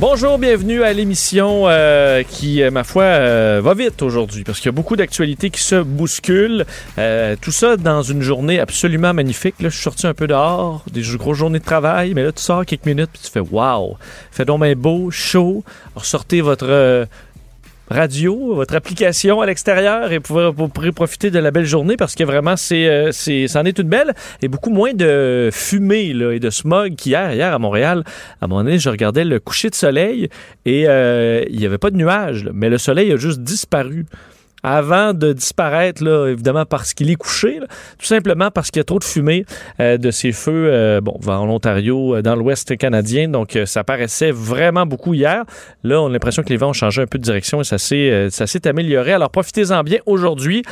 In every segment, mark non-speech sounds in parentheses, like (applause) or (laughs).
Bonjour, bienvenue à l'émission euh, qui, euh, ma foi, euh, va vite aujourd'hui parce qu'il y a beaucoup d'actualités qui se bousculent. Euh, tout ça dans une journée absolument magnifique. Là, je suis sorti un peu dehors, des grosses journées de travail, mais là, tu sors quelques minutes puis tu fais wow, fait donc bien beau, chaud. Ressortez votre euh, radio, votre application à l'extérieur et vous pourrez profiter de la belle journée parce que vraiment, c'est, euh, c'est, c'en est une belle et beaucoup moins de fumée là, et de smog qu'hier. Hier à Montréal, à un moment je regardais le coucher de soleil et euh, il n'y avait pas de nuages, là, mais le soleil a juste disparu avant de disparaître, là, évidemment parce qu'il est couché, là, tout simplement parce qu'il y a trop de fumée euh, de ces feux euh, bon, en Ontario, euh, dans l'Ouest canadien. Donc, euh, ça paraissait vraiment beaucoup hier. Là, on a l'impression que les vents ont changé un peu de direction et ça s'est, ça s'est amélioré. Alors, profitez-en bien aujourd'hui.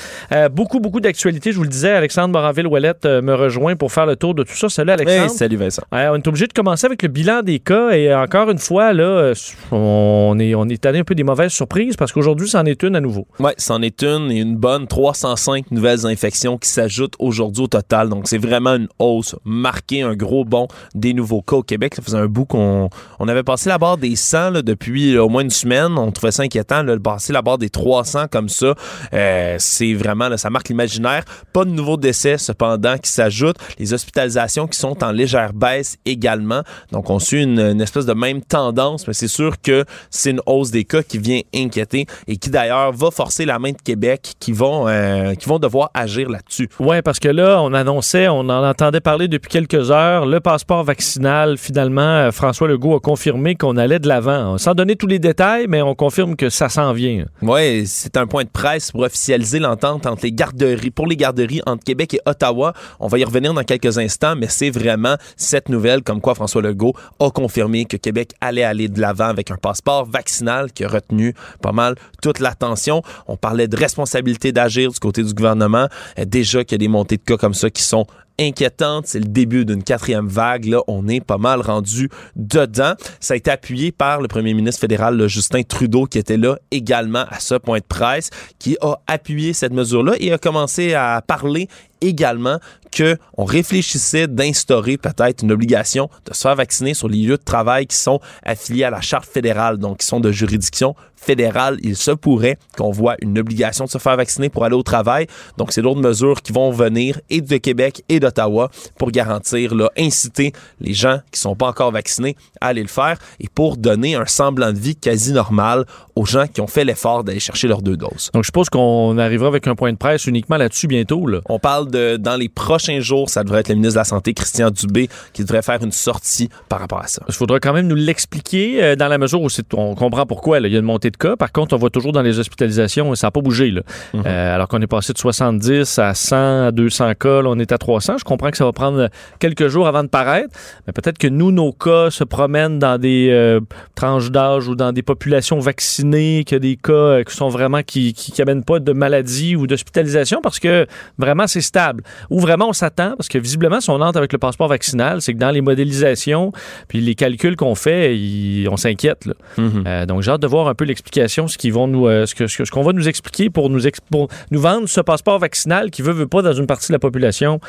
Beaucoup, beaucoup d'actualités. Je vous le disais, Alexandre Moranville-Ouellette me rejoint pour faire le tour de tout ça. Salut, Alexandre. Hey, salut Vincent. On est obligé de commencer avec le bilan des cas et encore une fois, là, on est, on est allé un peu des mauvaises surprises parce qu'aujourd'hui, c'en est une à nouveau. Ouais, c'en est une et une bonne 305 nouvelles infections qui s'ajoutent aujourd'hui au total. Donc, c'est vraiment une hausse marquée, un gros bond des nouveaux cas au Québec. Ça faisait un bout qu'on on avait passé la barre des 100 là, depuis au moins une semaine. On trouvait ça inquiétant de passer la barre des 300 comme ça. Euh, c'est vraiment, là, ça marque l'imaginaire. Pas de nouveaux décès, cependant, qui s'ajoutent. Les hospitalisations qui sont en légère baisse également. Donc, on suit une, une espèce de même tendance, mais c'est sûr que c'est une hausse des cas qui vient inquiéter et qui d'ailleurs va forcer la main de Québec qui vont, euh, qui vont devoir agir là-dessus. Oui, parce que là, on annonçait, on en entendait parler depuis quelques heures, le passeport vaccinal, finalement, euh, François Legault a confirmé qu'on allait de l'avant. Sans donner tous les détails, mais on confirme que ça s'en vient. Oui, c'est un point de presse pour officialiser l'entente entre les garderies, pour les garderies entre Québec et Ottawa. On va y revenir dans quelques instants, mais c'est vraiment cette nouvelle comme quoi François Legault a confirmé que Québec allait aller de l'avant avec un passeport vaccinal qui a retenu pas mal toute l'attention. On de responsabilité d'agir du côté du gouvernement. Euh, déjà qu'il y a des montées de cas comme ça qui sont inquiétante. C'est le début d'une quatrième vague. On est pas mal rendu dedans. Ça a été appuyé par le premier ministre fédéral, Justin Trudeau, qui était là également à ce point de presse, qui a appuyé cette mesure-là et a commencé à parler également que on réfléchissait d'instaurer peut-être une obligation de se faire vacciner sur les lieux de travail qui sont affiliés à la charte fédérale, donc qui sont de juridiction fédérale. Il se pourrait qu'on voit une obligation de se faire vacciner pour aller au travail. Donc, c'est d'autres mesures qui vont venir et de Québec et d'Ottawa pour garantir, là, inciter les gens qui sont pas encore vaccinés à aller le faire et pour donner un semblant de vie quasi normal aux gens qui ont fait l'effort d'aller chercher leurs deux doses. Donc, je suppose qu'on arrivera avec un point de presse uniquement là-dessus bientôt. Là. On parle de, dans les prochains jours, ça devrait être le ministre de la Santé, Christian Dubé, qui devrait faire une sortie par rapport à ça. Il faudra quand même nous l'expliquer euh, dans la mesure où on comprend pourquoi. là. Il y a une montée de cas. Par contre, on voit toujours dans les hospitalisations, ça n'a pas bougé. Là. Mhm. Euh, alors qu'on est passé de 70 à 100, à 200 cas, là, on est à 300. Je comprends que ça va prendre quelques jours avant de paraître, mais peut-être que nous, nos cas se promènent dans des euh, tranches d'âge ou dans des populations vaccinées, qu'il y a des cas euh, qui sont vraiment qui, qui, qui amènent pas de maladie ou d'hospitalisation parce que vraiment c'est stable. Ou vraiment on s'attend parce que visiblement si on entre avec le passeport vaccinal, c'est que dans les modélisations puis les calculs qu'on fait, il- on s'inquiète. Mhm. Euh, donc j'ai hâte de voir un peu l'explication, ce qu'ils vont nous, euh, ce qu'on va nous expliquer pour nous ex- pour nous vendre ce passeport vaccinal qui veut veut pas dans une partie de la population.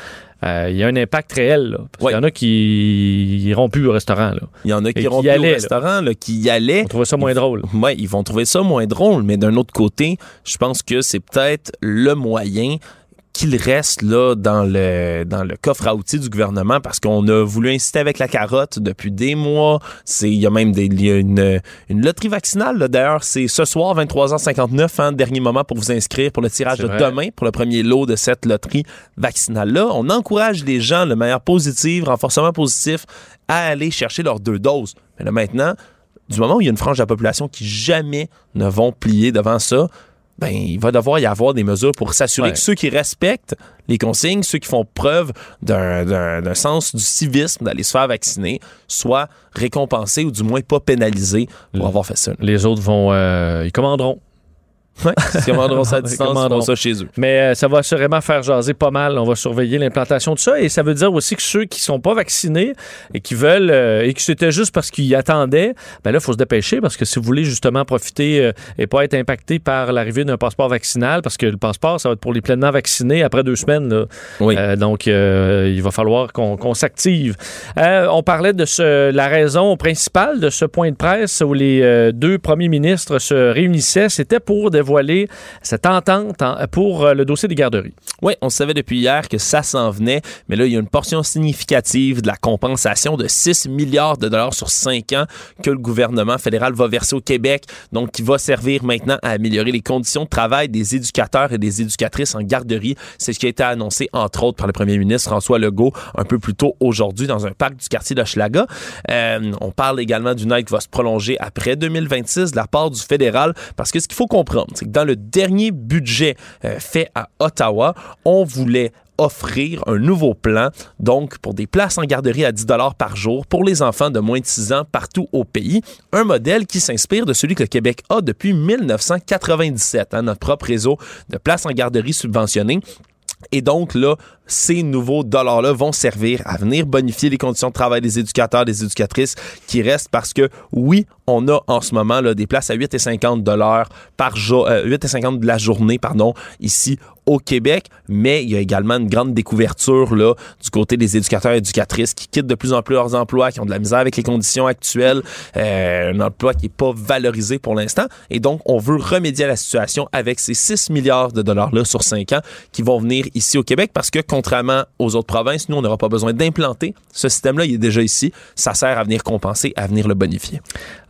Euh, Il y a un impact réel. Là, parce Ouais. qu'il y en a qui iront plus au restaurant. Là. Il y en a qui iront plus au allaient, restaurant, là, qui y allaient. On trouvait ça moins drôle. Ouais, ils vont trouver ça moins drôle, mais d'un autre côté, je pense que c'est peut-être le moyen qu'il reste là dans le dans le coffre à outils du gouvernement parce qu'on a voulu inciter avec la carotte depuis des mois. C'est il y a même des il y a une une loterie vaccinale d'ailleurs, c'est ce soir 23h59 hein, dernier moment pour vous inscrire pour le tirage de demain pour le premier lot de cette loterie vaccinale là. On encourage les gens de manière positive, renforcement positif à aller chercher leurs deux doses. Mais là maintenant, du moment où il y a une frange de la population qui jamais ne vont plier devant ça, ben, il va devoir y avoir des mesures pour s'assurer Ouais. que ceux qui respectent les consignes, ceux qui font preuve d'un sens du civisme d'aller se faire vacciner, soient récompensés ou du moins pas pénalisés pour avoir fait ça. Les autres vont. euh, ils commanderont. Ouais, (laughs) ils commanderont ça à (laughs) distance, ils ça chez eux. Mais euh, ça va sûrement faire jaser pas mal. On va surveiller l'implantation de ça. Et ça veut dire aussi que ceux qui sont pas vaccinés et qui veulent, euh, et que c'était juste parce qu'ils attendaient, ben là, il faut se dépêcher parce que si vous voulez justement profiter euh, et pas être impacté par l'arrivée d'un passeport vaccinal, parce que le passeport, ça va être pour les pleinement vaccinés après deux semaines. là. Oui. Donc, il va falloir qu'on qu'on s'active. On parlait de ce, la raison principale de ce point de presse où les deux premiers ministres se réunissaient. C'était pour dévoiler cette entente en- pour euh, le dossier des garderies. Oui, on savait depuis hier que ça s'en venait, mais là, il y a une portion significative de la compensation de 6 milliards de dollars sur 5 ans que le gouvernement fédéral va verser au Québec, donc qui va servir maintenant à améliorer les conditions de travail des éducateurs et des éducatrices en garderie. C'est ce qui a été annoncé, entre autres, par le premier ministre François Legault un peu plus tôt aujourd'hui dans un parc du quartier d'Hochelaga. Euh, on parle également d'une aide qui va se prolonger après 2026 de la part du fédéral, parce que ce qu'il faut comprendre, dans le dernier budget euh, fait à Ottawa, on voulait offrir un nouveau plan, donc pour des places en garderie à 10 par jour pour les enfants de moins de 6 ans partout au pays. Un modèle qui s'inspire de celui que le Québec a depuis 1997, hein, notre propre réseau de places en garderie subventionnées. Et donc, là, ces nouveaux dollars-là vont servir à venir bonifier les conditions de travail des éducateurs, des éducatrices qui restent parce que, oui, on a en ce moment là, des places à 8,50 dollars par jour, euh, 8,50 de la journée, pardon, ici au Québec, mais il y a également une grande découverture là, du côté des éducateurs et éducatrices qui quittent de plus en plus leurs emplois, qui ont de la misère avec les conditions actuelles, euh, un emploi qui n'est pas valorisé pour l'instant. Et donc, on veut remédier à la situation avec ces 6 milliards de dollars-là sur 5 ans qui vont venir ici au Québec parce que, contrairement aux autres provinces, nous, on n'aura pas besoin d'implanter. Ce système-là, il est déjà ici. Ça sert à venir compenser, à venir le bonifier.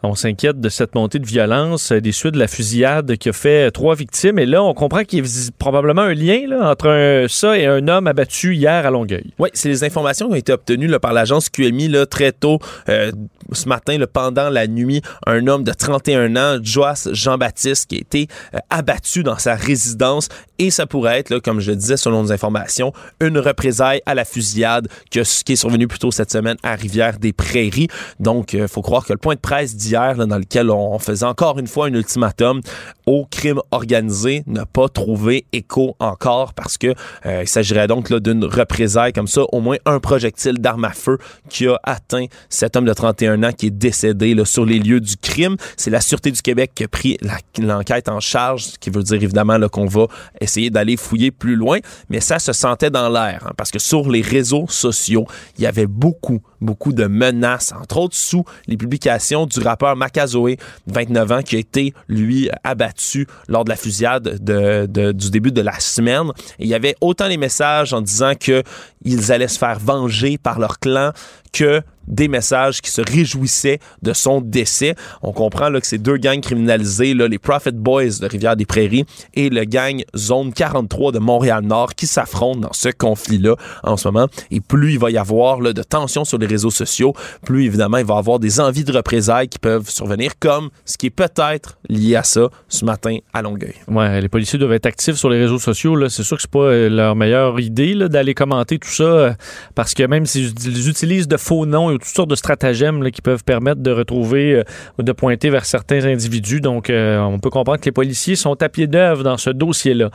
On s'inquiète de cette montée de violence euh, des suites de la fusillade qui a fait euh, trois victimes. Et là, on comprend qu'il y a probablement un lien là, entre un- ça et un homme abattu hier à Longueuil. Oui, c'est les informations qui ont été obtenues là, par l'agence QMI là, très tôt euh, ce matin, là, pendant la nuit. Un homme de 31 ans, Joas Jean-Baptiste, qui a été euh, abattu dans sa résidence. Et ça pourrait être, là, comme je le disais selon nos informations, une représaille à la fusillade que, qui est survenue plus tôt cette semaine à Rivière-des-Prairies. Donc, il faut croire que le point de presse dans lequel on faisait encore une fois un ultimatum au crime organisé, n'a pas trouvé écho encore parce que euh, il s'agirait donc d'une représaille comme ça, au moins un projectile d'arme à feu qui a atteint cet homme de 31 ans qui est décédé sur les lieux du crime. C'est la Sûreté du Québec qui a pris l'enquête en charge, ce qui veut dire évidemment qu'on va essayer d'aller fouiller plus loin, mais ça se sentait dans l'air hein, parce que sur les réseaux sociaux, il y avait beaucoup, beaucoup de menaces, entre autres sous les publications du rappeur Makazoe, 29 ans, qui a été, lui, abattu lors de la fusillade de- de- du début de la semaine. Il y avait autant les messages en disant que ils allaient se faire venger par leur clan que des messages qui se réjouissaient de son décès. On comprend là, que ces deux gangs criminalisés, les Prophet Boys de Rivière-des-Prairies et le gang Zone 43 de Montréal-Nord qui s'affrontent dans ce conflit-là en ce moment. Et plus il va y avoir de tensions sur les réseaux sociaux, plus évidemment il va y avoir des envies de représailles qui peuvent survenir, comme ce qui est peut-être lié à ça ce matin à Longueuil. Ouais, les policiers doivent être actifs sur les réseaux sociaux. C'est sûr que c'est pas euh, leur meilleure idée d'aller commenter tout ça euh, parce que même s'ils utilisent de faux noms et toutes sortes de stratagèmes qui peuvent permettre de retrouver euh, ou de pointer vers certains individus. Donc, euh, on peut comprendre que les policiers sont à pied d'œuvre dans ce dossier-là.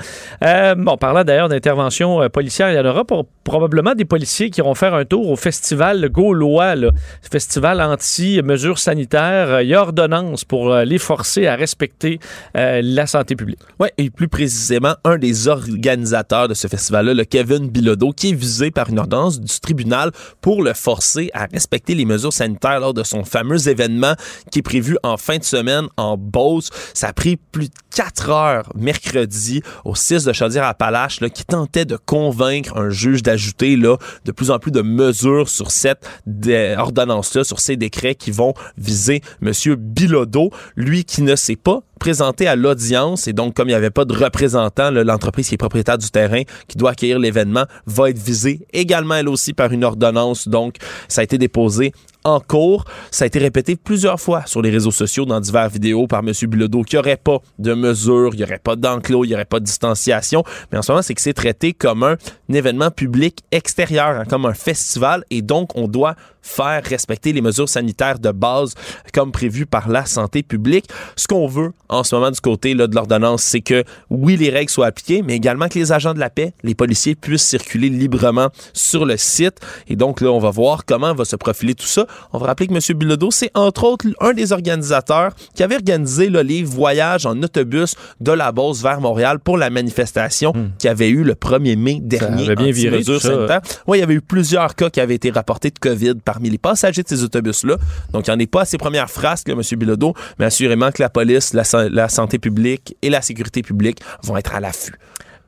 Euh, bon, parlant d'ailleurs d'intervention policière, il y en aura probablement des policiers qui iront faire un tour au festival gaulois, festival anti-mesures sanitaires. Il y a ordonnance pour les forcer à respecter la santé publique. Ouais, et plus précisément, un des organisateurs de ce festival-là, le Kevin Bilodeau, qui est visé par une ordonnance du tribunal pour le forcer à respecter les mesures sanitaires lors de son fameux événement qui est prévu en fin de semaine en Beauce. Ça a pris plus de quatre heures mercredi au 6 de Chaudière-Appalaches, qui tentait de convaincre un juge d'ajouter de plus en plus de mesures sur cette ordonnance-là, sur ces décrets qui vont viser Monsieur Bilodeau, lui qui ne sait pas présenté à l'audience et donc comme il n'y avait pas de représentant, l'entreprise qui est propriétaire du terrain qui doit accueillir l'événement va être visée également elle aussi par une ordonnance. Donc ça a été déposé en cours. Ça a été répété plusieurs fois sur les réseaux sociaux dans divers vidéos par M. Bilodeau qu'il n'y aurait pas de mesures, il n'y aurait pas d'enclos, il n'y aurait pas de distanciation. Mais en ce moment, c'est que c'est traité comme un, événement public extérieur, hein, comme un festival. Et donc, on doit faire respecter les mesures sanitaires de base comme prévu par la santé publique. Ce qu'on veut en ce moment du côté là, de l'ordonnance, c'est que oui, les règles soient appliquées, mais également que les agents de la paix, les policiers puissent circuler librement sur le site. Et donc là, on va voir comment va se profiler tout ça. On va rappeler que M. Bilodeau, c'est entre autres un des organisateurs qui avait organisé là, les voyages en autobus de la Beauce vers Montréal pour la manifestation hmm. qui avait eu le 1er mai dernier. Ça bien viré, Oui, il y avait eu plusieurs cas qui avaient été rapportés de COVID par parmi les passagers de ces autobus-là. Donc, il n'y en est pas à ses premières phrases, M. Bilodeau, mais assurément que la police, la santé publique et la sécurité publique vont être à l'affût.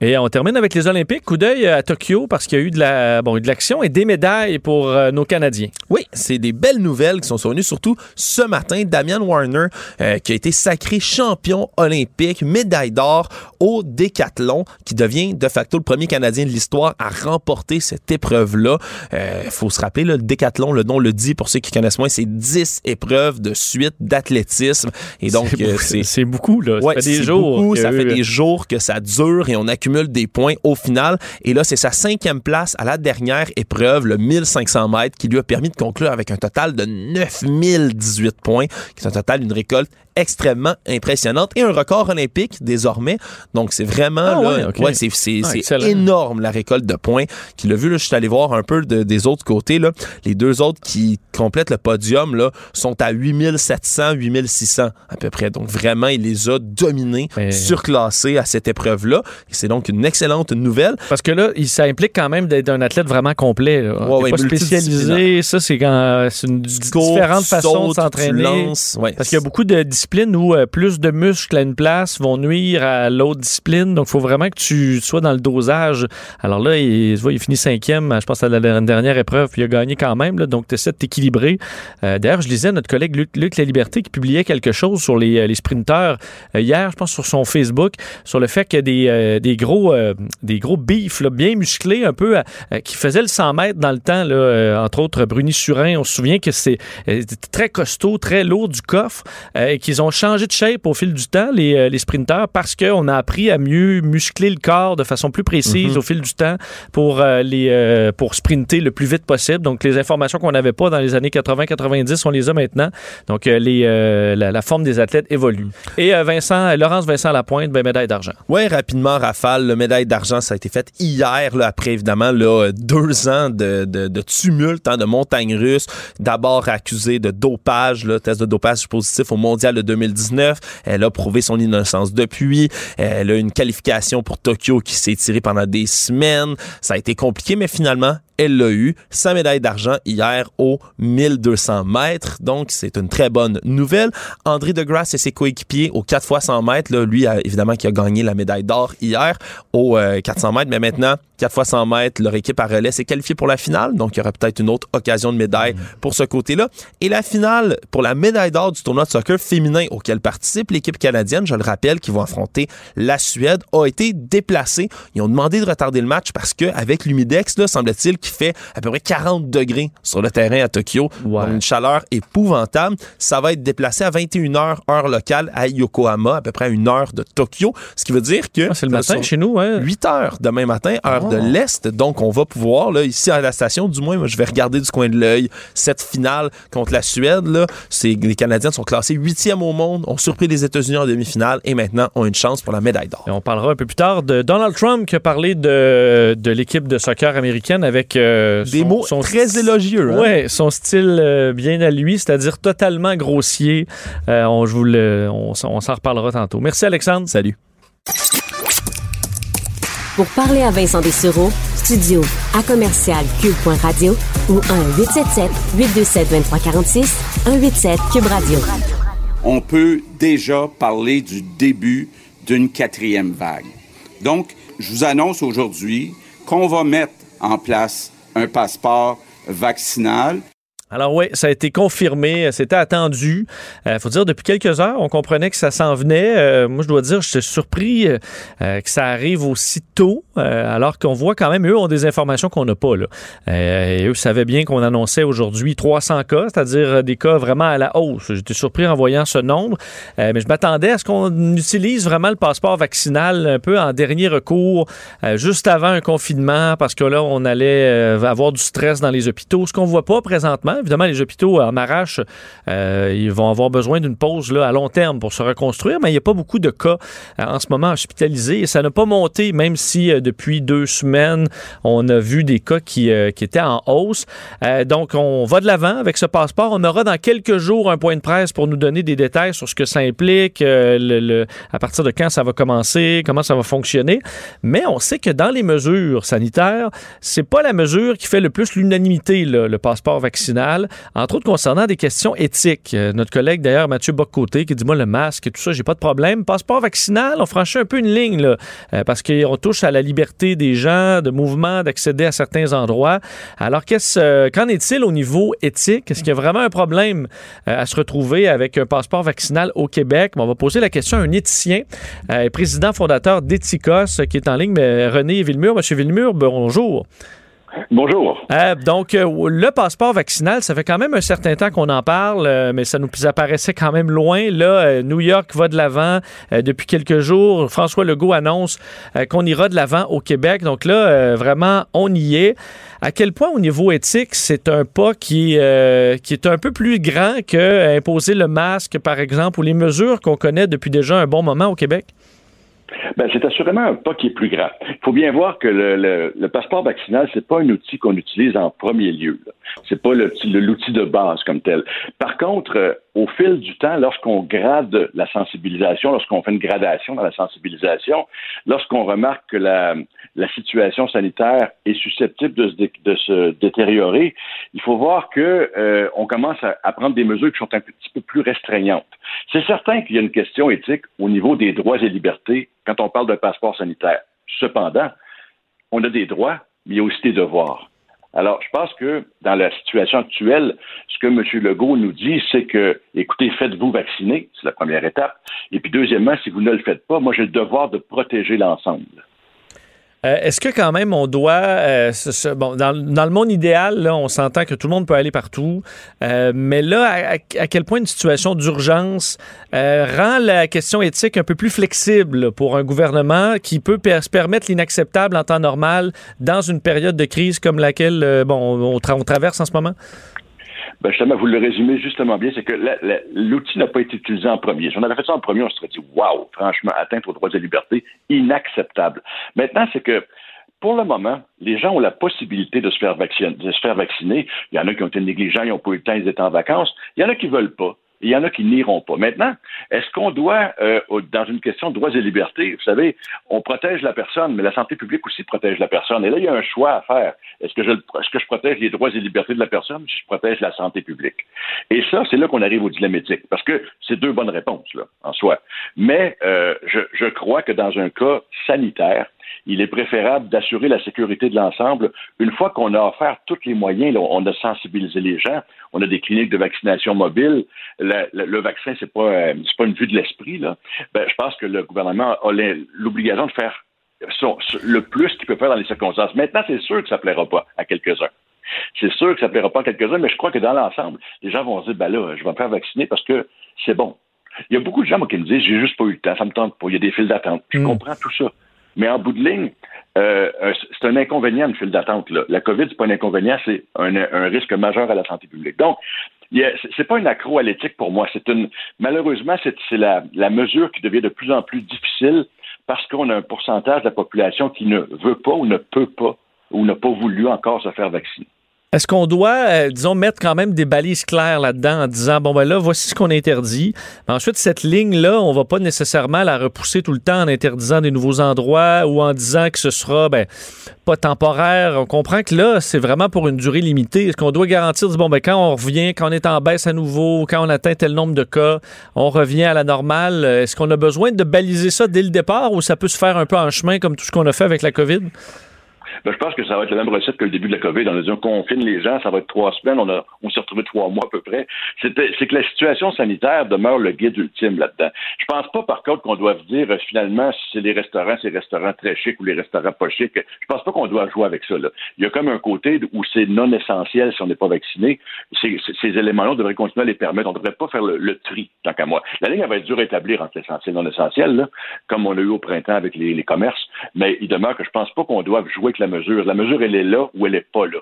Et on termine avec les Olympiques. Coup d'œil à Tokyo parce qu'il y a eu de la bon, de l'action et des médailles pour euh, nos Canadiens. Oui, c'est des belles nouvelles qui sont survenues surtout ce matin. Damian Warner euh, qui a été sacré champion olympique, médaille d'or au décathlon, qui devient de facto le premier Canadien de l'histoire à remporter cette épreuve-là. Il euh, faut se rappeler le décathlon, le nom le dit pour ceux qui connaissent moins, c'est 10 épreuves de suite d'athlétisme. Et donc c'est beaucoup là. Ça fait des jours. ça fait des jours que ça dure et on a des points au final. Et là, c'est sa cinquième place à la dernière épreuve, le 1500 mètres, qui lui a permis de conclure avec un total de 9018 points, qui est un total d'une récolte extrêmement impressionnante et un record olympique désormais. Donc c'est vraiment ah là, ouais, c'est ah, énorme la récolte de points qu'il a vu. Là, je suis allé voir un peu des autres côtés. Là. Les deux autres qui complètent le podium là, sont à 8700, 8600 à peu près. Donc vraiment, il les a dominés, surclassés à cette épreuve-là. C'est donc une excellente nouvelle. Parce que là, ça implique quand même d'être un athlète vraiment complet. Là. Ouais, pas spécialisé. Ça, c'est une différente façon de s'entraîner. Parce qu'il y a beaucoup de disciplines où euh, plus de muscles à une place vont nuire à l'autre discipline. Donc, il faut vraiment que tu sois dans le dosage. Alors là, il, il finit cinquième, je pense, à la dernière épreuve, puis il a gagné quand même. donc, tu essaies de t'équilibrer. Euh, d'ailleurs, je lisais notre collègue Luc, Luc La Liberté qui publiait quelque chose sur les, euh, sprinteurs hier, je pense, sur son Facebook, sur le fait que des, des gros des gros bifs bien musclés, un peu, qui faisaient le 100 mètres dans le temps, entre autres Bruni Surin. On se souvient que c'est très costaud, très lourd du coffre, et qu'ils ont changé de shape au fil du temps, les, euh, les sprinteurs, parce qu'on a appris à mieux muscler le corps de façon plus précise mhm. au fil du temps pour, euh, les, euh, pour sprinter le plus vite possible. Donc, les informations qu'on n'avait pas dans les années 80-90, on les a maintenant. Donc, les, la, forme des athlètes évolue. Et Vincent, Laurence Vincent Lapointe, ben, médaille d'argent. Oui, rapidement, Rafale, le médaille d'argent, ça a été fait hier, là, après évidemment là, deux ans de, de, de tumulte, hein, de montagne russe. D'abord accusé de dopage, là, test de dopage positif au mondial de 2019. Elle a prouvé son innocence depuis. Elle a une qualification pour Tokyo qui s'est tirée pendant des semaines. Ça a été compliqué, mais finalement, elle l'a eu. Sa médaille d'argent hier au 1200 mètres. Donc, c'est une très bonne nouvelle. André Degrasse et ses coéquipiers au 4 x 100 mètres. Là, lui, évidemment, qui a gagné la médaille d'or hier au 400 euh, mètres. Mais maintenant, 4 x 100 mètres, leur équipe à relais s'est qualifiée pour la finale. Donc, il y aura peut-être une autre occasion de médaille mm. pour ce côté-là. Et la finale pour la médaille d'or du tournoi de soccer féminin auquel participe l'équipe canadienne, je le rappelle, qui vont affronter la Suède, a été déplacée. Ils ont demandé de retarder le match parce que avec l'humidex, là, semble-t-il qui fait à peu près 40 degrés sur le terrain à Tokyo. une chaleur épouvantable. Ça va être déplacé à 21h heure locale à Yokohama, à peu près à une heure de Tokyo. Ce qui veut dire que... Ah, c'est le matin chez nous, ouais. 8 heures demain matin, heure de ah. l'Est. Donc, on va pouvoir, là, ici à la station, du moins, je vais regarder du coin de l'œil cette finale contre la Suède. Là, les Canadiens sont classés huitième au monde, ont surpris les États-Unis en demi-finale et maintenant ont une chance pour la médaille d'or. On parlera un peu plus tard de Donald Trump qui a parlé de, de l'équipe de soccer américaine avec euh, des mots sont très élogieux. Hein? Oui, son style euh, bien à lui, c'est-à-dire totalement grossier. Euh, on, je vous le, on, on s'en reparlera tantôt. Merci Alexandre. Salut. Pour parler à Vincent Dessureau, studio à commercial cube.radio ou 1-877-827-2346, 187 Cube Radio. On peut déjà parler du début d'une quatrième vague. Donc, je vous annonce aujourd'hui qu'on va mettre en place un passeport vaccinal Alors oui, ça a été confirmé, c'était attendu. Il euh, faut dire, depuis quelques heures, on comprenait que ça s'en venait. Euh, moi, je dois dire, j'étais surpris euh, que ça arrive aussi tôt, alors qu'on voit quand même, eux ont des informations qu'on n'a pas. Là. eux savaient bien qu'on annonçait aujourd'hui 300 cas, c'est-à-dire des cas vraiment à la hausse. J'étais surpris en voyant ce nombre, mais je m'attendais à ce qu'on utilise vraiment le passeport vaccinal un peu en dernier recours, juste avant un confinement, parce que là, on allait avoir du stress dans les hôpitaux, ce qu'on voit pas présentement. Évidemment, les hôpitaux en arrache, euh, ils vont avoir besoin d'une pause là, à long terme pour se reconstruire, mais il n'y a pas beaucoup de cas euh, en ce moment hospitalisés et ça n'a pas monté, même si euh, depuis deux semaines, on a vu des cas qui, étaient en hausse. donc, on va de l'avant avec ce passeport. On aura dans quelques jours un point de presse pour nous donner des détails sur ce que ça implique, à partir de quand ça va commencer, comment ça va fonctionner. Mais on sait que dans les mesures sanitaires, c'est pas la mesure qui fait le plus l'unanimité, le passeport vaccinal entre autres concernant des questions éthiques. Euh, notre collègue d'ailleurs, Mathieu Boccoté, qui dit moi le masque et tout ça, j'ai pas de problème. Passeport vaccinal, on franchit un peu une ligne là, euh, parce qu'on touche à la liberté des gens, de mouvement, d'accéder à certains endroits. Alors qu'est-ce, euh, qu'en est-il au niveau éthique? Est-ce qu'il y a vraiment un problème à se retrouver avec un passeport vaccinal au Québec? On va poser la question à un éthicien, président fondateur d'Ethicos, qui est en ligne, mais René Villemur. Monsieur Villemur, bonjour. Bonjour. Euh, donc, euh, le passeport vaccinal, ça fait quand même un certain temps qu'on en parle, euh, mais ça nous apparaissait quand même loin. Là, New York va de l'avant depuis quelques jours. François Legault annonce qu'on ira de l'avant au Québec. Donc là, vraiment, on y est. À quel point, au niveau éthique, c'est un pas qui, est un peu plus grand que imposer le masque, par exemple, ou les mesures qu'on connaît depuis déjà un bon moment au Québec? Ben, c'est assurément un pas qui est plus grand. Il faut bien voir que le, le, passeport vaccinal, c'est pas un outil qu'on utilise en premier lieu. C'est pas l'outil de base comme tel. Par contre, euh, au fil du temps, lorsqu'on grade la sensibilisation, lorsqu'on fait une gradation dans la sensibilisation, lorsqu'on remarque que la, la situation sanitaire est susceptible de se, de détériorer, il faut voir que euh, on commence à, à, prendre des mesures qui sont un petit peu plus restreignantes. C'est certain qu'il y a une question éthique au niveau des droits et libertés quand on parle d'un passeport sanitaire. Cependant, on a des droits, mais il y a aussi des devoirs. Alors, je pense que dans la situation actuelle, ce que M. Legault nous dit, c'est que, écoutez, faites-vous vacciner, c'est la première étape. Et puis, deuxièmement, si vous ne le faites pas, moi, j'ai le devoir de protéger l'ensemble. Euh, est-ce que quand même on doit, euh, bon, dans, le monde idéal, là, on s'entend que tout le monde peut aller partout, euh, mais là, à, quel point une situation d'urgence rend la question éthique un peu plus flexible pour un gouvernement qui peut se permettre l'inacceptable en temps normal dans une période de crise comme laquelle bon, on traverse en ce moment? Ben justement, vous le résumez justement bien, c'est que l'outil n'a pas été utilisé en premier. Si on avait fait ça en premier, on se serait dit, waouh, franchement, atteinte aux droits et libertés, inacceptable. Maintenant, c'est que pour le moment, les gens ont la possibilité de se faire vacciner. De se faire vacciner. Il y en a qui ont été négligents, ils n'ont pas eu le temps, ils étaient en vacances. Il y en a qui veulent pas. Il y en a qui n'iront pas. Maintenant, est-ce qu'on doit, euh, dans une question de droits et libertés, vous savez, on protège la personne, mais la santé publique aussi protège la personne. Et là, il y a un choix à faire. Est-ce que je, est-ce que je protège les droits et libertés de la personne ou je protège la santé publique? Et ça, c'est là qu'on arrive au dilemme éthique, parce que c'est deux bonnes réponses, là, en soi. Mais euh, je, je crois que dans un cas sanitaire, il est préférable d'assurer la sécurité de l'ensemble. Une fois qu'on a offert tous les moyens, on a sensibilisé les gens, on a des cliniques de vaccination mobile, le, vaccin, c'est pas, euh, pas une vue de l'esprit, là. Ben, je pense que le gouvernement a l'obligation de faire le plus qu'il peut faire dans les circonstances. Maintenant, c'est sûr que ça plaira pas à quelques-uns. C'est sûr que ça plaira pas à quelques-uns, mais je crois que dans l'ensemble, les gens vont se dire, ben là, je vais me faire vacciner parce que c'est bon. Il y a beaucoup de gens qui me disent, j'ai juste pas eu le temps, ça me tente pas, il y a des files d'attente. Je mm. comprends tout ça. Mais en bout de ligne, euh, c'est un inconvénient, une file d'attente. La COVID, c'est pas un inconvénient, c'est un, risque majeur à la santé publique. Donc, c'est pas une accro à l'éthique pour moi. C'est une malheureusement, c'est la, la mesure qui devient de plus en plus difficile parce qu'on a un pourcentage de la population qui ne veut pas ou ne peut pas ou n'a pas voulu encore se faire vacciner. Est-ce qu'on doit, euh, disons, mettre quand même des balises claires là-dedans en disant, bon, ben là, voici ce qu'on interdit. Ensuite, cette ligne-là, on va pas nécessairement la repousser tout le temps en interdisant des nouveaux endroits ou en disant que ce sera, ben, pas temporaire. On comprend que là, c'est vraiment pour une durée limitée. Est-ce qu'on doit garantir, bon, ben, quand on revient, quand on est en baisse à nouveau, quand on atteint tel nombre de cas, on revient à la normale? Est-ce qu'on a besoin de baliser ça dès le départ ou ça peut se faire un peu en chemin comme tout ce qu'on a fait avec la COVID? Ben, je pense que ça va être la même recette que le début de la COVID. On a dit on confine les gens, ça va être trois semaines, on, a, on s'est retrouvé trois mois à peu près. C'est que la situation sanitaire demeure le guide ultime là-dedans. Je pense pas, par contre, qu'on doit dire euh, finalement si c'est les restaurants, c'est les restaurants très chics ou les restaurants pas chics. Je pense pas qu'on doit jouer avec ça. Là. Il y a comme un côté où c'est non essentiel si on n'est pas vacciné. ces éléments-là, on devrait continuer à les permettre. On devrait pas faire le, tri, tant qu'à moi. La ligne va être dure à établir entre l'essentiel et non essentiel, comme on a eu au printemps avec les, les commerces. Mais il demeure que je pense pas qu'on doive jouer avec la mesure. La mesure, elle est là ou elle n'est pas là.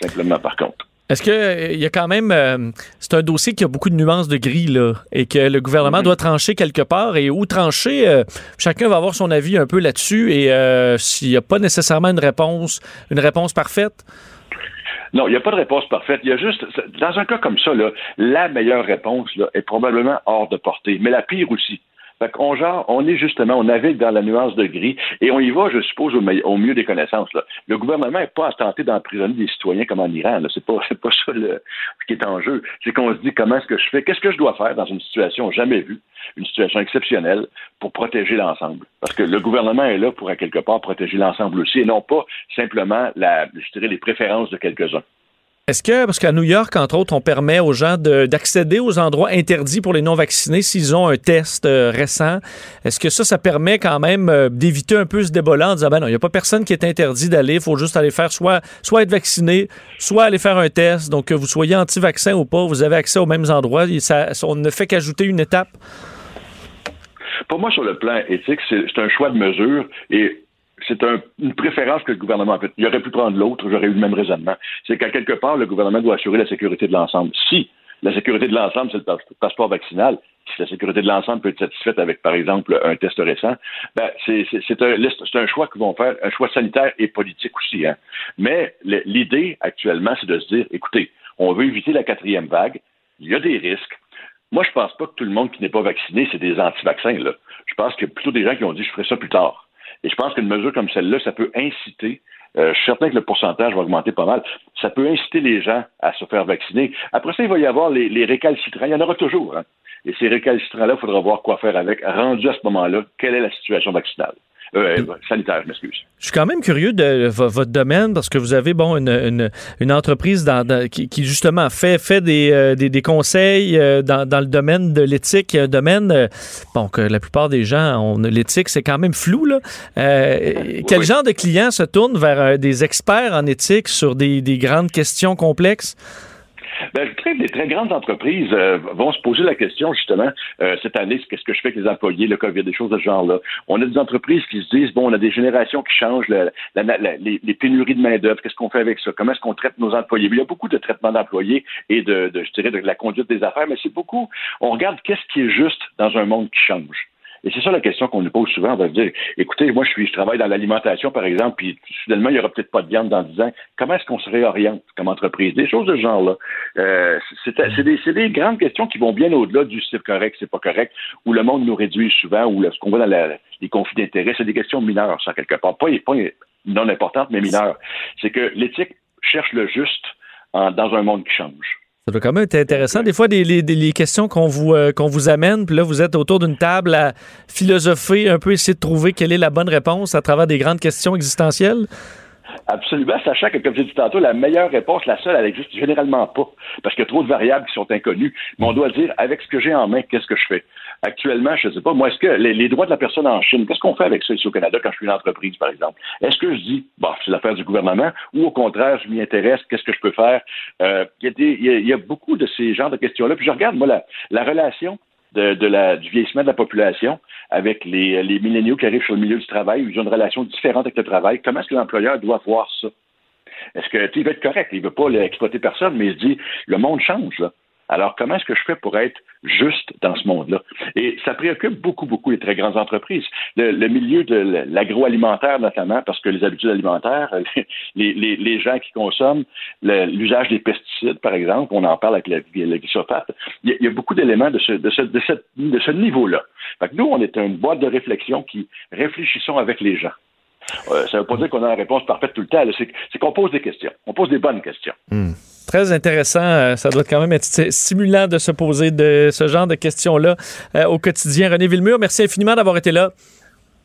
Simplement, par contre. Est-ce qu'il euh, y a quand même. Euh, c'est un dossier qui a beaucoup de nuances de gris, là, et que le gouvernement mm-hmm. doit trancher quelque part. Et où trancher, euh, chacun va avoir son avis un peu là-dessus. Et s'il n'y a pas nécessairement une réponse, une réponse parfaite. Non, il n'y a pas de réponse parfaite. Il y a juste, dans un cas comme ça, là, la meilleure réponse là, est probablement hors de portée, mais la pire aussi. Fait genre, on est justement, on navigue dans la nuance de gris et on y va, je suppose, au, mieux des connaissances. Le gouvernement n'est pas à tenter d'emprisonner des citoyens comme en Iran. (laughs) C'est pas, ça ce qui est en jeu. C'est qu'on se dit comment est-ce que je fais, qu'est-ce que je dois faire dans une situation jamais vue, une situation exceptionnelle pour protéger l'ensemble? Parce que le gouvernement est là pour à quelque part protéger l'ensemble aussi et non pas simplement la, je les préférences de quelques-uns. Est-ce que, parce qu'à New York, entre autres, on permet aux gens d'accéder aux endroits interdits pour les non-vaccinés s'ils ont un test euh, récent, est-ce que ça, ça permet quand même euh, d'éviter un peu ce débat-là en disant, ben non, il n'y a pas personne qui est interdit d'aller, il faut juste aller faire soit, soit être vacciné, soit aller faire un test. Donc, que vous soyez anti-vaccin ou pas, vous avez accès aux mêmes endroits. on ne fait qu'ajouter une étape. Pour moi, sur le plan éthique, c'est un choix de mesure et c'est une préférence que le gouvernement a fait. Il aurait pu prendre l'autre, j'aurais eu le même raisonnement. C'est qu'à quelque part, le gouvernement doit assurer la sécurité de l'ensemble. Si la sécurité de l'ensemble, c'est le passeport vaccinal, si la sécurité de l'ensemble peut être satisfaite avec, par exemple, un test récent, ben, c'est un, un, choix qu'ils vont faire, un choix sanitaire et politique aussi. Hein. Mais l'idée actuellement, c'est de se dire, écoutez, on veut éviter la quatrième vague, il y a des risques. Moi, je pense pas que tout le monde qui n'est pas vacciné, c'est des anti-vaccins. Je pense qu'il y a plutôt des gens qui ont dit, je ferai ça plus tard. Et je pense qu'une mesure comme celle-là, ça peut inciter euh, je suis certain que le pourcentage va augmenter pas mal. Ça peut inciter les gens à se faire vacciner. Après ça, il va y avoir les, récalcitrants. Il y en aura toujours. Hein. Et ces récalcitrants-là, il faudra voir quoi faire avec. Rendu à ce moment-là, quelle est la situation vaccinale? Euh, sanitaire, je m'excuse. Je suis quand même curieux de votre domaine parce que vous avez bon une, une, entreprise dans, qui, justement fait, fait des, euh, des, conseils euh, dans, dans, le domaine de l'éthique, un domaine bon que la plupart des gens l'éthique c'est quand même flou là. quel genre de clients se tournent vers des experts en éthique sur des, des grandes questions complexes? Ben, que les très grandes entreprises euh, vont se poser la question, justement, euh, cette année, qu'est-ce que je fais avec les employés, le COVID, des choses de ce genre-là. On a des entreprises qui se disent, bon, on a des générations qui changent, les, pénuries de main-d'œuvre, qu'est-ce qu'on fait avec ça? Comment est-ce qu'on traite nos employés? Il y a beaucoup de traitements d'employés et de, de, je dirais, de la conduite des affaires, mais c'est beaucoup, on regarde qu'est-ce qui est juste dans un monde qui change. Et c'est ça la question qu'on nous pose souvent. On va dire, écoutez, moi, je suis, je travaille dans l'alimentation, par exemple, puis soudainement, il n'y aura peut-être pas de viande dans 10 ans. Comment est-ce qu'on se réoriente comme entreprise? Des choses de ce genre-là. Euh, c'est des, des, grandes questions qui vont bien au-delà du c'est correct, c'est pas correct, où le monde nous réduit souvent, ou ce qu'on voit dans les conflits d'intérêts, c'est des questions mineures, ça, quelque part. Pas, pas non importantes, mais mineures. C'est que l'éthique cherche le juste dans un monde qui change. Ça doit quand même être intéressant. Des fois, les, les, questions qu'on vous, euh, qu'on vous amène, puis là, vous êtes autour d'une table à philosopher, un peu essayer de trouver quelle est la bonne réponse à travers des grandes questions existentielles. Absolument, sachant que, comme j'ai dit tantôt, la meilleure réponse, la seule, elle n'existe généralement pas, parce qu'il y a trop de variables qui sont inconnues. Mais on doit dire, avec ce que j'ai en main, qu'est-ce que je fais? Actuellement, je ne sais pas, moi, est-ce que les, droits de la personne en Chine, qu'est-ce qu'on fait avec ça ici au Canada quand je suis une entreprise, par exemple? Est-ce que je dis, bah, c'est l'affaire du gouvernement, ou au contraire, je m'y intéresse, qu'est-ce que je peux faire? Euh, il y, a beaucoup de ces genres de questions-là. Puis je regarde, moi, la, relation du vieillissement de la population avec les, milléniaux qui arrivent sur le milieu du travail, ils ont une relation différente avec le travail. Comment est-ce que l'employeur doit voir ça? Est-ce qu'il veut être correct? Il ne veut pas exploiter personne, mais il se dit, le monde change, là. Alors, comment est-ce que je fais pour être juste dans ce monde-là? Et ça préoccupe beaucoup, beaucoup les très grandes entreprises. Le, milieu de l'agroalimentaire, notamment, parce que les habitudes alimentaires, (laughs) les, gens qui consomment l'usage des pesticides, par exemple, on en parle avec la, glyphosate, il, y a beaucoup d'éléments de ce, de ce, de de ce niveau-là. nous, on est une boîte de réflexion qui réfléchissons avec les gens. Euh, ça ne veut pas dire qu'on a la réponse parfaite tout le temps. C'est qu'on pose des questions. On pose des bonnes questions. Hmm. Très intéressant. Euh, ça doit quand même être stimulant de se poser de ce genre de questions-là euh, au quotidien. René Villemur, merci infiniment d'avoir été là.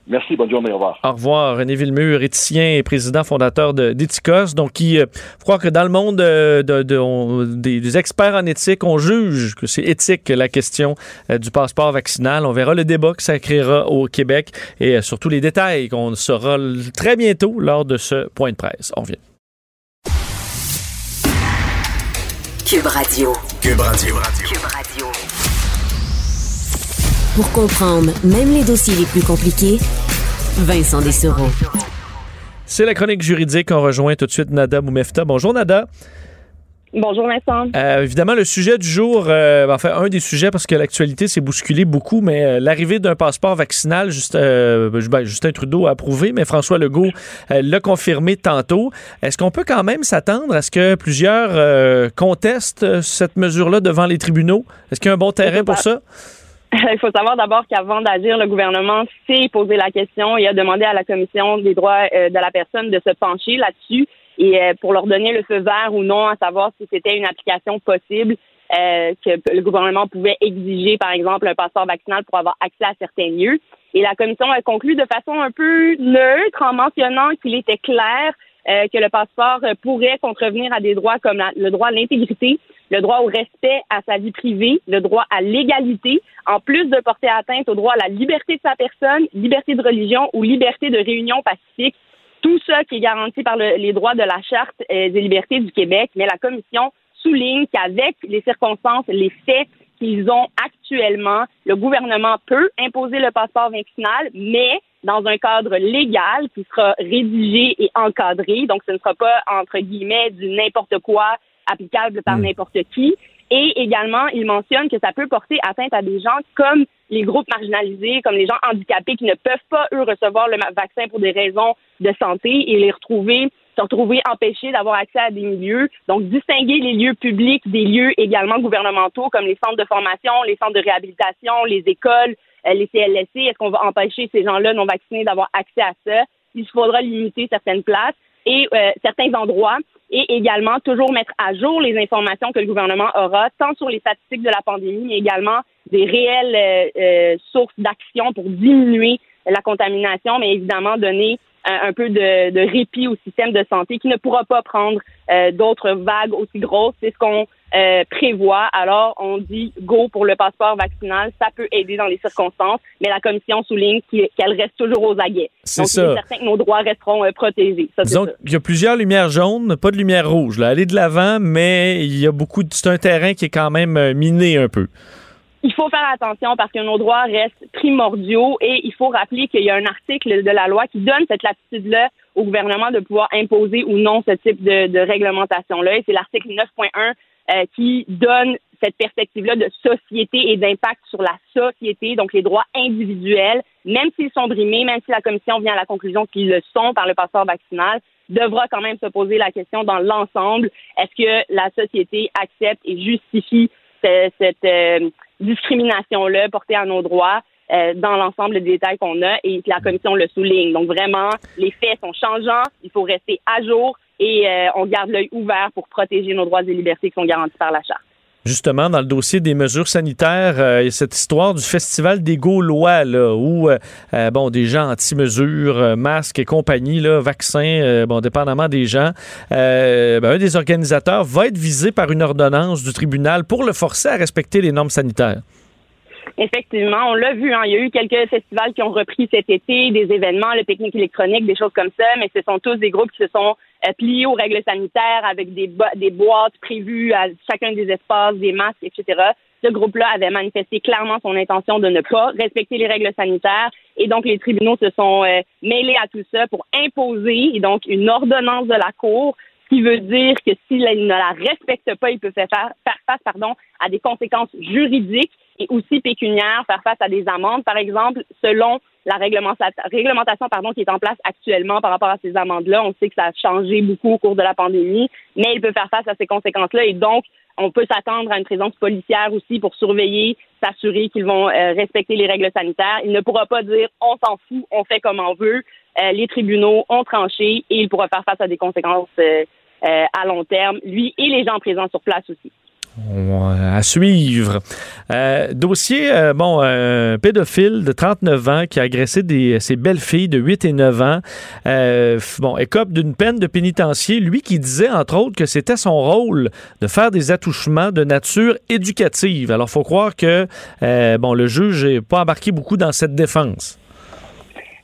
Merci, bonne journée, au revoir. Au revoir. René Villemur, éthicien et président fondateur d'Ethicos, donc qui euh, croit que dans le monde euh, de, des, experts en éthique, on juge que c'est éthique la question euh, du passeport vaccinal. On verra le débat que ça créera au Québec et surtout les détails qu'on saura très bientôt lors de ce point de presse. On revient. Cube Radio. Cube Radio. Cube Radio. Pour comprendre même les dossiers les plus compliqués, Vincent Dessereau. C'est la chronique juridique. On rejoint tout de suite Nada Moumefta. Bonjour Nada. Bonjour Vincent. Euh, évidemment, le sujet du jour, euh, enfin un des sujets parce que l'actualité s'est bousculée beaucoup, mais euh, l'arrivée d'un passeport vaccinal, juste, ben, Justin Trudeau a approuvé, mais François Legault l'a confirmé tantôt. Est-ce qu'on peut quand même s'attendre à ce que plusieurs contestent cette mesure-là devant les tribunaux? Est-ce qu'il y a un bon terrain pour ça? (laughs) Il faut savoir d'abord qu'avant d'agir, le gouvernement s'est posé la question et a demandé à la Commission des droits euh, de la personne de se pencher là-dessus et euh, pour leur donner le feu vert ou non à savoir si c'était une application possible euh, que le gouvernement pouvait exiger, par exemple, un passeport vaccinal pour avoir accès à certains lieux. Et la Commission a conclu de façon un peu neutre en mentionnant qu'il était clair que le passeport pourrait contrevenir à des droits comme le droit à l'intégrité, le droit au respect à sa vie privée, le droit à l'égalité, en plus de porter atteinte au droit à la liberté de sa personne, liberté de religion ou liberté de réunion pacifique. Tout ça qui est garanti par les droits de la Charte euh, des libertés du Québec, mais la Commission souligne qu'avec les circonstances, les faits qu'ils ont actuellement, le gouvernement peut imposer le passeport vaccinal, mais dans un cadre légal qui sera rédigé et encadré. Donc, ce ne sera pas, entre guillemets, du n'importe quoi applicable par hmm. n'importe qui. Et également, il mentionne que ça peut porter atteinte à des gens comme les groupes marginalisés, comme les gens handicapés qui ne peuvent pas, eux, recevoir le vaccin pour des raisons de santé et les retrouver, se retrouver empêchés d'avoir accès à des milieux. Donc, distinguer les lieux publics des lieux également gouvernementaux comme les centres de formation, les centres de réhabilitation, les écoles, les CLSC. Est-ce qu'on va empêcher ces gens-là non vaccinés d'avoir accès à ça? Il faudra limiter certaines places et euh, certains endroits et également toujours mettre à jour les informations que le gouvernement aura, tant sur les statistiques de la pandémie, mais également des réelles euh, euh, sources d'action pour diminuer la contamination, mais évidemment donner un peu de, de, répit au système de santé qui ne pourra pas prendre d'autres vagues aussi grosses. C'est ce qu'on euh, prévoit. Alors, on dit go pour le passeport vaccinal. Ça peut aider dans les circonstances, mais la commission souligne qu'elle reste toujours aux aguets. C'est ça. Il est certain que nos droits resteront euh, protégés. Ça, Disons qu'il y a plusieurs lumières jaunes, pas de lumière rouge. Là. Aller de l'avant, mais il y a beaucoup. C'est un terrain qui est quand même euh, miné un peu. Il faut faire attention parce que nos droits restent primordiaux et il faut rappeler qu'il y a un article de la loi qui donne cette latitude-là au gouvernement de pouvoir imposer ou non ce type de, de réglementation-là. Et c'est l'article 9.1 euh, qui donne cette perspective-là de société et d'impact sur la société, donc les droits individuels, même s'ils sont brimés, même si la commission vient à la conclusion qu'ils le sont par le passeport vaccinal, devra quand même se poser la question dans l'ensemble, est-ce que la société accepte et justifie cette, euh, discrimination-là portée à nos droits euh, dans l'ensemble des détails qu'on a et la commission le souligne. Donc vraiment, les faits sont changeants, il faut rester à jour, et euh, on garde l'œil ouvert pour protéger nos droits et libertés qui sont garantis par la Charte. Justement, dans le dossier des mesures sanitaires, euh, il y a cette histoire du festival des Gaulois, là, où euh, bon, des gens anti-mesures, masques et compagnie, là, vaccins, bon, dépendamment des gens, ben, un des organisateurs va être visé par une ordonnance du tribunal pour le forcer à respecter les normes sanitaires. Effectivement, on l'a vu. Hein, il y a eu quelques festivals qui ont repris cet été, des événements, le pique-nique électronique, des choses comme ça, mais ce sont tous des groupes qui se sont euh, pliés aux règles sanitaires avec des, boîtes prévues à chacun des espaces, des masques, etc. Ce groupe-là avait manifesté clairement son intention de ne pas respecter les règles sanitaires et donc les tribunaux se sont euh, mêlés à tout ça pour imposer donc une ordonnance de la Cour qui veut dire que s'il ne la respecte pas, il peut faire, faire face pardon, à des conséquences juridiques et aussi pécuniaires, faire face à des amendes, par exemple, selon la réglementation pardon, qui est en place actuellement par rapport à ces amendes-là. On sait que ça a changé beaucoup au cours de la pandémie, mais il peut faire face à ces conséquences-là et donc on peut s'attendre à une présence policière aussi pour surveiller, s'assurer qu'ils vont euh, respecter les règles sanitaires. Il ne pourra pas dire on s'en fout, on fait comme on veut. Euh, les tribunaux ont tranché et il pourra faire face à des conséquences euh, à long terme, lui et les gens présents sur place aussi. À suivre. Euh, dossier, euh, bon, un pédophile de 39 ans qui a agressé des, ses belles-filles de 8 et 9 ans. Euh, bon, écope d'une peine de pénitencier. Lui qui disait, entre autres, que c'était son rôle de faire des attouchements de nature éducative. Alors, faut croire que, bon, le juge n'est pas embarqué beaucoup dans cette défense.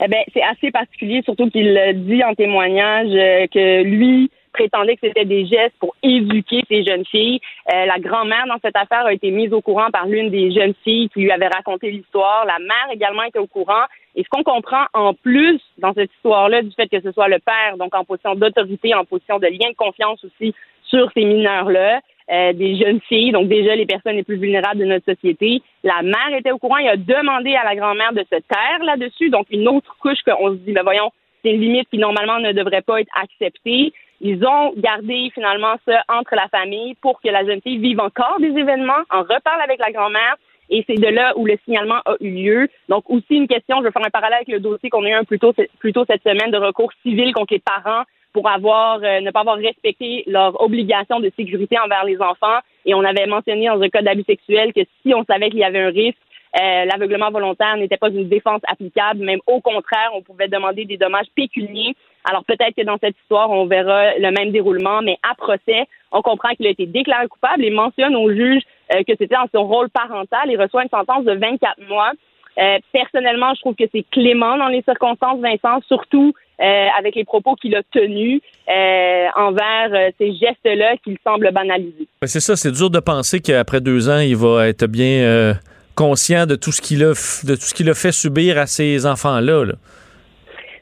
Eh bien, c'est assez particulier, surtout qu'il dit en témoignage que lui, prétendait que c'était des gestes pour éduquer ces jeunes filles. Euh, la grand-mère dans cette affaire a été mise au courant par l'une des jeunes filles qui lui avait raconté l'histoire. La mère également était au courant. Et ce qu'on comprend en plus dans cette histoire-là, du fait que ce soit le père, donc en position d'autorité, en position de lien de confiance aussi sur ces mineurs-là, euh, des jeunes filles, donc déjà les personnes les plus vulnérables de notre société. La mère était au courant, il a demandé à la grand-mère de se taire là-dessus, donc une autre couche qu'on se dit, ben voyons, c'est une limite qui normalement ne devrait pas être acceptée. Ils ont gardé finalement ça entre la famille pour que la jeune fille vive encore des événements, en reparle avec la grand-mère. Et c'est de là où le signalement a eu lieu. Donc, aussi une question, je vais faire un parallèle avec le dossier qu'on a eu un plus tôt, cette semaine de recours civil contre les parents pour avoir euh, ne pas avoir respecté leur obligation de sécurité envers les enfants. Et on avait mentionné dans un cas d'abus sexuel que si on savait qu'il y avait un risque, euh, l'aveuglement volontaire n'était pas une défense applicable, même au contraire, on pouvait demander des dommages pécuniers. Alors peut-être que dans cette histoire, on verra le même déroulement, mais à procès, on comprend qu'il a été déclaré coupable et mentionne au juge euh, que c'était dans son rôle parental et reçoit une sentence de 24 mois. Euh, personnellement, je trouve que c'est clément dans les circonstances, Vincent, surtout avec les propos qu'il a tenus envers ces gestes-là qu'il semble banaliser. C'est ça, c'est dur de penser qu'après deux ans, il va être bien conscient de tout ce qu'il a, de tout ce qu'il a fait subir à ces enfants-là.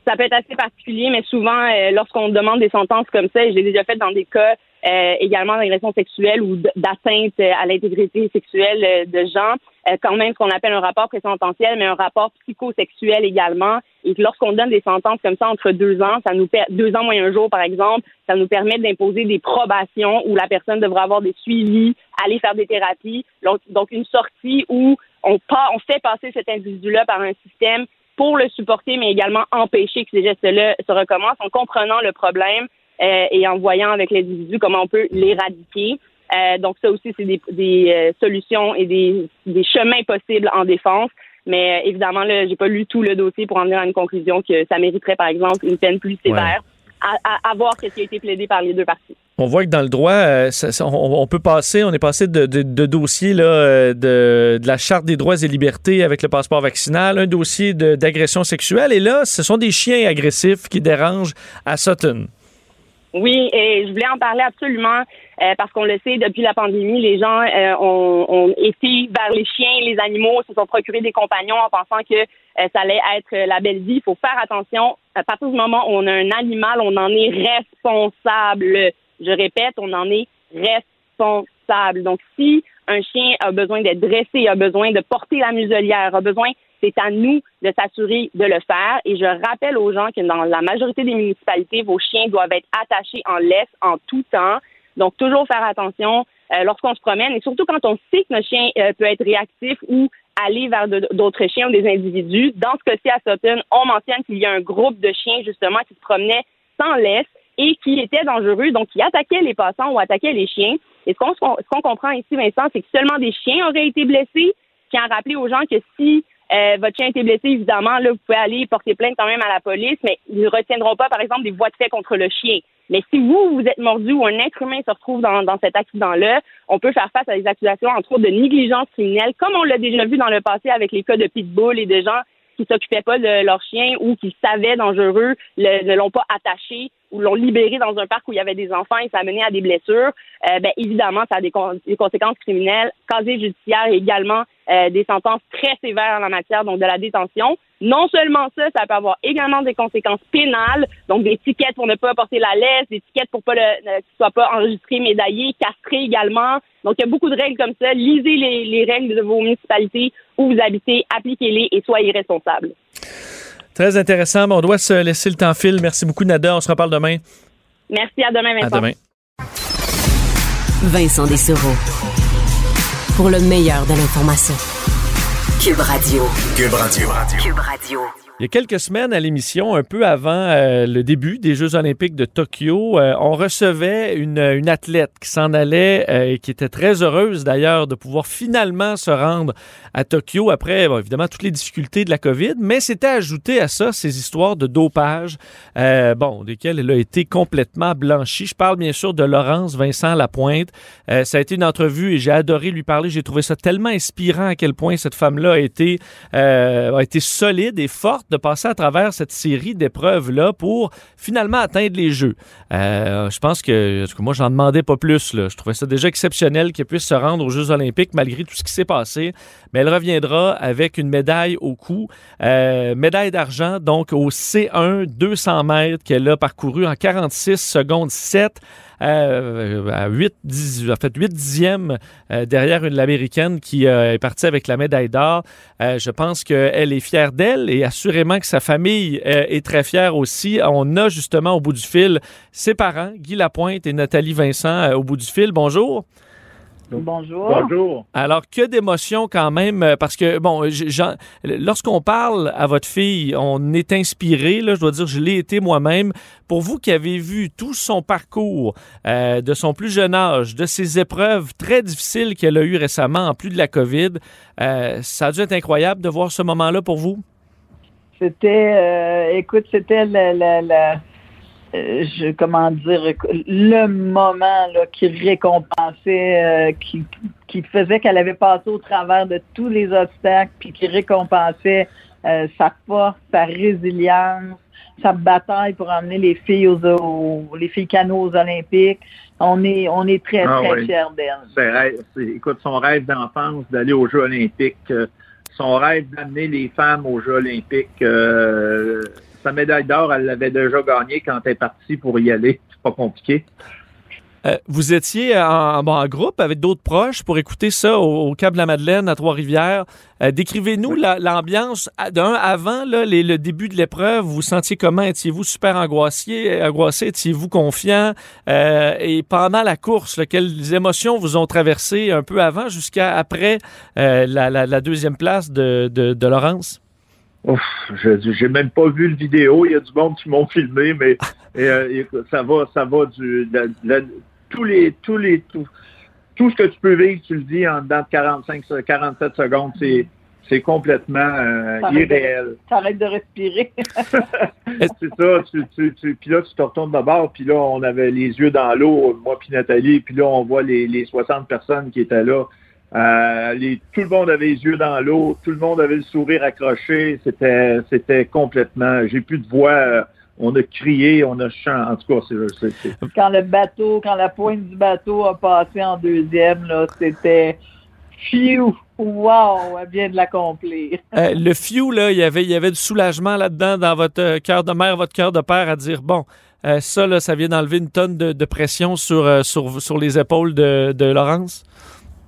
Ça peut être assez particulier, mais souvent, euh, lorsqu'on demande des sentences comme ça, et j'ai déjà fait dans des cas euh, également d'agression sexuelle ou d'atteinte à l'intégrité sexuelle euh, de gens, quand même ce qu'on appelle un rapport présententiel, mais un rapport psychosexuel également. Et lorsqu'on donne des sentences comme ça entre deux ans, ça nous deux ans moins un jour par exemple, ça nous permet d'imposer des probations où la personne devra avoir des suivis, aller faire des thérapies. Donc une sortie où on, on fait passer cet individu-là par un système pour le supporter, mais également empêcher que ces gestes-là se recommencent en comprenant le problème euh, et en voyant avec l'individu comment on peut l'éradiquer. Euh, donc ça aussi, c'est des, des euh, solutions et des, des, chemins possibles en défense. Mais évidemment, là, j'ai pas lu tout le dossier pour en venir à une conclusion que ça mériterait, par exemple, une peine plus sévère. À, à, voir ce qui a été plaidé par les deux parties. On voit que dans le droit, on, peut passer, on est passé de, de, dossiers là, de, de, la Charte des droits et libertés avec le passeport vaccinal, un dossier d'agression sexuelle, et là, ce sont des chiens agressifs qui dérangent à Sutton. Oui, et je voulais en parler absolument euh, parce qu'on le sait, depuis la pandémie, les gens euh, ont, ont, été vers les chiens, les animaux, se sont procurés des compagnons en pensant que euh, ça allait être la belle vie. Il faut faire attention. À partir du moment où on a un animal, on en est responsable. Je répète, on en est responsable. Donc, si un chien a besoin d'être dressé, a besoin de porter la muselière, a besoin c'est à nous de s'assurer de le faire. Et je rappelle aux gens que dans la majorité des municipalités, vos chiens doivent être attachés en laisse en tout temps. Donc, toujours faire attention euh, lorsqu'on se promène et surtout quand on sait que notre chien euh, peut être réactif ou aller vers d'autres chiens ou des individus. Dans ce cas-ci, à Sutton, on mentionne qu'il y a un groupe de chiens, justement, qui se promenaient sans laisse et qui étaient dangereux, donc qui attaquaient les passants ou attaquaient les chiens. Et ce qu'on comprend ici, Vincent, c'est que seulement des chiens auraient été blessés. Tiens à rappeler aux gens que si euh, votre chien a été blessé, évidemment, là, vous pouvez aller porter plainte quand même à la police, mais ils ne retiendront pas, par exemple, des voies de fait contre le chien. Mais si vous, vous êtes mordu ou un être humain se retrouve dans, dans cet accident-là, on peut faire face à des accusations, entre autres, de négligence criminelle, comme on l'a déjà vu dans le passé avec les cas de pitbull et de gens qui s'occupaient pas de leur chien ou qui savaient dangereux, le, ne l'ont pas attaché ou l'ont libéré dans un parc où il y avait des enfants et ça a mené à des blessures, euh, ben, évidemment, ça a des, conséquences criminelles, casier judiciaire également euh, des sentences très sévères en la matière, donc de la détention. Non seulement ça, ça peut avoir également des conséquences pénales, donc des tickets pour ne pas porter la laisse, des tickets pour pas le, qu'il soit pas enregistré, médaillé, castré également. Donc, il y a beaucoup de règles comme ça. Lisez les, les règles de vos municipalités où vous habitez, appliquez-les et soyez responsables. Très intéressant. on doit se laisser le temps fil. Merci beaucoup, Nada. On se reparle demain. Merci. À demain, Vincent. À demain. Vincent Dessereau. Pour le meilleur de l'information. Cube Radio. Cube Radio. Cube Radio. Il y a quelques semaines à l'émission, un peu avant euh, le début des Jeux olympiques de Tokyo, euh, on recevait une, une athlète qui s'en allait euh, et qui était très heureuse d'ailleurs de pouvoir finalement se rendre à Tokyo après, bon, évidemment, toutes les difficultés de la COVID, mais c'était ajouté à ça ces histoires de dopage, bon, desquelles elle a été complètement blanchie. Je parle bien sûr de Laurence Vincent Lapointe. ça a été une entrevue et j'ai adoré lui parler. J'ai trouvé ça tellement inspirant à quel point cette femme-là a été, a été solide et forte de passer à travers cette série d'épreuves-là pour finalement atteindre les Jeux. Euh, je pense que, que moi, j'en demandais pas plus. Là. Je trouvais ça déjà exceptionnel qu'elle puisse se rendre aux Jeux olympiques malgré tout ce qui s'est passé. Mais elle reviendra avec une médaille au cou. Euh, médaille d'argent, donc au C1 200 mètres qu'elle a parcouru en 46 secondes 7 euh, à 8, 10, en fait, 8 dixièmes euh, derrière une l'américaine qui est partie avec la médaille d'or. je pense qu'elle est fière d'elle et assurément que sa famille est très fière aussi. On a justement au bout du fil ses parents, Guy Lapointe et Nathalie Vincent au bout du fil. Bonjour. Bonjour. Bonjour. Alors, que d'émotions quand même, euh, parce que, bon, lorsqu'on parle à votre fille, on est inspiré, là, je dois dire, je l'ai été moi-même. Pour vous qui avez vu tout son parcours euh, de son plus jeune âge, de ses épreuves très difficiles qu'elle a eues récemment, en plus de la COVID, euh, ça a dû être incroyable de voir ce moment-là pour vous? C'était, écoute, c'était la euh, je, comment dire, le moment là, qui récompensait, euh, qui, qui faisait qu'elle avait passé au travers de tous les obstacles, puis qui récompensait euh, sa force, sa résilience, sa bataille pour emmener les filles aux, les filles canots aux Olympiques. On est, on est très, ah très fiers d'elle. Écoute, son rêve d'enfance d'aller aux Jeux olympiques, son rêve d'amener les femmes aux Jeux olympiques, sa médaille d'or, elle l'avait déjà gagnée quand elle est partie pour y aller. C'est pas compliqué. Euh, vous étiez en, groupe avec d'autres proches pour écouter ça au, Cap de la Madeleine, à Trois-Rivières. Euh, décrivez-nous l'ambiance d'un avant le début de l'épreuve. Vous sentiez comment? Étiez-vous super angoissé? angoissé? Étiez-vous confiant? Euh, et pendant la course, quelles émotions vous ont traversé un peu avant jusqu'à après la, deuxième place de Laurence? Ouf, je j'ai même pas vu le vidéo. Il y a du monde qui m'ont filmé, mais (laughs) euh, ça va, ça va du tous les tous les tout, tout ce que tu peux vivre, tu le dis en dedans de 45 47 secondes, c'est c'est complètement euh, irréel. T'arrêtes de respirer. (laughs) (laughs) c'est ça. Tu, tu, tu, puis là, tu te retournes de bord, puis là, on avait les yeux dans l'eau, moi puis Nathalie, puis là, on voit les, les 60 personnes qui étaient là. Euh, les, tout le monde avait les yeux dans l'eau, tout le monde avait le sourire accroché. C'était, c'était complètement. J'ai plus de voix. Euh, on a crié, on a chanté. En tout cas, c'est, Quand le bateau, quand la pointe du bateau a passé en deuxième, là, c'était. Fiou! Wow! Elle vient de l'accomplir. Euh, le fiou, là, il y avait, il y avait du soulagement là-dedans dans votre cœur de mère, votre cœur de père à dire bon, ça, là, ça vient d'enlever une tonne de, pression sur, sur, sur les épaules de, de Laurence?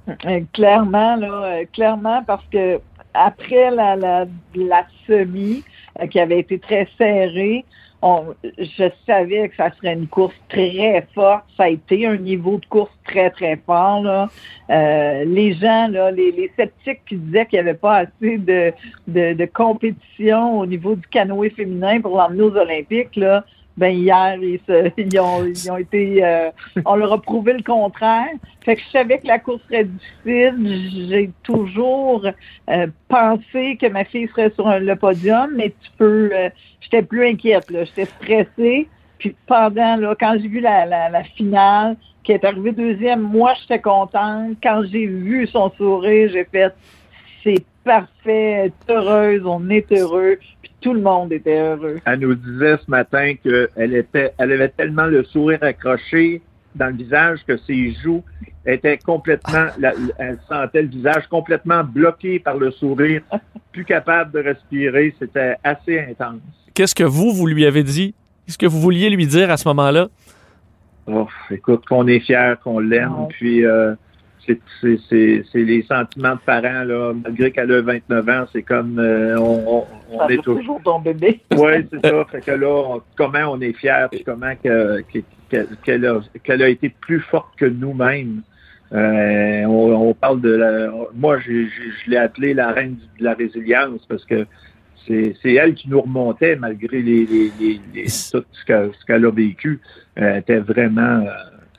Euh, clairement, là, euh, clairement, parce que après la, la, la semi, euh, qui avait été très serrée, on, je savais que ça serait une course très forte. Ça a été un niveau de course très, très fort. Là. les gens, là, les, les sceptiques qui disaient qu'il n'y avait pas assez de, de, de, compétition au niveau du canoë féminin pour l'emmener aux Olympiques, là, ben hier, (laughs) ils, ont, ils ont été, euh, on leur a prouvé le contraire. Fait que je savais que la course serait difficile. J'ai toujours euh, pensé que ma fille serait sur le podium, mais tu peux, euh, j'étais plus inquiète, là, j'étais stressée. Puis pendant, là, quand j'ai vu la, la, la finale, qui est arrivée deuxième, moi j'étais contente. Quand j'ai vu son sourire, j'ai fait, c'est parfait, heureuse, on est heureux tout le monde était heureux. Elle nous disait ce matin qu'elle était, elle avait tellement le sourire accroché dans le visage que ses joues étaient complètement, elle sentait le visage complètement bloqué par le sourire, plus capable de respirer. C'était assez intense. Qu'est-ce que vous, vous lui avez dit? Qu'est-ce que vous vouliez lui dire à ce moment-là? Oh, écoute, qu'on est fier, qu'on l'aime, puis euh, c'est les sentiments de parents, là, malgré qu'elle a 29 ans, c'est comme euh, on, on, est toujours ton bébé. (laughs) Oui, c'est ça. Fait que là, comment on est fiers, comment qu'elle a, qu'elle a été plus forte que nous-mêmes. Euh, on, parle de la, moi, je l'ai appelé la reine de la résilience parce que c'est elle qui nous remontait malgré les, tout ce qu'elle a vécu. Elle était vraiment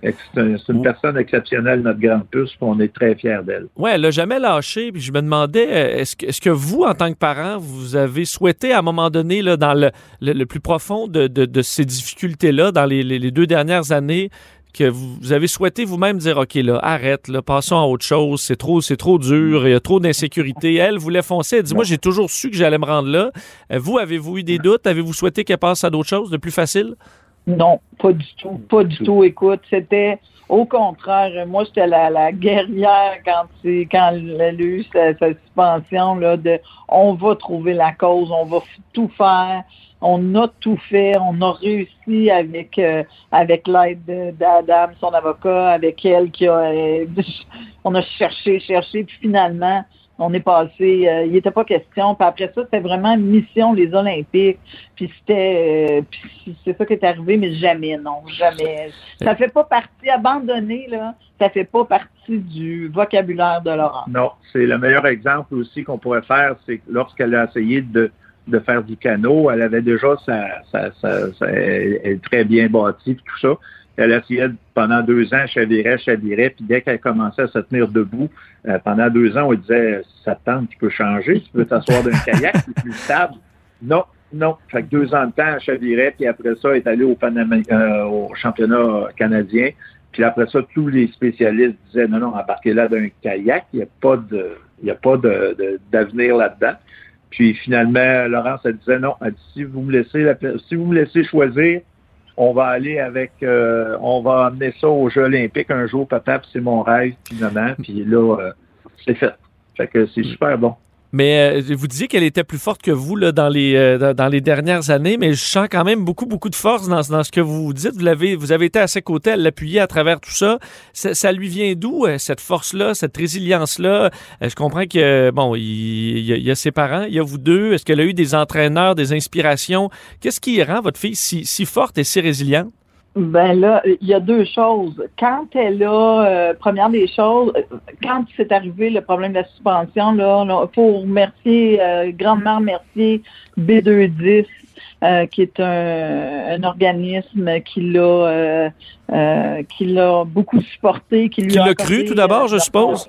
c'est une personne exceptionnelle, notre grande puce, puis on est très fiers d'elle. Oui, elle n'a jamais lâché. Puis je me demandais, euh, est-ce que, est que, vous, en tant que parent, vous avez souhaité à un moment donné, là, dans le, le, plus profond de, de, ces difficultés-là, dans les, les, deux dernières années, que vous, avez souhaité vous-même dire OK là arrête là passons à autre chose c'est trop c'est trop dur il y a trop d'insécurité. Elle voulait foncer elle dit moi j'ai toujours su que j'allais me rendre là. Euh, vous avez-vous eu des doutes? Avez-vous souhaité qu'elle passe à d'autres choses de plus facile? Non, pas du tout, pas du tout. Écoute, c'était au contraire, moi j'étais la, la guerrière quand c'est quand elle a eu sa, suspension là de on va trouver la cause, on va tout faire. On a tout fait, on a réussi avec euh, avec l'aide d'Adam, son avocat, avec elle qui a euh, (laughs) on a cherché, cherché, puis finalement on est passé, euh, il n'était pas question. Puis après ça, c'était vraiment mission les Olympiques. Puis c'était, euh, c'est ça qui est arrivé, mais jamais, non, jamais. Ça fait pas partie, abandonné, là, ça fait pas partie du vocabulaire de Laurent. Non, c'est le meilleur exemple aussi qu'on pourrait faire, c'est lorsqu'elle a essayé de, de faire du canot, elle avait déjà sa, sa, sa, elle est très bien bâtie, tout ça. Elle essayait pendant deux ans, chavirait, chavirait, puis dès qu'elle commençait à se tenir debout, euh, pendant deux ans, on disait ça te tente, tu peux changer, tu peux t'asseoir d'un kayak, c'est plus stable. Non, non. Fait que deux ans de temps, elle chavirait, puis après ça, elle est allée au, euh, au championnat canadien. Puis après ça, tous les spécialistes disaient non, non, embarquez là d'un kayak, il n'y a pas de, a pas de, d'avenir là-dedans. Puis finalement, Laurence, elle disait non, elle dit, si vous me laissez, si vous me laissez choisir, on va aller avec, euh, on va amener ça aux Jeux olympiques un jour, papa, c'est mon rêve, puis maman, puis là, euh, c'est fait. Fait que c'est super bon. Mais euh, vous disiez qu'elle était plus forte que vous là, dans, les, euh, dans les dernières années, mais je sens quand même beaucoup, beaucoup de force dans, dans ce que vous dites. Vous avez, vous avez été à ses côtés, elle l'appuyait à travers tout ça. ça. lui vient d'où, euh, cette force-là, cette résilience-là? Je comprends que, bon, il, y a, ses parents, il y a vous deux. Est-ce qu'elle a eu des entraîneurs, des inspirations? Qu'est-ce qui rend votre fille si, si forte et si résiliente? Ben là, il y a deux choses. Quand elle a, euh, première des choses, quand c'est arrivé le problème de la suspension, là, il faut remercier, euh, grandement remercier B210, euh, qui est un, un organisme qui l'a qui l'a beaucoup supporté, qui lui qui l'a cru tout d'abord, je suppose?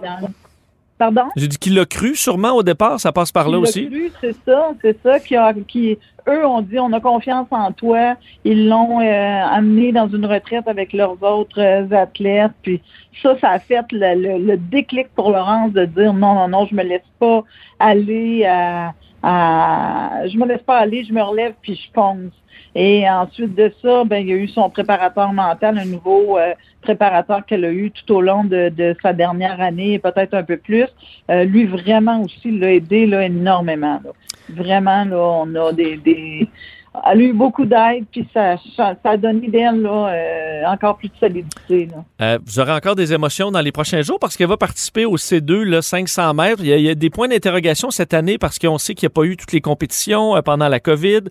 Pardon? J'ai dit qu'il l'a cru sûrement au départ, ça passe par là aussi. Cru, c'est ça, c'est ça qui a qui eux ont dit on a confiance en toi. Ils l'ont euh, amené dans une retraite avec leurs autres euh, athlètes. Puis ça, ça a fait le, le, déclic pour Laurence de dire non, non, non, je me laisse pas aller à, à je me laisse pas aller, je me relève puis je fonce. Et ensuite de ça, ben, il y a eu son préparateur mental, un nouveau euh, préparateur qu'elle a eu tout au long de, sa dernière année et peut-être un peu plus. Euh, lui, vraiment aussi, l'a aidé là, énormément. Vraiment, là, on a des, des, elle a eu beaucoup d'aide, puis ça, ça, a donné d'elle euh, encore plus de solidité. Euh, vous aurez encore des émotions dans les prochains jours parce qu'elle va participer au C2, là, 500 mètres. Il y, a, des points d'interrogation cette année parce qu'on sait qu'il n'y a pas eu toutes les compétitions euh, pendant la COVID.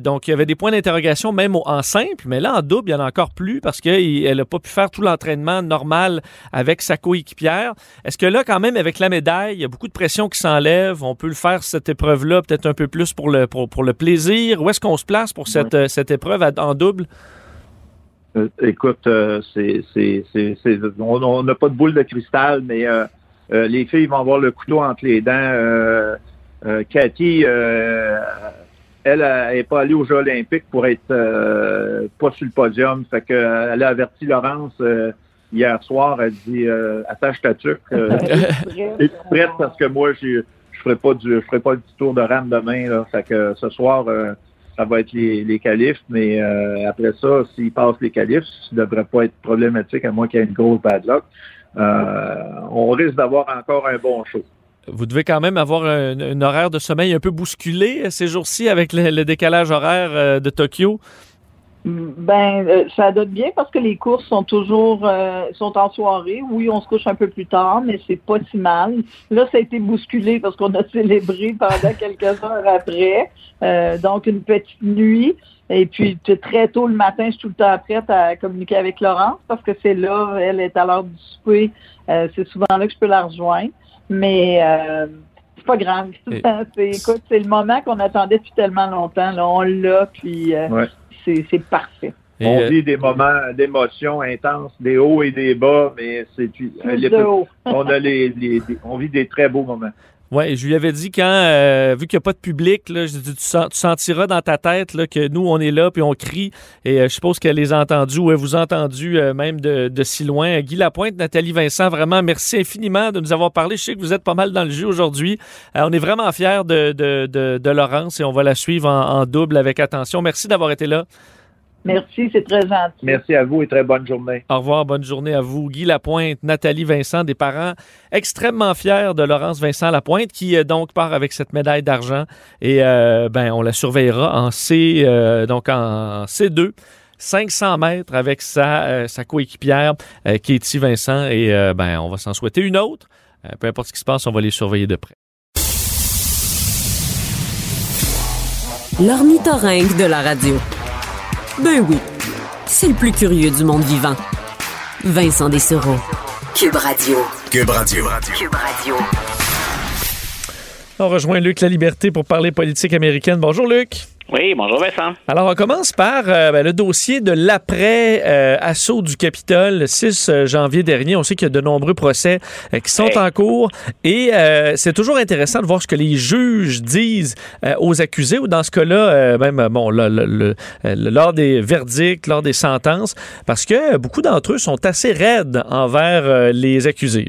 donc, il y avait des points d'interrogation même en simple, mais là, en double, il y en a encore plus parce qu'elle n'a pas pu faire tout l'entraînement normal avec sa coéquipière. Est-ce que là, quand même, avec la médaille, il y a beaucoup de pression qui s'enlève? On peut le faire, cette épreuve-là, peut-être un peu plus pour le, pour, pour le plaisir? Où est-ce qu'on se place pour cette, euh, cette épreuve en double? Euh, écoute, euh, c'est, on n'a pas de boule de cristal, mais les filles vont avoir le couteau entre les dents. Cathy, elle n'est pas allée aux Jeux olympiques pour être pas sur le podium. Fait que, elle a averti Laurence hier soir. Elle dit attache ta tuque. es prête parce que moi, je je ferai pas du je ferai pas du tour de rame demain. Là. Fait que ce soir, ça va être les, les qualifs, mais euh, après ça, s'ils passent les qualifs, ça ne devrait pas être problématique à moins qu'il y ait une grosse bad luck. Euh, on risque d'avoir encore un bon show. Vous devez quand même avoir un, horaire de sommeil un peu bousculé euh, ces jours-ci avec le décalage horaire de Tokyo. Ben, euh, ça donne bien parce que les courses sont toujours euh, sont en soirée. Oui, on se couche un peu plus tard, mais c'est pas si mal. Là, ça a été bousculé parce qu'on a (laughs) célébré pendant quelques heures après. Euh, donc, une petite nuit. Et puis, très tôt le matin, je suis tout le temps prête à communiquer avec Laurence parce que c'est là, elle est à l'heure du souper. c'est souvent là que je peux la rejoindre. Mais c'est pas grave. (laughs) c'est, écoute, c'est le moment qu'on attendait depuis tellement longtemps. Là. On l'a, puis euh, c'est, parfait. on vit des moments d'émotion intenses, des hauts et des bas, mais c'est on a les, on vit des très beaux moments. Oui, je lui avais dit quand, euh, vu qu'il n'y a pas de public, là, je tu, sentiras dans ta tête là, que nous, on est là, puis on crie. Et euh, je suppose qu'elle les a entendus, ou elle vous a entendu euh, même de, si loin. Guy Lapointe, Nathalie Vincent, vraiment, merci infiniment de nous avoir parlé. Je sais que vous êtes pas mal dans le jeu aujourd'hui. on est vraiment fiers de, de, de, Laurence et on va la suivre en double avec attention. Merci d'avoir été là. Merci, c'est très gentil. Merci à vous et très bonne journée. Au revoir, bonne journée à vous. Guy Lapointe, Nathalie Vincent, des parents extrêmement fiers de Laurence Vincent Lapointe, qui euh, donc part avec cette médaille d'argent. Et euh, ben, on la surveillera en C, euh, donc en C2. 500 mètres avec sa, sa coéquipière Katie Vincent et ben, on va s'en souhaiter une autre. peu importe ce qui se passe, on va les surveiller de près. L'ornithorynque de la radio. Ben oui, c'est le plus curieux du monde vivant. Vincent Dessereau. Cube Radio. Cube Radio. Cube Radio. On rejoint Luc La Liberté pour parler politique américaine. Bonjour Luc. Oui, bonjour Vincent. Alors, on commence par euh, ben, le dossier de l'après-assaut du Capitole le 6 euh, janvier dernier. On sait qu'il y a de nombreux procès euh, qui sont en cours et c'est toujours intéressant de voir ce que les juges disent aux accusés ou dans ce cas-là, même bon, lors des verdicts, lors des sentences, parce que beaucoup d'entre eux sont assez raides envers les accusés.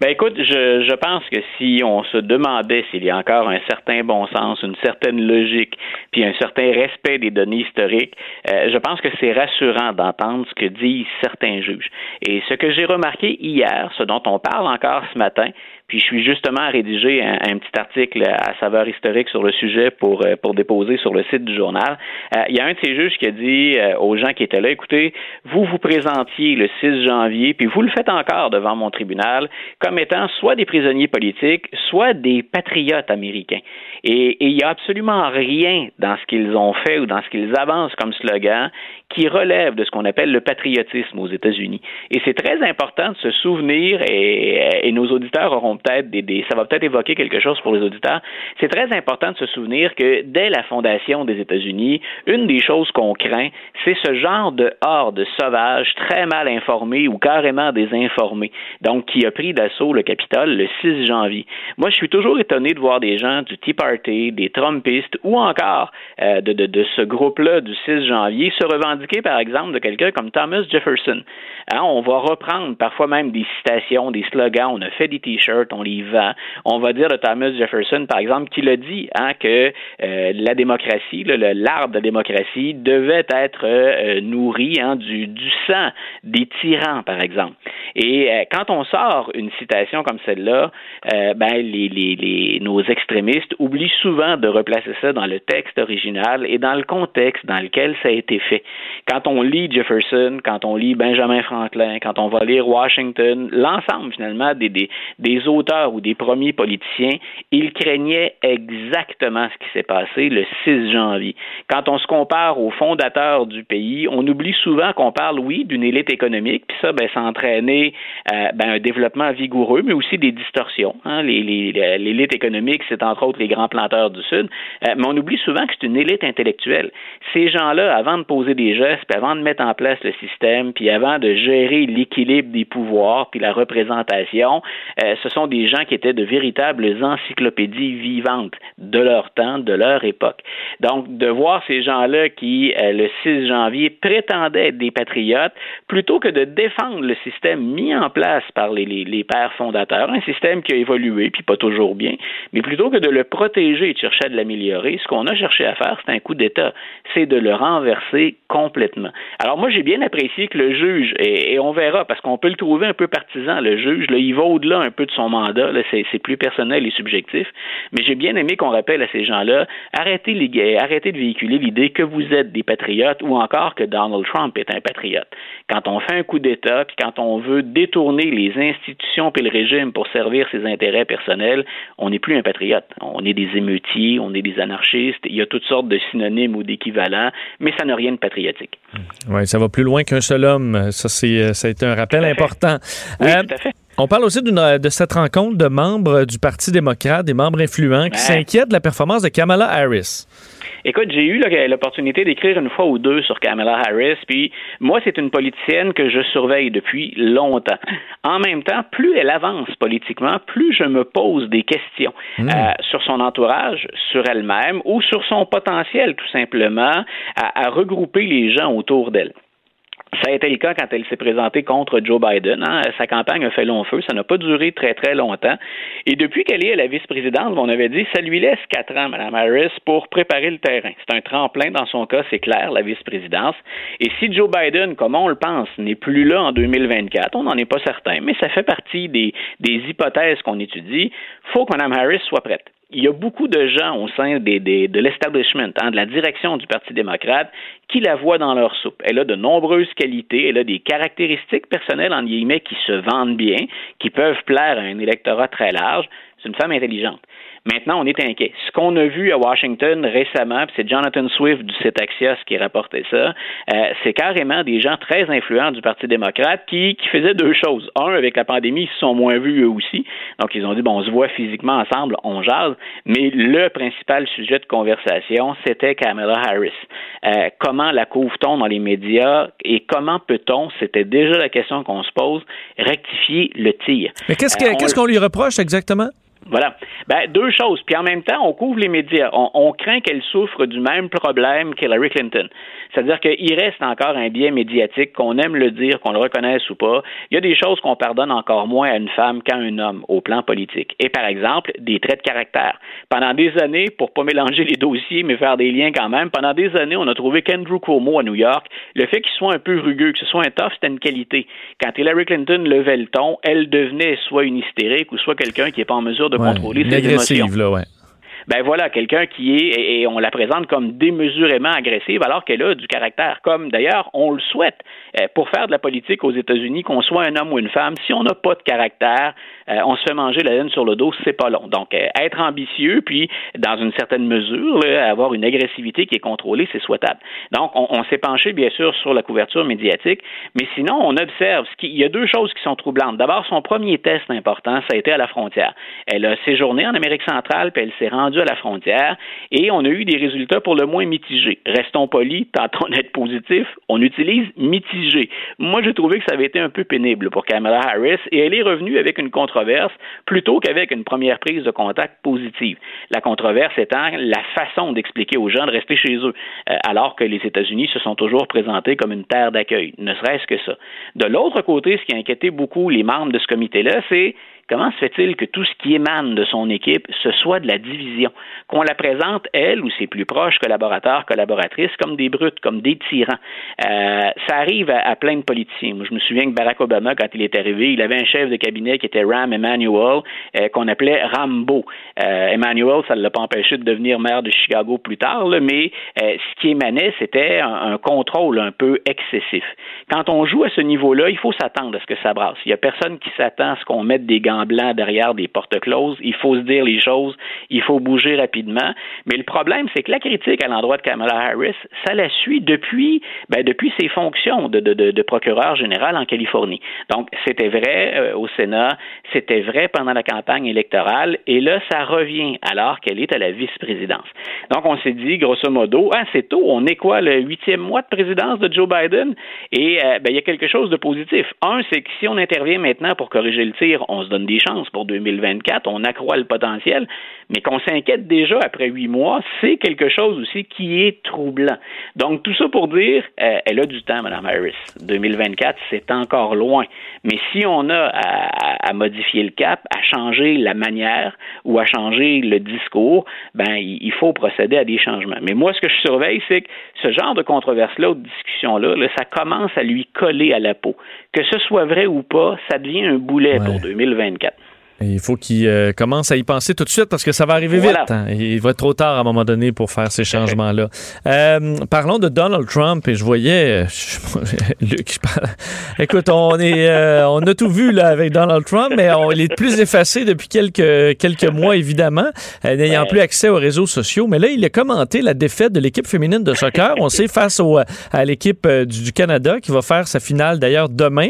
Ben écoute, je, je pense que si on se demandait s'il y a encore un certain bon sens, une certaine logique, puis un certain respect des données historiques, euh, je pense que c'est rassurant d'entendre ce que disent certains juges. Et ce que j'ai remarqué hier, ce dont on parle encore ce matin, puis je suis justement à rédiger un, petit article à saveur historique sur le sujet pour, euh, pour déposer sur le site du journal. Euh, il y a un de ces juges qui a dit euh, aux gens qui étaient là, écoutez, vous vous présentiez le 6 janvier, puis vous le faites encore devant mon tribunal, comme étant soit des prisonniers politiques, soit des patriotes américains. Et, il n'y a absolument rien dans ce qu'ils ont fait ou dans ce qu'ils avancent comme slogan qui relève de ce qu'on appelle le patriotisme aux États-Unis. Et c'est très important de se souvenir, et, et nos auditeurs auront peut-être des, ça va peut-être évoquer quelque chose pour les auditeurs. C'est très important de se souvenir que dès la fondation des États-Unis, une des choses qu'on craint, c'est ce genre de horde sauvage très mal informée ou carrément désinformée, donc qui a pris d'assaut le Capitole le 6 janvier. Moi, je suis toujours étonné de voir des gens du Tea Party, des Trumpistes ou encore euh, de, de, de ce groupe-là du 6 janvier se revendiquer, par exemple, de quelqu'un comme Thomas Jefferson. Hein, on va reprendre parfois même des citations, des slogans, on a fait des t-shirts, on les vend. On va dire de Thomas Jefferson, par exemple, qui a dit hein, que euh, la démocratie, l'arbre de la démocratie, devait être euh, nourri hein, du, du, sang des tyrans, par exemple. Et euh, quand on sort une citation comme celle-là, ben, les, les, les, nos extrémistes oublient souvent de replacer ça dans le texte original et dans le contexte dans lequel ça a été fait. Quand on lit Jefferson, quand on lit Benjamin Franklin, quand on va lire Washington, l'ensemble finalement des, des, auteurs ou des premiers politiciens, ils craignaient exactement ce qui s'est passé le 6 janvier. Quand on se compare aux fondateurs du pays, on oublie souvent qu'on parle, oui, d'une élite économique, puis ça, ben, ça a entraîné euh, ben, un développement vigoureux, mais aussi des distorsions. Hein. L'élite économique, c'est entre autres les grands planteurs du Sud, euh, mais on oublie souvent que c'est une élite intellectuelle. Ces gens-là, avant de poser des gestes, puis avant de mettre en place le système, puis avant de gérer l'équilibre des pouvoirs, puis la représentation, euh, ce sont des gens qui étaient de véritables encyclopédies vivantes de leur temps, de leur époque. Donc, de voir ces gens-là qui, euh, le 6 janvier, prétendaient être des patriotes, plutôt que de défendre le système mis en place par les, pères fondateurs, un système qui a évolué, puis pas toujours bien, mais plutôt que de le protéger et de chercher à l'améliorer, ce qu'on a cherché à faire, c'est un coup d'État, c'est de le renverser complètement. Alors moi, j'ai bien apprécié que le juge, et, on verra, parce qu'on peut le trouver un peu partisan, le juge, là, il va au-delà un peu de son mandat, c'est plus personnel et subjectif, mais j'ai bien aimé qu'on rappelle à ces gens-là, arrêtez, les, arrêtez de véhiculer l'idée que vous êtes des patriotes ou encore que Donald Trump est un patriote. Quand on fait un coup d'État, puis quand on veut détourner les institutions et le régime pour servir ses intérêts personnels, on n'est plus un patriote. On est des émeutiers, on est des anarchistes, il y a toutes sortes de synonymes ou d'équivalents, mais ça n'a rien de patriotique. Oui, ça va plus loin qu'un seul homme. Ça, c'est, ça a été un rappel important. Oui, tout à fait. On parle aussi de cette rencontre de membres du Parti démocrate, des membres influents, qui s'inquiètent de la performance de Kamala Harris. Écoute, j'ai eu l'opportunité d'écrire une fois ou deux sur Kamala Harris, puis moi, c'est une politicienne que je surveille depuis longtemps. En même temps, plus elle avance politiquement, plus je me pose des questions hmm. euh, sur son entourage, sur elle-même ou sur son potentiel, tout simplement, à regrouper les gens autour d'elle. Ça a été le cas quand elle s'est présentée contre Joe Biden. Hein. Sa campagne a fait long feu. Ça n'a pas duré très, très longtemps. Et depuis qu'elle est la vice-présidence, on avait dit, ça lui laisse quatre ans, Mme Harris, pour préparer le terrain. C'est un tremplin dans son cas, c'est clair, la vice-présidence. Et si Joe Biden, comme on le pense, n'est plus là en 2024, on n'en est pas certain, mais ça fait partie des, des hypothèses qu'on étudie, faut que Mme Harris soit prête il y a beaucoup de gens au sein de l'establishment, hein, de la direction du Parti démocrate, qui la voient dans leur soupe. Elle a de nombreuses qualités, elle a des caractéristiques personnelles, en guillemets, qui se vendent bien, qui peuvent plaire à un électorat très large. C'est une femme intelligente. Maintenant, on est inquiet. Ce qu'on a vu à Washington récemment, c'est Jonathan Swift du site Axios qui rapportait ça, euh, c'est carrément des gens très influents du Parti démocrate qui, qui faisaient deux choses. Un, avec la pandémie, ils se sont moins vus eux aussi. Donc, ils ont dit, bon, on se voit physiquement ensemble, on jase. Mais le principal sujet de conversation, c'était Kamala Harris. Euh, comment la couvre-t-on dans les médias et comment peut-on, c'était déjà la question qu'on se pose, rectifier le tir? Mais qu'est-ce euh, qu'on lui reproche exactement? Voilà. Ben, deux choses. Puis en même temps, on couvre les médias. On, craint qu'elle souffre du même problème qu'Hillary Clinton. C'est-à-dire qu'il reste encore un biais médiatique, qu'on aime le dire, qu'on le reconnaisse ou pas. Il y a des choses qu'on pardonne encore moins à une femme qu'à un homme au plan politique. Et par exemple, des traits de caractère. Pendant des années, pour pas mélanger les dossiers, mais faire des liens quand même, pendant des années, on a trouvé qu'Andrew Cuomo à New York, le fait qu'il soit un peu rugueux, que ce soit un tough, c'était une qualité. Quand Hillary Clinton levait le ton, elle devenait soit une hystérique ou soit quelqu'un qui n'est pas en mesure de contrôler ses émotions. Là, ouais ben voilà, quelqu'un qui est, et on la présente comme démesurément agressive, alors qu'elle a du caractère, comme d'ailleurs on le souhaite. Euh, pour faire de la politique aux États-Unis, qu'on soit un homme ou une femme, si on n'a pas de caractère, euh, on se fait manger la laine sur le dos, c'est pas long. Donc, euh, être ambitieux, puis dans une certaine mesure, avoir une agressivité qui est contrôlée, c'est souhaitable. Donc, on, s'est penché, bien sûr, sur la couverture médiatique, mais sinon, on observe, ce il y a deux choses qui sont troublantes. D'abord, son premier test important, ça a été à la frontière. Elle a séjourné en Amérique centrale, puis elle s'est rendue à la frontière, et on a eu des résultats pour le moins mitigés. Restons polis, tentons d'être positifs, on utilise mitigé. Moi, j'ai trouvé que ça avait été un peu pénible pour Kamala Harris, et elle est revenue avec une controverse plutôt qu'avec une première prise de contact positive. La controverse étant la façon d'expliquer aux gens de rester chez eux, euh, alors que les États-Unis se sont toujours présentés comme une terre d'accueil, ne serait-ce que ça. De l'autre côté, ce qui a inquiété beaucoup les membres de ce comité-là, c'est comment se fait-il que tout ce qui émane de son équipe, ce soit de la division, qu'on la présente, elle ou ses plus proches collaborateurs, collaboratrices, comme des brutes, comme des tyrans. Euh, ça arrive à, plein de politiciens. Moi, je me souviens que Barack Obama, quand il est arrivé, il avait un chef de cabinet qui était Ram Emanuel, euh, qu'on appelait Rambo. Euh, Emanuel, ça ne l'a pas empêché de devenir maire de Chicago plus tard, mais ce qui émanait, c'était un, contrôle un peu excessif. Quand on joue à ce niveau-là, il faut s'attendre à ce que ça brasse. Il n'y a personne qui s'attend à ce qu'on mette des gants blanc derrière des portes closes. Il faut se dire les choses, il faut bouger rapidement. Mais le problème, c'est que la critique à l'endroit de Kamala Harris, ça la suit depuis, ben, depuis ses fonctions de, procureur général en Californie. Donc, c'était vrai euh, au Sénat, c'était vrai pendant la campagne électorale, et là, ça revient alors qu'elle est à la vice-présidence. Donc, on s'est dit, grosso modo, ah, c'est tôt, on est quoi, le huitième mois de présidence de Joe Biden? Et euh, ben, il y a quelque chose de positif. Un, c'est que si on intervient maintenant pour corriger le tir, on se donne des chances pour 2024, on accroît le potentiel, mais qu'on s'inquiète déjà après huit mois, c'est quelque chose aussi qui est troublant. Donc, tout ça pour dire, euh, elle a du temps, Mme Harris. 2024, c'est encore loin. Mais si on a à, modifier le cap, à changer la manière ou à changer le discours, ben, il faut procéder à des changements. Mais moi, ce que je surveille, c'est que ce genre de controverse-là ou de discussion-là, là, ça commence à lui coller à la peau. Que ce soit vrai ou pas, ça devient un boulet pour 2024. Il faut qu'il euh, commence à y penser tout de suite parce que ça va arriver Voilà. vite. hein. Il va être trop tard à un moment donné pour faire ces changements-là. (laughs) Euh, parlons de Donald Trump et je voyais, euh, je- (laughs) Luc, je parle- écoute, on est, euh, on a tout vu là avec Donald Trump, mais on, il est plus effacé depuis quelques quelques mois évidemment, euh, n'ayant Ouais. plus accès aux réseaux sociaux. Mais là, il a commenté la défaite de l'équipe féminine de soccer. On sait face au, à l'équipe euh, du, du Canada qui va faire sa finale d'ailleurs demain.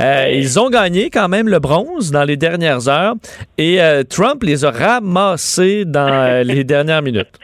Euh, Ils ont gagné quand même le bronze dans les dernières heures et euh, Trump les a ramassés dans euh, les (laughs) dernières minutes.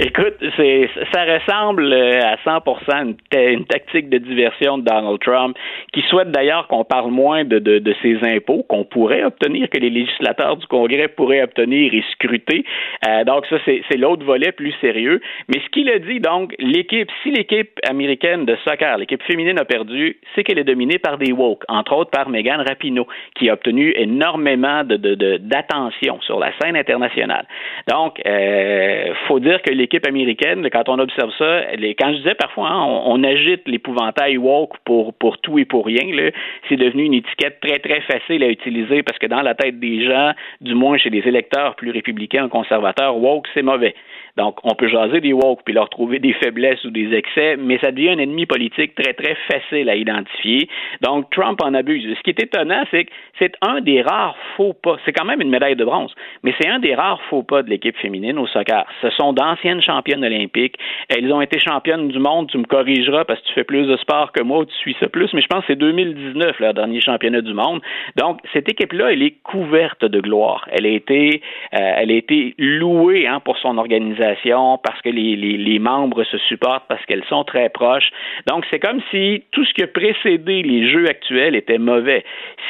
Écoute, c'est, ça ressemble euh, à 100% une, ta- une tactique de diversion de Donald Trump, qui souhaite d'ailleurs qu'on parle moins de, de, de ses impôts qu'on pourrait obtenir, que les législateurs du Congrès pourraient obtenir et scruter. Euh, donc ça, c'est, c'est l'autre volet plus sérieux. Mais ce qu'il a dit, donc, l'équipe, si l'équipe américaine de soccer, l'équipe féminine a perdu, c'est qu'elle est dominée par des woke, entre autres par Megan Rapinoe, qui a obtenu énormément de, de, de- d'attention sur la scène internationale. Donc, euh, faut dire que l'équipe américaine, quand on observe ça, quand je disais parfois, hein, on, on agite l'épouvantail woke pour, pour tout et pour rien, c'est devenu une étiquette très, très facile à utiliser parce que dans la tête des gens, du moins chez les électeurs plus républicains ou conservateurs, woke, c'est mauvais. Donc, on peut jaser des woke puis leur trouver des faiblesses ou des excès, mais ça devient un ennemi politique très, très facile à identifier. Donc, Trump en abuse. Ce qui est étonnant, c'est que c'est un des rares faux pas. C'est quand même une médaille de bronze, mais c'est un des rares faux pas de l'équipe féminine au soccer. Ce sont d'anciennes championnes olympiques. Elles ont été championnes du monde. Tu me corrigeras parce que tu fais plus de sport que moi, tu suis ça plus, mais je pense que c'est 2019, leur dernier championnat du monde. Donc, cette équipe-là, elle est couverte de gloire. Elle a été, euh, elle a été louée hein, pour son organisation, parce que les, membres se supportent, parce qu'elles sont très proches. Donc, c'est comme si tout ce qui a précédé les jeux actuels était mauvais.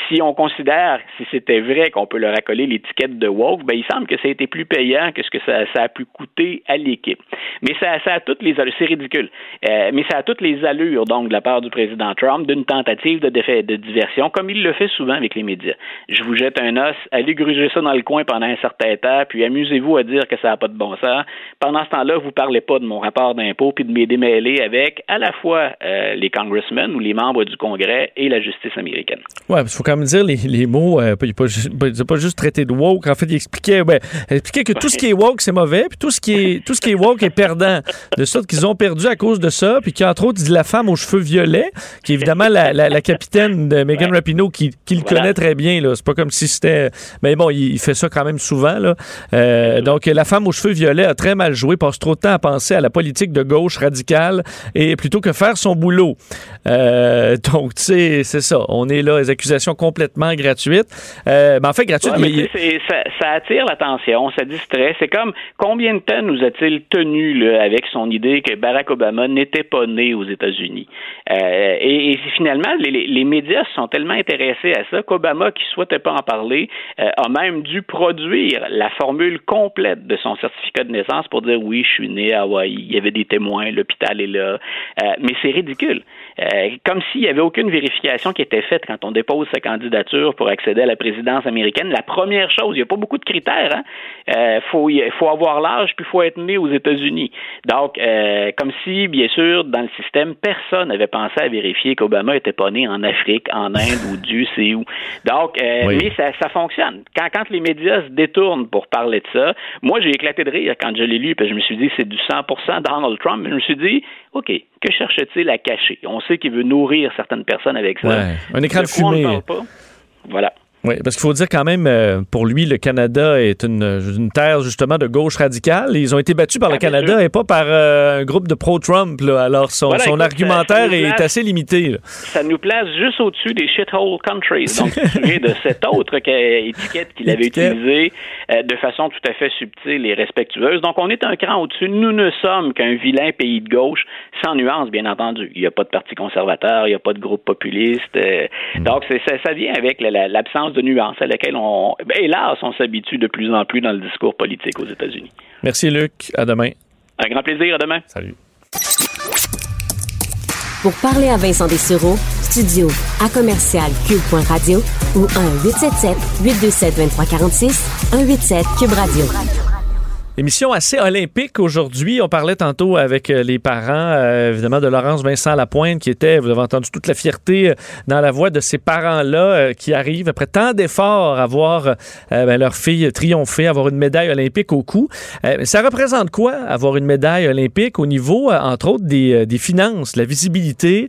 Si on considère, si c'était vrai qu'on peut leur accoler l'étiquette de woke, ben, il semble que ça a été plus payant que ce que ça, a pu coûter à l'équipe. Mais ça, a toutes les allures, c'est ridicule, euh, mais ça a toutes les allures, donc, de la part du président Trump, d'une tentative de, de diversion, comme il le fait souvent avec les médias. Je vous jette un os, allez gruger ça dans le coin pendant un certain temps, puis amusez-vous à dire que ça n'a pas de bon sens. Pendant ce temps-là, vous parlez pas de mon rapport d'impôt puis de mes démêlés avec à la fois euh, les congressmen ou les membres du Congrès et la justice américaine. Ouais, il faut quand même dire les, les mots. Euh, il n'a pas, juste traité de woke. En fait, il expliquait, ben, il expliquait que tout ce qui est woke, c'est mauvais, puis tout ce qui est tout ce qui est woke est perdant. De sorte qu'ils ont perdu à cause de ça, puis qu'entre autres, il dit la femme aux cheveux violets, qui est évidemment la, la, la capitaine de Megan Rapinoe, qui, qui le Voilà. connaît très bien. C'est pas comme si c'était. Mais bon, il, il fait ça quand même souvent. Là. Euh, donc, la femme aux cheveux violets a très mal joué, passe trop de temps à penser à la politique de gauche radicale et plutôt que faire son boulot. Euh, donc, tu sais, c'est ça. On est là, les accusations complètement gratuites. Euh, ben, en fait, gratuites, Ouais, mais ça, ça attire l'attention, ça distrait. C'est comme combien de temps nous a-t-il tenu là, avec son idée que Barack Obama n'était pas né aux États-Unis? Euh, et, et finalement, les, les- médias se sont tellement intéressés à ça qu'Obama, qui souhaitait pas en parler, euh, a même dû produire la formule complète de son certificat de naissance pour dire oui, je suis né à Hawaï, il y avait des témoins, l'hôpital est là. Euh, mais c'est ridicule. Euh, comme s'il n'y avait aucune vérification qui était faite quand on dépose sa candidature pour accéder à la présidence américaine. La première chose, il n'y a pas beaucoup de critères. Hein? Euh, faut, il faut avoir l'âge, puis il faut être né aux États-Unis. Donc, euh, comme si, bien sûr, dans le système, personne n'avait pensé à vérifier qu'Obama n'était pas né en Afrique, en Inde ou Dieu sait où. Donc, euh, Oui. mais ça, ça fonctionne. Quand, quand les médias se détournent pour parler de ça, moi, j'ai éclaté de rire quand je l'ai lu, parce que je me suis dit, c'est du 100% Donald Trump. Je me suis dit, OK, que cherche-t-il à cacher? On sait qu'il veut nourrir certaines personnes avec ça. Ouais. Un écran de fumée. Voilà. Oui, parce qu'il faut dire quand même, euh, pour lui, le Canada est une, une terre justement de gauche radicale. Ils ont été battus par le Ah, Canada sûr. et pas par euh, un groupe de pro-Trump. Alors son, Voilà, son écoute, argumentaire est assez limité. là. ça nous place juste au-dessus des shithole countries. Donc, (laughs) de cette autre que- étiquette qu'il avait utilisée euh, de façon tout à fait subtile et respectueuse. Donc, on est un cran au-dessus. Nous ne sommes qu'un vilain pays de gauche, sans nuance, bien entendu. Il n'y a pas de parti conservateur, il n'y a pas de groupe populiste. Hmm. Donc, c'est- ça, ça vient avec la- de nuance à laquelle on, ben, hélas, on s'habitue de plus en plus dans le discours politique aux États-Unis. Merci Luc. À demain. Un grand plaisir. À demain. Salut. Pour parler à Vincent Dessureau, studio à commercial cube.radio ou 1 877 827 2346 187 Cube Radio. Émission assez olympique aujourd'hui. On parlait tantôt avec euh, les parents, euh, évidemment, de Laurence Vincent Lapointe, qui était, vous avez entendu toute la fierté euh, dans la voix de ces parents-là qui arrivent après tant d'efforts à voir ben, leur fille triompher, avoir une médaille olympique au cou. ça représente quoi, avoir une médaille olympique au niveau, entre autres, des, des finances, la visibilité?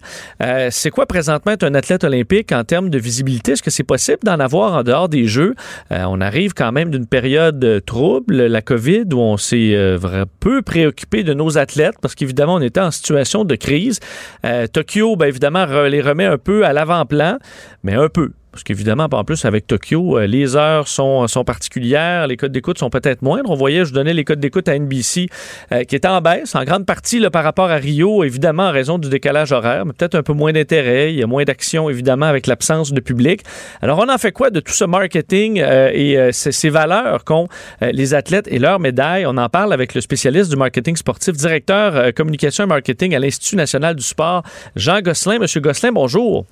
c'est quoi présentement être un athlète olympique en termes de visibilité? Est-ce que c'est possible d'en avoir en dehors des Jeux? on arrive quand même d'une période trouble, la COVID, on s'est euh, peu préoccupé de nos athlètes parce qu'évidemment, on était en situation de crise. Euh, Tokyo, bien évidemment, les remet un peu à l'avant-plan, mais un peu. Parce qu'évidemment, en plus, avec Tokyo, euh, les heures sont, sont particulières, les codes d'écoute sont peut-être moindres. On voyait, je donnais les codes d'écoute à NBC euh, qui étaient en baisse, en grande partie par rapport à Rio, évidemment en raison du décalage horaire, mais peut-être un peu moins d'intérêt. Il y a moins d'action, évidemment, avec l'absence de public. Alors, on en fait quoi de tout ce marketing euh, et ces, valeurs qu'ont les athlètes et leurs médailles? On en parle avec le spécialiste du marketing sportif, directeur communication et marketing à l'Institut national du sport, Jean Gosselin. Monsieur Gosselin, bonjour.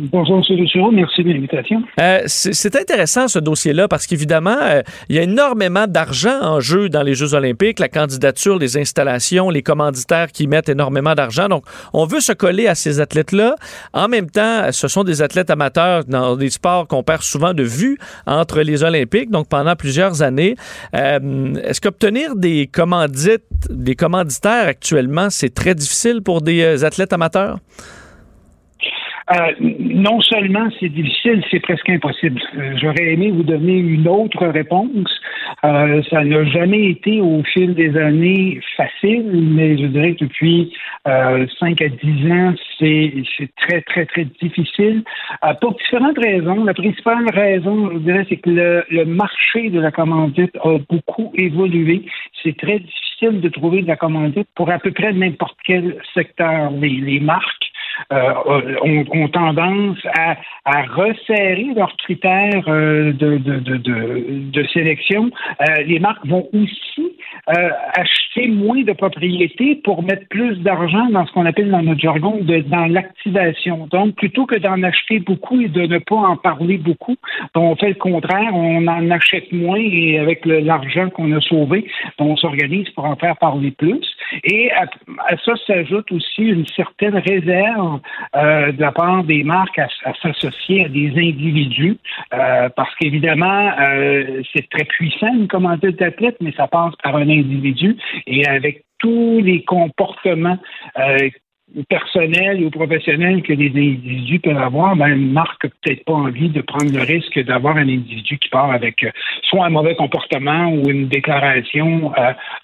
Bonjour, M. Lucero. Merci de l'invitation. Euh, c'est intéressant, ce dossier-là, parce qu'évidemment, euh, il y a énormément d'argent en jeu dans les Jeux olympiques, la candidature, les installations, les commanditaires qui mettent énormément d'argent. Donc, on veut se coller à ces athlètes-là. En même temps, ce sont des athlètes amateurs dans des sports qu'on perd souvent de vue entre les Olympiques, donc pendant plusieurs années. Euh, est-ce qu'obtenir des commandites, des commanditaires actuellement, c'est très difficile pour des athlètes amateurs? Euh, non seulement c'est difficile, c'est presque impossible. Euh, j'aurais aimé vous donner une autre réponse. Euh, ça n'a jamais été au fil des années facile, mais je dirais que depuis 5 à 10 ans, c'est très, très, très difficile. pour différentes raisons. La principale raison, je dirais, c'est que le, le marché de la commandite a beaucoup évolué. C'est très difficile de trouver de la commandite pour à peu près n'importe quel secteur. Les, les marques euh, ont, ont, tendance à, à, resserrer leurs critères euh, de, de, de, de, sélection. Euh, les marques vont aussi acheter moins de propriétés pour mettre plus d'argent dans ce qu'on appelle dans notre jargon de, dans l'activation. Donc, plutôt que d'en acheter beaucoup et de ne pas en parler beaucoup, on fait le contraire, on en achète moins et avec l'argent qu'on a sauvé, on s'organise pour en faire parler plus. Et à, à ça s'ajoute aussi une certaine réserve euh, de la part des marques à, s'associer à des individus, euh, parce qu'évidemment, euh, c'est très puissant une commandite d'athlète, mais ça passe par un individu et avec tous les comportements personnels ou professionnels que les individus peuvent avoir, ben, une marque n'a peut-être pas envie de prendre le risque d'avoir un individu qui part avec soit un mauvais comportement ou une déclaration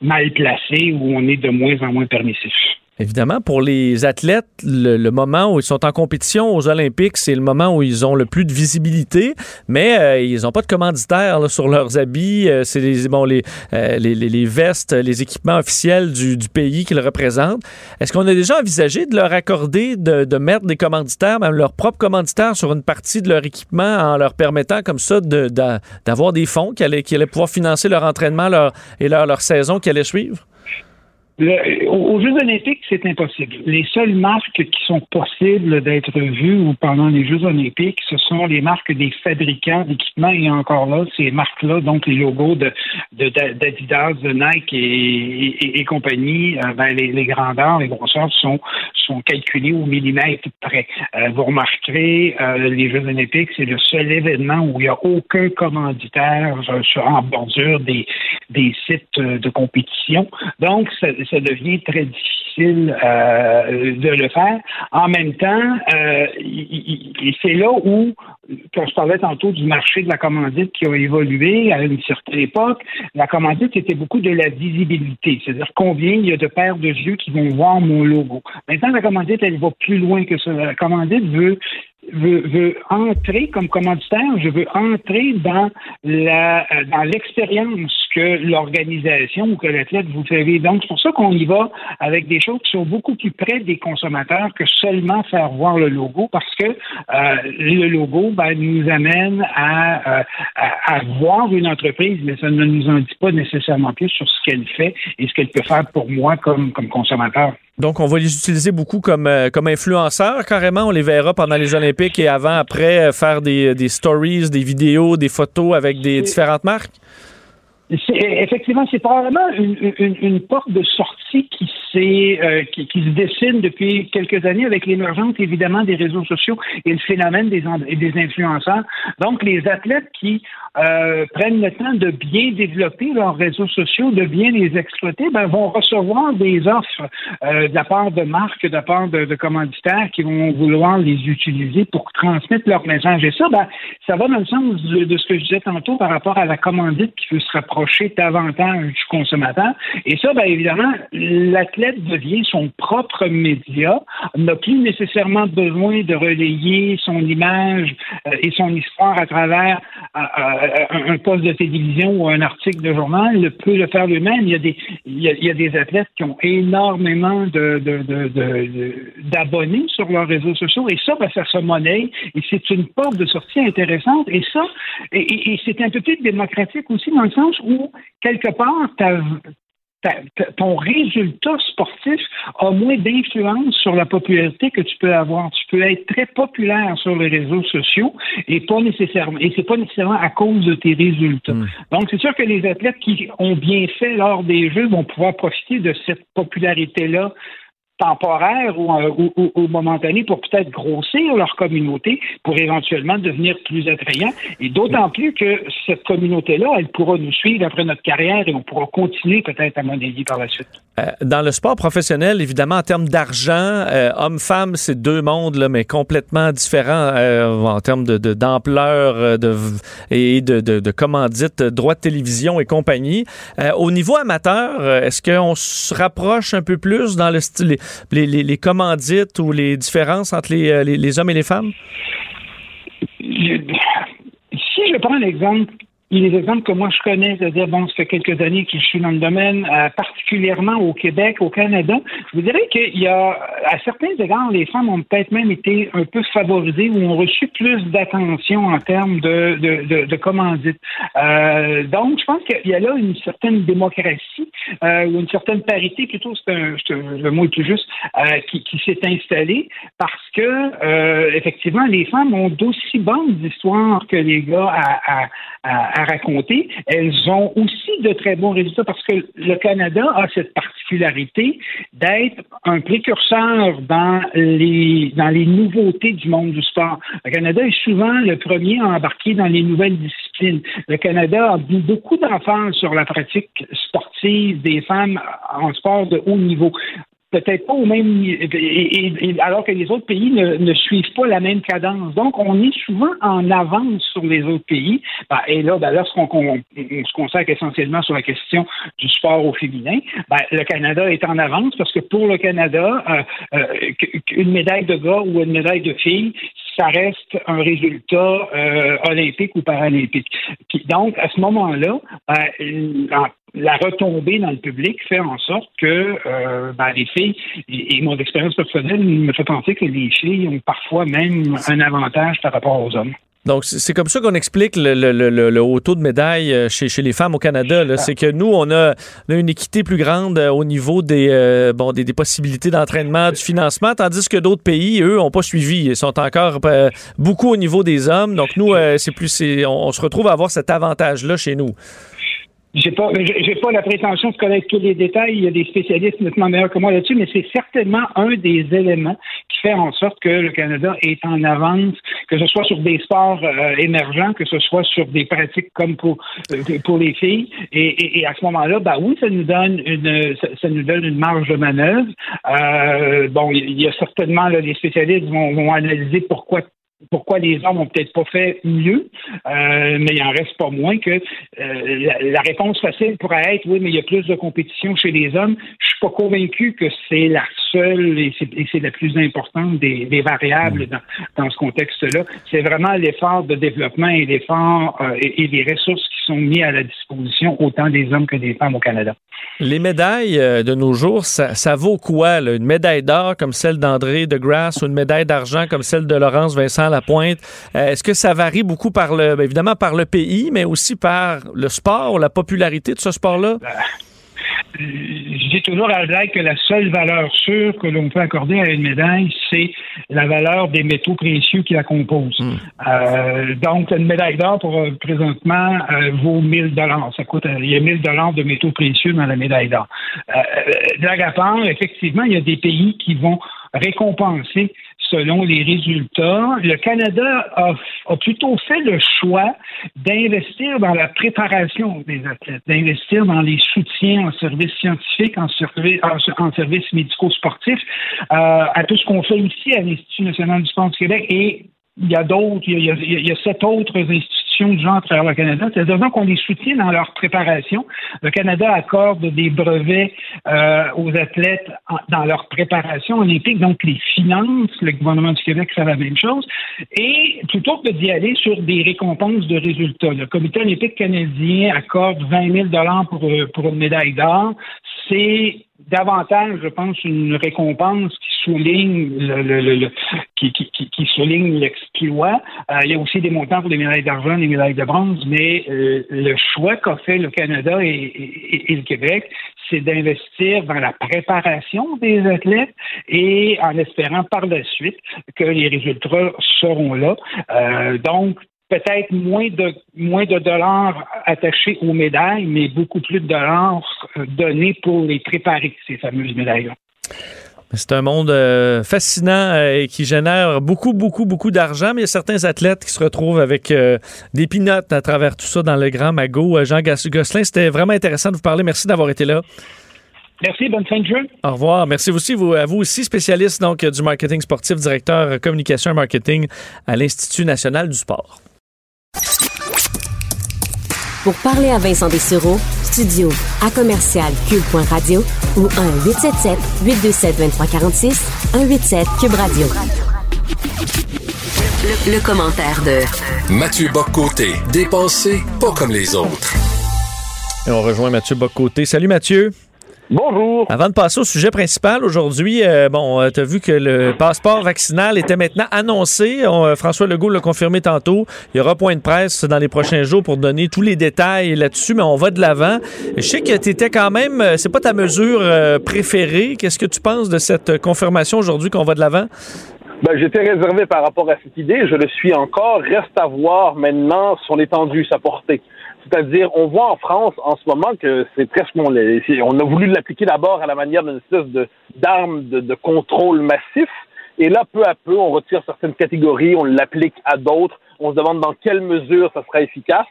mal placée où on est de moins en moins permissif. Évidemment, pour les athlètes, le, moment où ils sont en compétition aux Olympiques, c'est le moment où ils ont le plus de visibilité, mais euh, ils n'ont pas de commanditaire sur leurs habits. Euh, c'est les, bon, euh, les, les, les, vestes, les équipements officiels du, du pays qu'ils représentent. Est-ce qu'on a déjà envisagé de leur accorder de, mettre des commanditaires, même leurs propres commanditaires, sur une partie de leur équipement en leur permettant comme ça d'avoir de, des fonds qui allaient, qui allaient pouvoir financer leur entraînement leur, et leur, leur saison qui allait suivre? Aux Jeux olympiques, c'est impossible. Les seules marques qui sont possibles d'être vues pendant les Jeux olympiques, ce sont les marques des fabricants d'équipements et encore là, ces marques-là, donc les logos de, d'Adidas, de, Nike et, compagnie, euh, ben, les, grandeurs, les grosseurs sont, sont calculés au millimètre près. Euh, vous remarquerez, euh, les Jeux olympiques, c'est le seul événement où il n'y a aucun commanditaire sur, en bordure des, sites de compétition. Donc, ça devient très difficile euh, de le faire. En même temps, euh, c'est là où, quand je parlais tantôt du marché de la commandite qui a évolué à une certaine époque, la commandite c'était beaucoup de la visibilité, c'est-à-dire combien il y a de paires de yeux qui vont voir mon logo. Maintenant, la commandite, elle va plus loin que ça. La commandite veut veut, entrer comme commanditaire, je veux entrer dans la dans l'expérience que l'organisation ou que l'athlète vous fait Donc, c'est pour ça qu'on y va avec des choses qui sont beaucoup plus près des consommateurs que seulement faire voir le logo, parce que euh, le logo ben, nous amène euh, à, à, voir une entreprise, mais ça ne nous en dit pas nécessairement plus sur ce qu'elle fait et ce qu'elle peut faire pour moi comme, comme consommateur. Donc, on va les utiliser beaucoup comme, euh, comme influenceurs, carrément. On les verra pendant les Olympiques et avant, après, faire des, des stories, des vidéos, des photos avec des différentes marques. Effectivement, c'est probablement une, porte de sortie qui, euh, qui, se dessine depuis quelques années avec l'émergence évidemment des réseaux sociaux et le phénomène des, des influenceurs. Donc, les athlètes qui euh, prennent le temps de bien développer leurs réseaux sociaux, de bien les exploiter, ben, vont recevoir des offres euh, de la part de marques, de la part de, de, commanditaires qui vont vouloir les utiliser pour transmettre leur message. Et ça, ben, ça va dans le sens de, de, ce que je disais tantôt par rapport à la commandite qui veut se rapprocher davantage du consommateur. Et ça, ben, évidemment, l'athlète devient son propre média, n'a plus nécessairement besoin de relayer son image euh, et son histoire à travers un, poste de télévision ou un article de journal, il peut le faire lui-même. Il y a des, il y a, des athlètes qui ont énormément d'abonnés sur leurs réseaux sociaux et ça, ben, ça se monnaie et c'est une porte de sortie intéressante et ça, et, c'est un peu démocratique aussi dans le sens où quelque part, ton résultat sportif a moins d'influence sur la popularité que tu peux avoir. Tu peux être très populaire sur les réseaux sociaux et pas nécessairement, et c'est pas nécessairement à cause de tes résultats. Hmm. Donc, c'est sûr que les athlètes qui ont bien fait lors des Jeux vont pouvoir profiter de cette popularité-là temporaire euh, ou, ou, momentané pour peut-être grossir leur communauté pour éventuellement devenir plus attrayant. Et d'autant plus que cette communauté-là, elle pourra nous suivre après notre carrière et on pourra continuer peut-être à monnayer par la suite. Euh, dans le sport professionnel, évidemment, en termes d'argent, euh, homme-femme, c'est deux mondes, là, mais complètement différents en termes de, d'ampleur de, et de, de, de droits de télévision et compagnie. au niveau amateur, est-ce qu'on se rapproche un peu plus dans le style les, les, commandites ou les différences entre les, euh, les hommes et les femmes? Si je prends l'exemple les exemples que moi je connais, c'est-à-dire, bon, ça fait quelques années que je suis dans le domaine, euh, particulièrement au Québec, au Canada, je vous dirais qu'il y a, à certains égards, les femmes ont peut-être même été un peu favorisées ou ont reçu plus d'attention en termes de, de, de, commandite. Euh, donc, je pense qu'il y a là une certaine démocratie euh, ou une certaine parité, plutôt, c'est le mot est plus juste, euh, qui, qui s'est installée parce que, effectivement, les femmes ont d'aussi bonnes histoires que les gars à, à, à raconter, elles ont aussi de très bons résultats parce que le Canada a cette particularité d'être un précurseur dans les, dans les nouveautés du monde du sport. Le Canada est souvent le premier à embarquer dans les nouvelles disciplines. Le Canada a beaucoup d'enfants sur la pratique sportive des femmes en sport de haut niveau peut-être pas au même alors que les autres pays ne, suivent pas la même cadence. Donc, on est souvent en avance sur les autres pays. Ben, et là, ben, lorsqu'on se consacre essentiellement sur la question du sport au féminin, ben, le Canada est en avance parce que pour le Canada, euh, euh, une médaille de gars ou une médaille de fille, ça reste un résultat euh, olympique ou paralympique. donc, à ce moment-là, ben, la retombée dans le public fait en sorte que euh, ben, les filles, et, mon expérience personnelle me fait penser que les filles ont parfois même un avantage par rapport aux hommes. Donc, c'est comme ça qu'on explique le, le, le, haut taux de médailles euh, chez, chez les femmes au Canada. C'est que nous, on a, une équité plus grande euh, au niveau des, bon, des, possibilités d'entraînement, du financement, tandis que d'autres pays, eux, n'ont pas suivi. Ils sont encore beaucoup au niveau des hommes. Donc, nous, c'est plus, on, on se retrouve à avoir cet avantage-là chez nous. J'ai pas, j'ai pas la prétention de connaître tous les détails. Il y a des spécialistes nettement meilleurs que moi là-dessus, mais c'est certainement un des éléments qui fait en sorte que le Canada est en avance, que ce soit sur des sports euh, émergents, que ce soit sur des pratiques comme pour euh, pour les filles. Et, et, à ce moment-là, bah oui, ça nous donne une ça, nous donne une marge de manœuvre. Euh, bon, il y a certainement là, les spécialistes vont, vont analyser pourquoi pourquoi les hommes ont peut-être pas fait mieux, euh, mais il en reste pas moins que euh, la, réponse facile pourrait être oui, mais il y a plus de compétition chez les hommes. Je suis pas convaincu que c'est la seule et c'est la plus importante des, variables dans, dans ce contexte-là. C'est vraiment l'effort de développement et l'effort euh, et, les ressources qui sont mis à la disposition autant des hommes que des femmes au Canada. Les médailles de nos jours, ça, vaut quoi? Une médaille d'or comme celle d'André de Grasse ou une médaille d'argent comme celle de Laurence Vincent la pointe. Euh, est-ce que ça varie beaucoup par le, ben, évidemment par le pays, mais aussi par le sport, la popularité de ce sport-là? je dis toujours à Adelaide que la seule valeur sûre que l'on peut accorder à une médaille, c'est la valeur des métaux précieux qui la composent. Hmm. Euh, donc, une médaille d'or, pour euh, présentement, euh, vaut 1000 dollars. Ça coûte, il y a 1000 dollars de métaux précieux dans la médaille d'or. Euh, blague à part, effectivement, il y a des pays qui vont récompenser selon les résultats. Le Canada a, plutôt fait le choix d'investir dans la préparation des athlètes, d'investir dans les soutiens en services scientifiques, en, service, en, services médico-sportifs, euh, à tout ce qu'on fait ici à l'Institut national du sport du Québec et il y a d'autres, il, il y a sept autres institutions de genre à travers le Canada. C'est-à-dire qu'on les soutient dans leur préparation. Le Canada accorde des brevets euh, aux athlètes dans leur préparation olympique, donc les finances. Le gouvernement du Québec fait la même chose. Et plutôt que d'y aller sur des récompenses de résultats, le Comité olympique canadien accorde 20 000 dollars pour, euh, pour une médaille d'or. C'est davantage, je pense, une récompense qui souligne le, le, le, le qui, qui, qui, souligne l'exploit. Euh, il y a aussi des montants pour les médailles d'argent, les médailles de bronze, mais euh, le choix qu'a fait le Canada et, et, le Québec, c'est d'investir dans la préparation des athlètes et en espérant par la suite que les résultats seront là. Euh, donc, peut-être moins de moins de dollars attachés aux médailles, mais beaucoup plus de dollars donnés pour les préparer, ces fameuses médailles-là. C'est un monde euh, fascinant euh, et qui génère beaucoup, beaucoup, beaucoup d'argent, mais il y a certains athlètes qui se retrouvent avec euh, des pinottes à travers tout ça dans le grand magot. Jean Gosselin, c'était vraiment intéressant de vous parler. Merci d'avoir été là. Merci, bonne fin de jeu. Au revoir. Merci aussi, vous, à vous aussi, spécialiste donc, du marketing sportif, directeur communication et marketing à l'Institut national du sport. Pour parler à Vincent Dessureau, studio à commercial cube.radio ou 1-877-827-2346, 187 Cube Radio. Le, le, commentaire de Mathieu Boccoté, dépensé pas comme les autres. Et on rejoint Mathieu Boccoté. Salut Mathieu. Bonjour. Avant de passer au sujet principal aujourd'hui, euh, bon, euh, tu as vu que le passeport vaccinal était maintenant annoncé. On, euh, François Legault l'a confirmé tantôt. Il y aura point de presse dans les prochains jours pour donner tous les détails là-dessus, mais on va de l'avant. Je sais que tu étais quand même, c'est pas ta mesure préférée. Qu'est-ce que tu penses de cette confirmation aujourd'hui qu'on va de l'avant? Ben, j'étais réservé par rapport à cette idée. Je le suis encore. Reste à voir maintenant son étendue, sa portée. C'est-à-dire, on voit en France en ce moment que c'est presque on, a voulu l'appliquer d'abord à la manière d'une espèce de d'arme de, de, contrôle massif, et là, peu à peu, on retire certaines catégories, on l'applique à d'autres. On se demande dans quelle mesure ça sera efficace,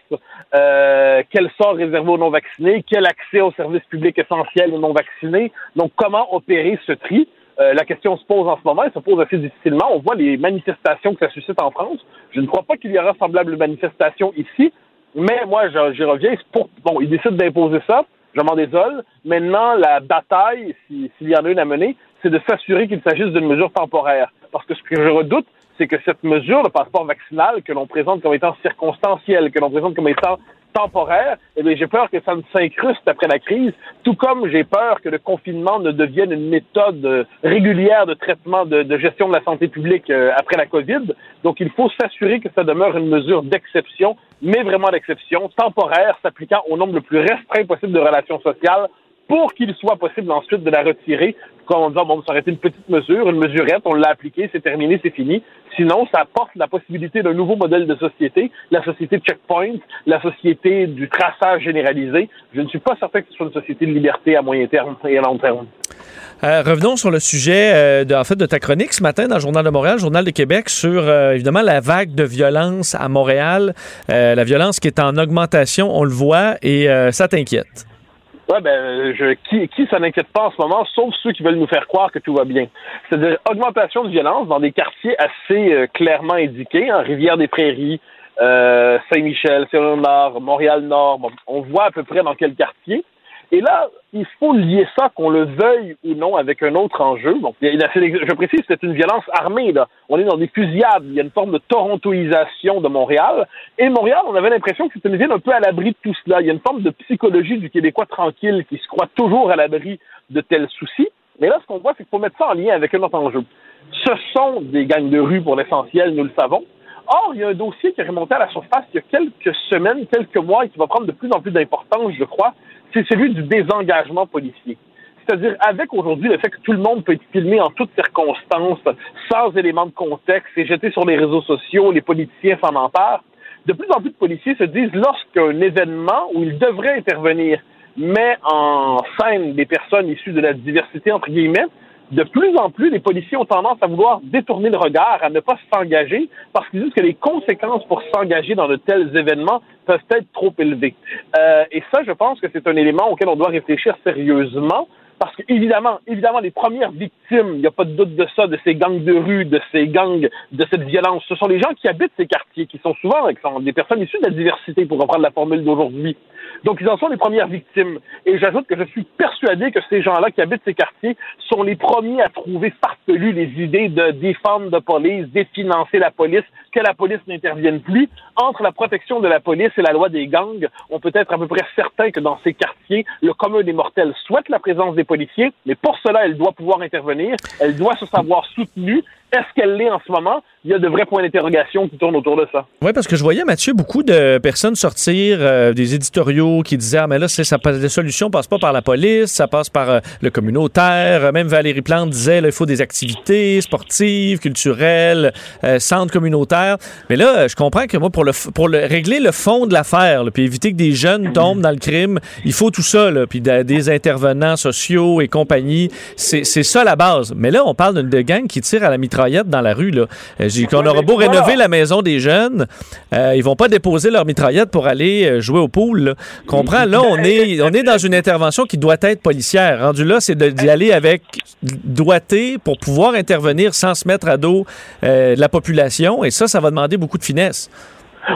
euh, quel sort réservé aux non-vaccinés, quel accès aux services publics essentiels aux non-vaccinés. Donc, comment opérer ce tri? Euh, la question se pose en ce moment, elle se pose assez difficilement. On voit les manifestations que ça suscite en France. Je ne crois pas qu'il y aura semblable manifestation ici, mais moi, j'y reviens. Bon, ils décident d'imposer ça. Je m'en désole. Maintenant, la bataille, s'il y en a une à mener, c'est de s'assurer qu'il s'agisse d'une mesure temporaire. Parce que ce que je redoute, c'est que cette mesure, le passeport vaccinal, que l'on présente comme étant circonstanciel, que l'on présente comme étant temporaire, eh bien, j'ai peur que ça ne s'incruste après la crise, tout comme j'ai peur que le confinement ne devienne une méthode euh, régulière de traitement de, gestion de la santé publique euh, après la COVID. Donc, il faut s'assurer que ça demeure une mesure d'exception, mais vraiment d'exception, temporaire, s'appliquant au nombre le plus restreint possible de relations sociales pour qu'il soit possible ensuite de la retirer, comme en disant, bon, ça aurait été une petite mesure, une mesurette, on l'a appliquée, c'est terminé, c'est fini. Sinon, ça apporte la possibilité d'un nouveau modèle de société, la société checkpoint, la société du traçage généralisé. Je ne suis pas certain que ce soit une société de liberté à moyen terme et à long terme. Euh, revenons sur le sujet euh, de, en fait, de ta chronique ce matin dans le Journal de Montréal, Journal de Québec, sur euh, évidemment la vague de violence à Montréal, la violence qui est en augmentation, on le voit, et ça t'inquiète. Ouais, ben, je, qui, qui ça n'inquiète pas en ce moment, sauf ceux qui veulent nous faire croire que tout va bien. C'est-à-dire augmentation de violence dans des quartiers assez euh, clairement indiqués, en Rivière-des-Prairies, euh, Saint-Michel, Saint-Léonard, Montréal-Nord. Bon, on voit à peu près dans quel quartier. Et là, il faut lier ça, qu'on le veuille ou non, avec un autre enjeu. Donc, je précise, c'est une violence armée. Là. On est dans des fusillades. Il y a une forme de torontoisation de Montréal. Et Montréal, on avait l'impression que c'était une ville un peu à l'abri de tout cela. Il y a une forme de psychologie du Québécois tranquille qui se croit toujours à l'abri de tels soucis. Mais là, ce qu'on voit, c'est qu'il faut mettre ça en lien avec un autre enjeu. Ce sont des gangs de rue pour l'essentiel, nous le savons. Or, il y a un dossier qui est remonté à la surface il y a quelques semaines, quelques mois, et qui va prendre de plus en plus d'importance, je crois, c'est celui du désengagement policier. C'est-à-dire, avec aujourd'hui le fait que tout le monde peut être filmé en toutes circonstances, sans éléments de contexte, et jeté sur les réseaux sociaux, les politiciens s'en emparent, de plus en plus de policiers se disent, lorsqu'un événement où ils devraient intervenir met en scène des personnes issues de la diversité, entre guillemets, de plus en plus, les policiers ont tendance à vouloir détourner le regard, à ne pas s'engager, parce qu'ils disent que les conséquences pour s'engager dans de tels événements peuvent être trop élevées. Euh, et ça, je pense que c'est un élément auquel on doit réfléchir sérieusement. Parce qu'évidemment, évidemment, les premières victimes, il n'y a pas de doute de ça, de ces gangs de rue, de ces gangs, de cette violence, ce sont les gens qui habitent ces quartiers, qui sont souvent des personnes issues de la diversité, pour reprendre la formule d'aujourd'hui. Donc, ils en sont les premières victimes. Et j'ajoute que je suis persuadé que ces gens-là qui habitent ces quartiers sont les premiers à trouver farfelues les idées de défendre la police, définancer la police, que la police n'intervienne plus. Entre la protection de la police et la loi des gangs, on peut être à peu près certain que dans ces quartiers, le commun des mortels souhaite la présence des policiers, mais pour cela, elle doit pouvoir intervenir, elle doit se savoir soutenue, est-ce qu'elle l'est en ce moment? Il y a de vrais points d'interrogation qui tournent autour de ça. Oui, parce que je voyais, Mathieu, beaucoup de personnes sortir euh, des éditoriaux qui disaient Ah, mais là, ça, les solutions passent pas par la police, ça passe par euh, le communautaire. Même Valérie Plante disait il faut des activités sportives, culturelles, euh, centres communautaires. Mais là, je comprends que moi, pour, le, pour le, régler le fond de l'affaire, puis éviter que des jeunes tombent dans le crime, il faut tout ça, puis des intervenants sociaux et compagnie. C'est ça la base. Mais là, on parle de gang qui tire à la mitraille dans la rue. Là. Euh, qu'on aura beau rénover la maison des jeunes, euh, ils vont pas déposer leur mitraillette pour aller euh, jouer au pool. Comprends? Là, on est, (laughs) on est dans une intervention qui doit être policière. Rendu là, c'est d'y aller avec doigté pour pouvoir intervenir sans se mettre à dos la population. Et ça, ça va demander beaucoup de finesse.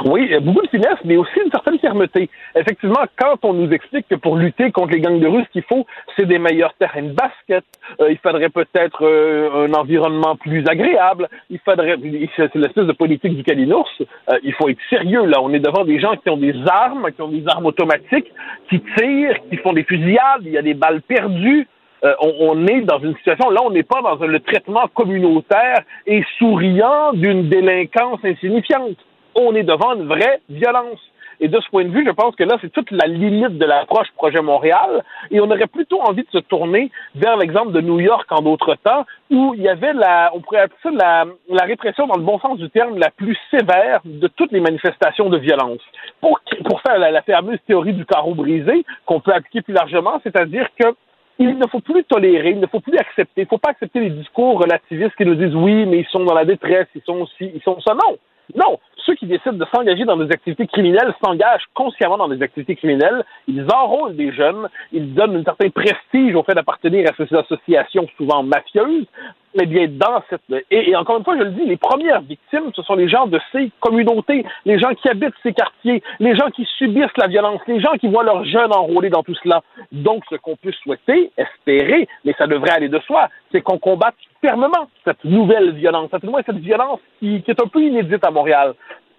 Oui, beaucoup de finesse, mais aussi une certaine fermeté. Effectivement, quand on nous explique que pour lutter contre les gangs de rue, ce qu'il faut, c'est des meilleurs terrains de basket, euh, il faudrait peut-être euh, un environnement plus agréable, il faudrait, c'est l'espèce de politique du calinours, euh, il faut être sérieux, là. On est devant des gens qui ont des armes, qui ont des armes automatiques, qui tirent, qui font des fusillades, il y a des balles perdues. on, on, est dans une situation, là, on n'est pas dans le traitement communautaire et souriant d'une délinquance insignifiante on est devant une vraie violence. Et de ce point de vue, je pense que là, c'est toute la limite de l'approche projet Montréal. Et on aurait plutôt envie de se tourner vers l'exemple de New York en d'autres temps, où il y avait la, on pourrait appeler ça la, répression dans le bon sens du terme, la plus sévère de toutes les manifestations de violence. Pour, pour faire la, la fameuse théorie du carreau brisé, qu'on peut appliquer plus largement, c'est-à-dire que il ne faut plus tolérer, il ne faut plus accepter, il ne faut pas accepter les discours relativistes qui nous disent oui, mais ils sont dans la détresse, ils sont aussi, ils sont ça. Non, non, ceux qui décident de s'engager dans des activités criminelles s'engagent consciemment dans des activités criminelles. Ils enrôlent des jeunes, ils donnent un certain prestige au fait d'appartenir à ces associations souvent mafieuses. Mais bien, dans cette... Et, encore une fois, je le dis, les premières victimes, ce sont les gens de ces communautés, les gens qui habitent ces quartiers, les gens qui subissent la violence, les gens qui voient leurs jeunes enrôlés dans tout cela. Donc, ce qu'on peut souhaiter, espérer, mais ça devrait aller de soi, c'est qu'on combatte fermement cette nouvelle violence, moins cette violence qui, est un peu inédite à Montréal.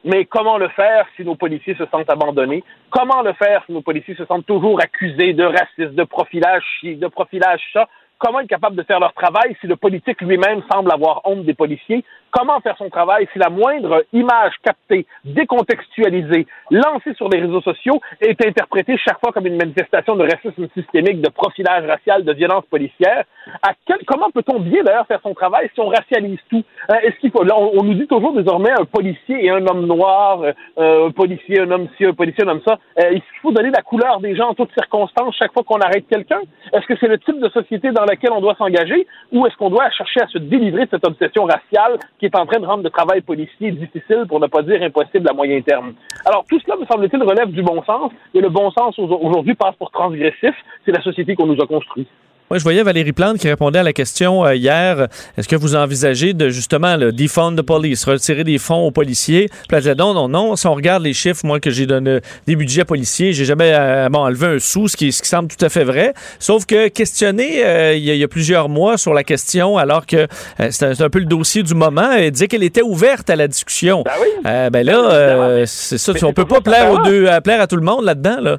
Mais comment le faire si nos policiers se sentent abandonnés? Comment le faire si nos policiers se sentent toujours accusés de racisme, de profilage, de profilage ça? Comment être capable de faire leur travail si le politique lui-même semble avoir honte des policiers? Comment faire son travail si la moindre image captée, décontextualisée, lancée sur les réseaux sociaux est interprétée chaque fois comme une manifestation de racisme systémique, de profilage racial, de violence policière? À quel, comment peut-on bien d'ailleurs faire son travail si on racialise tout? Euh, est-ce qu'il faut, on, nous dit toujours désormais un policier et un homme noir, euh, un policier, un homme ci, un policier, un homme ça. Euh, est-ce qu'il faut donner la couleur des gens en toutes circonstances chaque fois qu'on arrête quelqu'un? Est-ce que c'est le type de société dans laquelle on doit s'engager ou est-ce qu'on doit chercher à se délivrer de cette obsession raciale qui est en train de rendre le travail policier difficile, pour ne pas dire impossible à moyen terme? Alors, tout cela, me semble-t-il, relève du bon sens, et le bon sens aujourd'hui passe pour transgressif. C'est la société qu'on nous a construite. Oui, je voyais Valérie Plante qui répondait à la question euh, hier. Est-ce que vous envisagez de justement le defund the police, retirer des fonds aux policiers? Puis elle disait non, non, non. Si on regarde les chiffres, moi, que j'ai donné des budgets policiers, j'ai jamais euh, bon, enlevé un sou, ce qui, ce qui semble tout à fait vrai. Sauf que questionner euh, il, y a, plusieurs mois sur la question, alors que c'est un, peu le dossier du moment, elle disait qu'elle était ouverte à la discussion. Ben oui. ben là, c'est ça. on peut pas plaire aux deux, plaire à tout le monde là-dedans, là.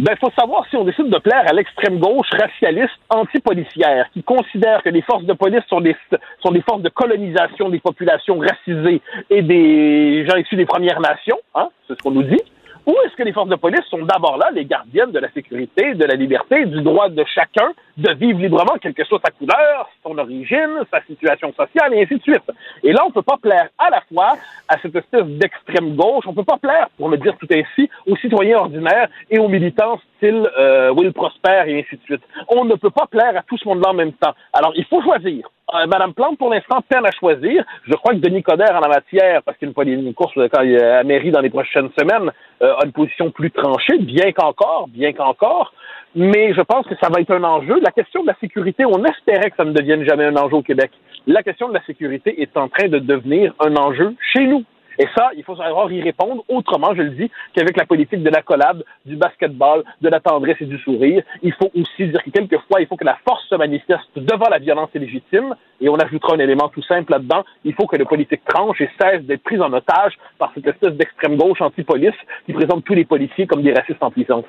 Ben, faut savoir si on décide de plaire à l'extrême gauche racialiste anti-policière, qui considère que les forces de police sont des, sont des forces de colonisation des populations racisées et des gens issus des Premières Nations, hein, c'est ce qu'on nous dit, Ou est-ce que les forces de police sont d'abord là, les gardiennes de la sécurité, de la liberté, du droit de chacun de vivre librement, quelle que soit sa couleur, son origine, sa situation sociale, et ainsi de suite. Et là, on ne peut pas plaire à la fois à cette espèce d'extrême gauche, on ne peut pas plaire, pour le dire tout ainsi, aux citoyens ordinaires et aux militants euh, Will Prosper et ainsi de suite. On ne peut pas plaire à tout ce monde-là en même temps. Alors, il faut choisir. Euh, Madame Plante, pour l'instant, peine à choisir. Je crois que Denis Coderre, en la matière, parce qu'il y a une, course quand il mairie dans les prochaines semaines, euh, a une position plus tranchée, bien qu'encore, bien qu'encore. Mais je pense que ça va être un enjeu. La question de la sécurité, on espérait que ça ne devienne jamais un enjeu au Québec. La question de la sécurité est en train de devenir un enjeu chez nous. Et ça, il faut savoir y répondre autrement, je le dis, qu'avec la politique de la collab, du basketball, de la tendresse et du sourire. Il faut aussi dire que quelquefois, il faut que la force se manifeste devant la violence légitime. Et on ajoutera un élément tout simple là-dedans. Il faut que les politiques tranchent et cessent d'être prises en otage par cette espèce d'extrême gauche anti-police qui présente tous les policiers comme des racistes en puissance.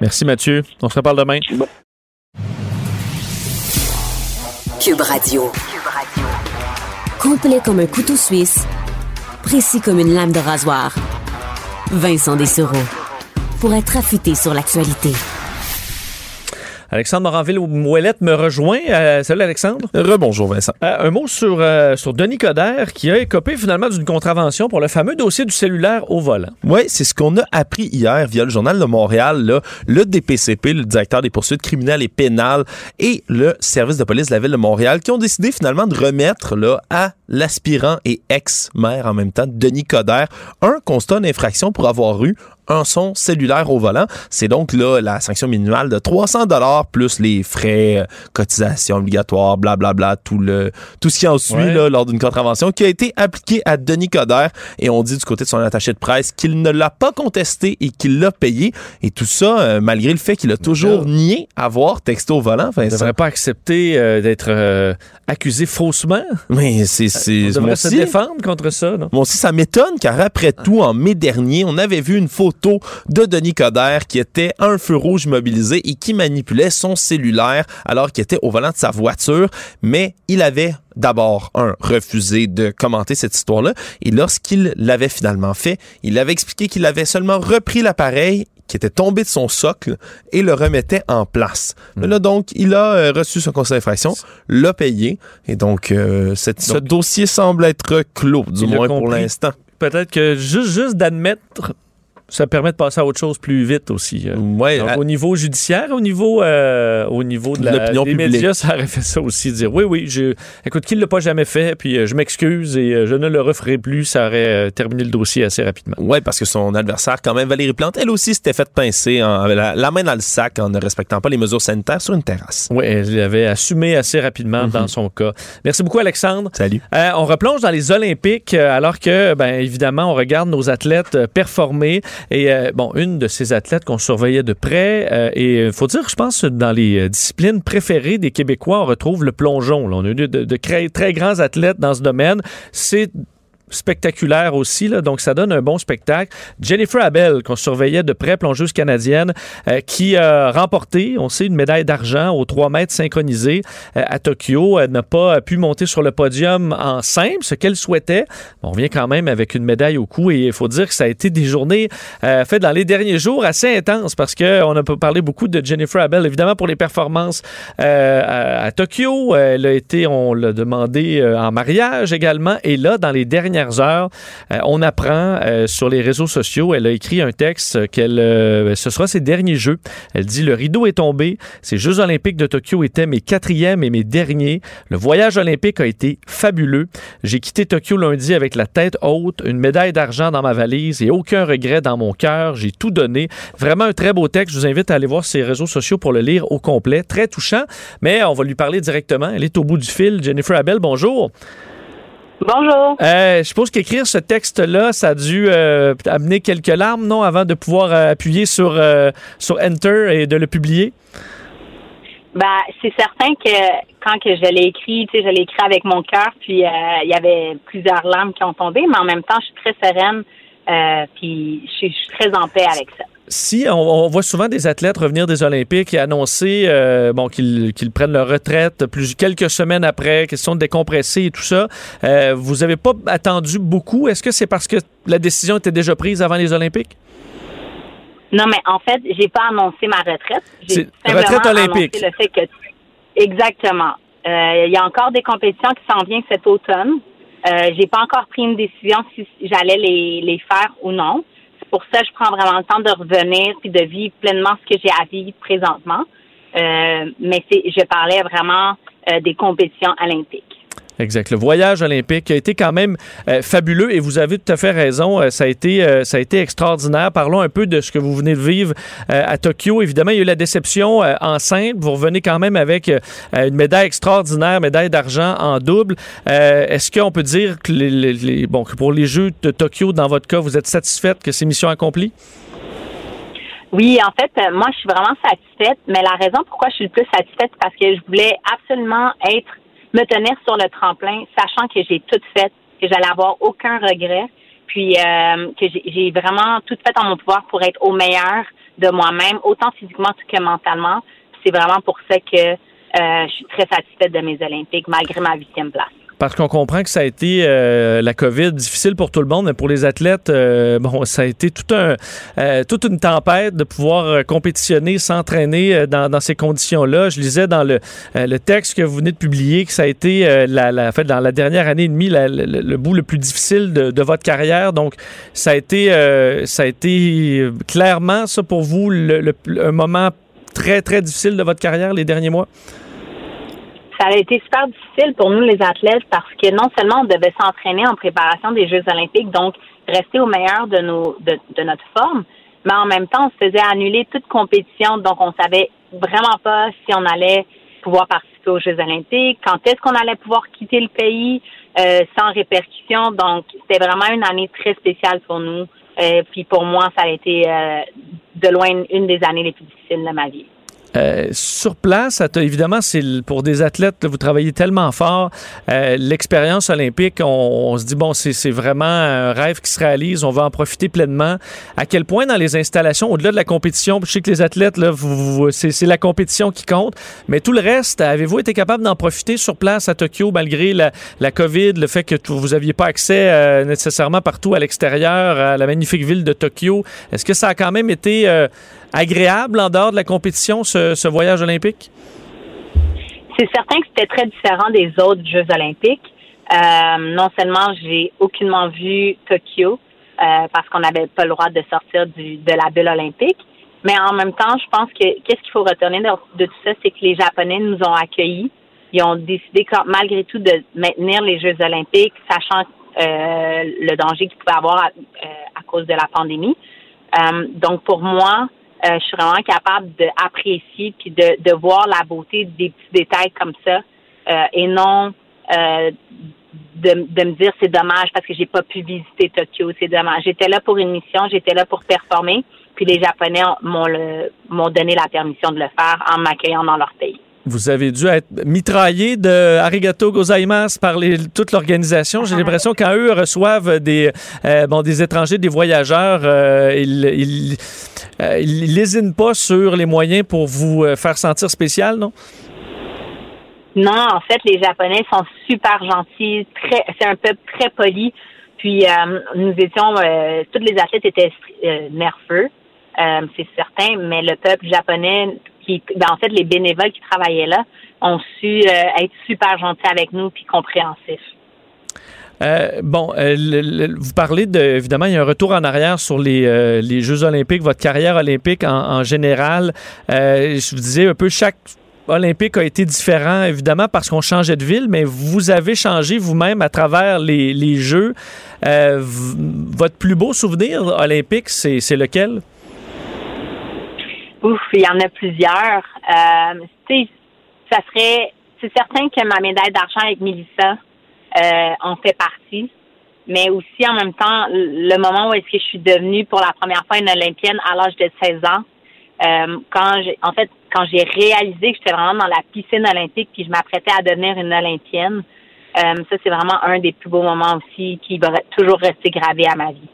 Merci Mathieu. On se reparle demain. Cube Radio. Complet comme un couteau suisse précis comme une lame de rasoir. Vincent Dessereau. Pour être affûté sur l'actualité. Alexandre Moranville-Mouellette me rejoint. Euh, salut Alexandre. Rebonjour Vincent. Euh, un mot sur, euh, sur Denis Coderre qui a écopé finalement d'une contravention pour le fameux dossier du cellulaire au volant. Oui, c'est ce qu'on a appris hier via le Journal de Montréal. Là, le DPCP, le directeur des poursuites criminelles et pénales, et le service de police de la ville de Montréal qui ont décidé finalement de remettre là, à l'aspirant et ex-maire en même temps, Denis Coderre, un constat d'infraction pour avoir eu un son cellulaire au volant. C'est donc là la sanction minimale de 300 dollars plus les frais, euh, cotisations obligatoires, blablabla, bla, bla, tout le tout ce qui en suit là, lors d'une contravention qui a été appliquée à Denis Coderre et on dit du côté de son attaché de presse qu'il ne l'a pas contesté et qu'il l'a payé et tout ça euh, malgré le fait qu'il a toujours nié avoir texté au volant. Enfin, il ne devrait pas accepter euh, d'être accusé faussement? Mais c'est c'est on devrait se défendre contre ça. Non? Moi aussi ça m'étonne car après tout en mai dernier on avait vu une photo de Denis Coderre qui était un feu rouge mobilisé et qui manipulait son cellulaire alors qu'il était au volant de sa voiture, mais il avait d'abord, un, refusé de commenter cette histoire-là. Et lorsqu'il l'avait finalement fait, il avait expliqué qu'il avait seulement repris l'appareil qui était tombé de son socle et le remettait en place. Mais là, donc, il a euh, reçu son conseil d'infraction, l'a payé, et donc, euh, ce dossier semble être clos, du moins pour l'instant. Peut-être que juste, juste d'admettre ça permet de passer à autre chose plus vite aussi. Euh. Ouais, Au niveau judiciaire, au niveau, euh, au niveau de l'opinion des médias, ça aurait fait ça aussi. Dire oui, oui, je, écoute, qu'il ne l'a pas jamais fait, puis euh, je m'excuse et je ne le referai plus, ça aurait terminé le dossier assez rapidement. Oui, parce que son adversaire, quand même, Valérie Plante, elle aussi s'était fait pincer en, la, main dans le sac en ne respectant pas les mesures sanitaires sur une terrasse. Oui, elle avait assumé assez rapidement dans mhm. son cas. Merci beaucoup, Alexandre. Salut. on replonge dans les Olympiques alors que, ben, évidemment, on regarde nos athlètes performer. Et euh, bon, une de ces athlètes qu'on surveillait de près, euh, et il faut dire, je pense, dans les euh, disciplines préférées des Québécois, on retrouve le plongeon. On a eu de, de très grands athlètes dans ce domaine. C'est spectaculaire aussi, là, donc ça donne un bon spectacle. Jennifer Abel, qu'on surveillait de près, plongeuse canadienne, euh, qui a remporté, on sait, une médaille d'argent aux 3 mètres synchronisés euh, à Tokyo. Elle n'a pas pu monter sur le podium en simple, ce qu'elle souhaitait. On revient quand même avec une médaille au cou et il faut dire que ça a été des journées euh, faites dans les derniers jours assez intenses parce qu'on a parlé beaucoup de Jennifer Abel, évidemment pour les performances à, à, Tokyo. Elle a été, on l'a demandé en mariage également et là, dans les dernières heures, euh, on apprend euh, sur les réseaux sociaux, elle a écrit un texte qu'elle, euh, ce sera ses derniers Jeux. Elle dit le rideau est tombé. Ces Jeux olympiques de Tokyo étaient mes quatrièmes et mes derniers. Le voyage olympique a été fabuleux. J'ai quitté Tokyo lundi avec la tête haute, une médaille d'argent dans ma valise et aucun regret dans mon cœur. J'ai tout donné. Vraiment un très beau texte. Je vous invite à aller voir ses réseaux sociaux pour le lire au complet. Très touchant, mais on va lui parler directement. Elle est au bout du fil. Jennifer Abel, bonjour. Bonjour. Euh, je suppose qu'écrire ce texte-là, ça a dû euh, amener quelques larmes, non, avant de pouvoir euh, appuyer sur, sur Enter et de le publier? Ben, c'est certain que quand que je l'ai écrit, tu sais, je l'ai écrit avec mon cœur, puis il y avait plusieurs larmes qui ont tombé, mais en même temps, je suis très sereine, puis je suis très en paix avec ça si on, voit souvent des athlètes revenir des Olympiques et annoncer euh, bon, qu'ils prennent leur retraite plus quelques semaines après, question de décompresser et tout ça, euh, vous n'avez pas attendu beaucoup? Est-ce que c'est parce que la décision était déjà prise avant les Olympiques? Non, mais en fait, j'ai pas annoncé ma retraite. J'ai retraite olympique. le fait que exactement. Euh, il y a encore des compétitions qui s'en viennent cet automne. Euh, j'ai pas encore pris une décision si j'allais les, les faire ou non. Pour ça je prends vraiment le temps de revenir puis de vivre pleinement ce que j'ai à vivre présentement. Euh, mais c'est, je parlais vraiment euh, des compétitions olympiques. Exact. Le voyage olympique a été quand même euh, fabuleux et vous avez tout à fait raison. Euh, ça a été euh, ça a été extraordinaire. Parlons un peu de ce que vous venez de vivre à Tokyo. Évidemment, il y a eu la déception en simple. Vous revenez quand même avec une médaille extraordinaire, médaille d'argent en double. Est-ce qu'on peut dire que, les, bon, que pour les Jeux de Tokyo, dans votre cas, vous êtes satisfaite que c'est mission accomplie? Oui, en fait, moi, je suis vraiment satisfaite, mais la raison pourquoi je suis le plus satisfaite, c'est parce que je voulais absolument être me tenir sur le tremplin, sachant que j'ai tout fait, que j'allais avoir aucun regret, puis euh, que j'ai vraiment tout fait en mon pouvoir pour être au meilleur de moi-même, autant physiquement que mentalement. C'est vraiment pour ça que euh, je suis très satisfaite de mes Olympiques, malgré ma huitième place. Parce qu'on comprend que ça a été euh, la COVID difficile pour tout le monde, mais pour les athlètes, euh, bon, ça a été tout un, euh, toute une tempête de pouvoir compétitionner, s'entraîner dans, dans, ces conditions-là. Je lisais dans le, le texte que vous venez de publier que ça a été la, la, en fait, dans la dernière année et demie le, bout le plus difficile de, de, votre carrière. Donc, ça a été, ça a été clairement ça pour vous le, un moment très très difficile de votre carrière les derniers mois? Ça a été super difficile pour nous, les athlètes, parce que non seulement on devait s'entraîner en préparation des Jeux olympiques, donc rester au meilleur de, nos, de, notre forme, mais en même temps, on se faisait annuler toute compétition, donc on savait vraiment pas si on allait pouvoir participer aux Jeux olympiques, quand est-ce qu'on allait pouvoir quitter le pays euh, sans répercussion. Donc, c'était vraiment une année très spéciale pour nous. Euh, puis pour moi, ça a été euh, de loin une des années les plus difficiles de ma vie. Euh, sur place, évidemment, c'est pour des athlètes, vous travaillez tellement fort. Euh, l'expérience olympique, on, se dit, bon, c'est vraiment un rêve qui se réalise, on va en profiter pleinement. À quel point dans les installations, au-delà de la compétition, je sais que les athlètes, là, c'est la compétition qui compte, mais tout le reste, avez-vous été capable d'en profiter sur place à Tokyo malgré la, la COVID, le fait que vous n'aviez pas accès euh, nécessairement partout à l'extérieur, à la magnifique ville de Tokyo? Est-ce que ça a quand même été agréable en dehors de la compétition, ce, voyage olympique? C'est certain que c'était très différent des autres Jeux olympiques. Euh, non seulement j'ai aucunement vu Tokyo euh, parce qu'on n'avait pas le droit de sortir du, de la bulle olympique, mais en même temps, je pense que qu'est-ce qu'il faut retenir de, tout ça, c'est que les Japonais nous ont accueillis. Ils ont décidé malgré tout de maintenir les Jeux olympiques, sachant euh, le danger qu'ils pouvaient avoir à, à, cause de la pandémie. donc pour moi, euh, je suis vraiment capable d'apprécier puis de, de voir la beauté des petits détails comme ça euh, et non euh, de, de me dire c'est dommage parce que j'ai pas pu visiter Tokyo, c'est dommage. J'étais là pour une mission, j'étais là pour performer, puis les Japonais m'ont m'ont donné la permission de le faire en m'accueillant dans leur pays. Vous avez dû être mitraillé de arigato gozaimasu par les, toute l'organisation. J'ai l'impression quand eux reçoivent des euh, bon des étrangers, des voyageurs, euh, ils, ils, euh, ils lésinent pas sur les moyens pour vous faire sentir spécial, non? Non, en fait, les Japonais sont super gentils. Très, c'est un peuple très poli. Puis nous étions, tous les athlètes étaient nerveux, c'est certain, mais le peuple japonais ben, en fait, les bénévoles qui travaillaient là ont su euh, être super gentils avec nous puis compréhensifs. Euh, bon, euh, vous parlez de, évidemment, il y a un retour en arrière sur les, Jeux olympiques, votre carrière olympique en, général. je vous disais un peu, chaque olympique a été différent, évidemment, parce qu'on changeait de ville, mais vous avez changé vous-même à travers les Jeux. votre plus beau souvenir olympique, c'est lequel? Ouf, il y en a plusieurs. Euh, ça serait, c'est certain que ma médaille d'argent avec Melissa euh, en fait partie, mais aussi en même temps le moment où est-ce que je suis devenue pour la première fois une Olympienne à l'âge de 16 ans. Euh, quand j'ai, en fait, quand j'ai réalisé que j'étais vraiment dans la piscine olympique puis je m'apprêtais à devenir une Olympienne, ça c'est vraiment un des plus beaux moments aussi qui va toujours rester gravé à ma vie.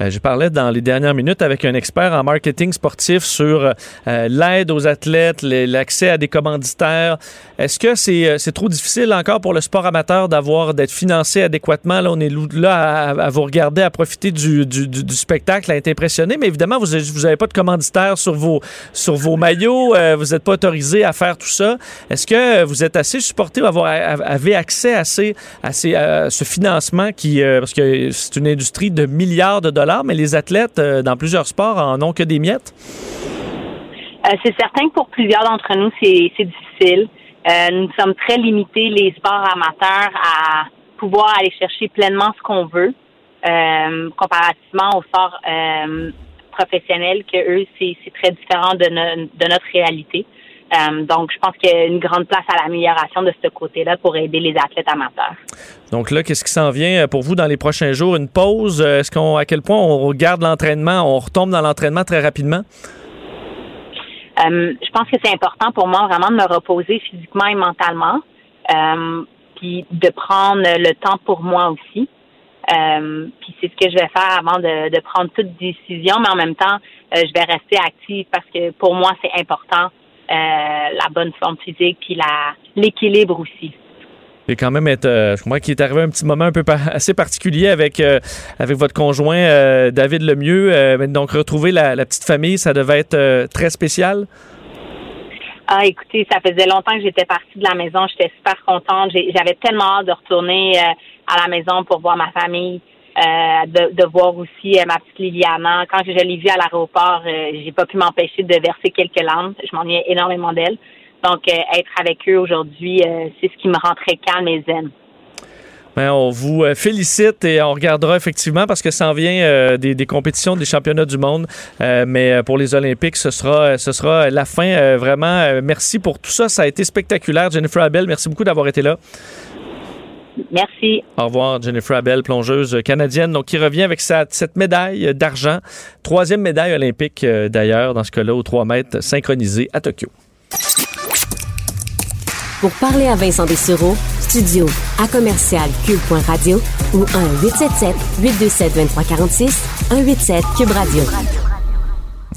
Euh, je parlais dans les dernières minutes avec un expert en marketing sportif sur euh, l'aide aux athlètes, l'accès à des commanditaires. Est-ce que c'est euh, c'est trop difficile encore pour le sport amateur d'avoir d'être financé adéquatement? Là, on est là à, vous regarder, à profiter du, du, du, spectacle, à être impressionné, mais évidemment, vous n'avez pas de commanditaire sur vos, sur vos maillots, vous n'êtes pas autorisé à faire tout ça. Est-ce que vous êtes assez supporté ou avoir, avez accès à, à, ces, ce financement qui, parce que c'est une industrie de milliards de dollars mais les athlètes euh, dans plusieurs sports en ont que des miettes? Euh, c'est certain que pour plusieurs d'entre nous, c'est difficile. Euh, nous sommes très limités, les sports amateurs, à pouvoir aller chercher pleinement ce qu'on veut, comparativement aux sports professionnels, que eux, c'est très différent de, notre réalité. Euh, donc, je pense qu'il y a une grande place à l'amélioration de ce côté-là pour aider les athlètes amateurs. Donc là, qu'est-ce qui s'en vient pour vous dans les prochains jours? Une pause? Est-ce qu'on, à quel point on regarde l'entraînement, on retombe dans l'entraînement très rapidement? Euh, je pense que c'est important pour moi vraiment de me reposer physiquement et mentalement, euh, puis de prendre le temps pour moi aussi. puis c'est ce que je vais faire avant de, de, prendre toute décision, mais en même temps, je vais rester active parce que pour moi, c'est important euh, la bonne forme physique puis l'équilibre aussi. Et quand même euh, je crois qu'il est arrivé un petit moment un peu (laughs) assez particulier avec euh, avec votre conjoint David Lemieux. donc retrouver la, petite famille, ça devait être très spécial. Ah, écoutez, ça faisait longtemps que j'étais partie de la maison. J'étais super contente. J'avais tellement hâte de retourner à la maison pour voir ma famille. Euh, de, voir aussi euh, ma petite Liliana. Quand je, l'ai vue à l'aéroport, euh, j'ai pas pu m'empêcher de verser quelques larmes. Je m'ennuyais énormément d'elle. Donc, être avec eux aujourd'hui, c'est ce qui me rend très calme et zen. Ben, on vous félicite et on regardera effectivement parce que ça en vient des, compétitions, des championnats du monde. mais pour les Olympiques, ce sera, ce sera la fin. vraiment, merci pour tout ça. Ça a été spectaculaire. Jennifer Abel, merci beaucoup d'avoir été là. Merci. Au revoir, Jennifer Abel, plongeuse canadienne, donc qui revient avec cette médaille d'argent, troisième médaille olympique euh, d'ailleurs, dans ce cas-là, aux 3 mètres synchronisés à Tokyo. Pour parler à Vincent Dessureau, studio à commercial cube.radio ou 1-877-827-2346, 187 Cube Radio.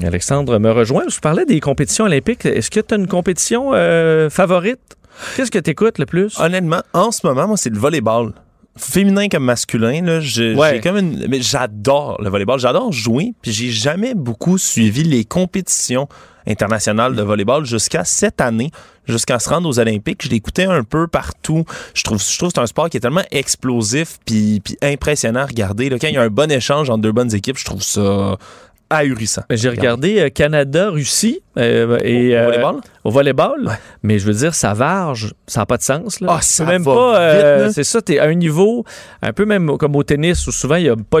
Alexandre me rejoint. Je parlais des compétitions olympiques. Est-ce que tu as une compétition euh, favorite? Qu'est-ce que tu écoutes le plus? Honnêtement, en ce moment, moi, c'est le volleyball. Féminin comme masculin, là, j'ai comme une, mais j'adore le volleyball, j'adore jouer, puis j'ai jamais beaucoup suivi les compétitions internationales de volleyball jusqu'à cette année, jusqu'à se rendre aux Olympiques. Je l'écoutais un peu partout. Je trouve, je trouve que c'est un sport qui est tellement explosif puis, puis impressionnant à regarder. Là, quand il y a un bon échange entre deux bonnes équipes, je trouve ça ahurissant. J'ai regardé euh, Canada-Russie euh, et euh, au volleyball mais je veux dire ça varge, ça n'a pas de sens là. Ah, ça même pas c'est ça, tu es à un niveau un peu même comme au tennis où souvent y a pas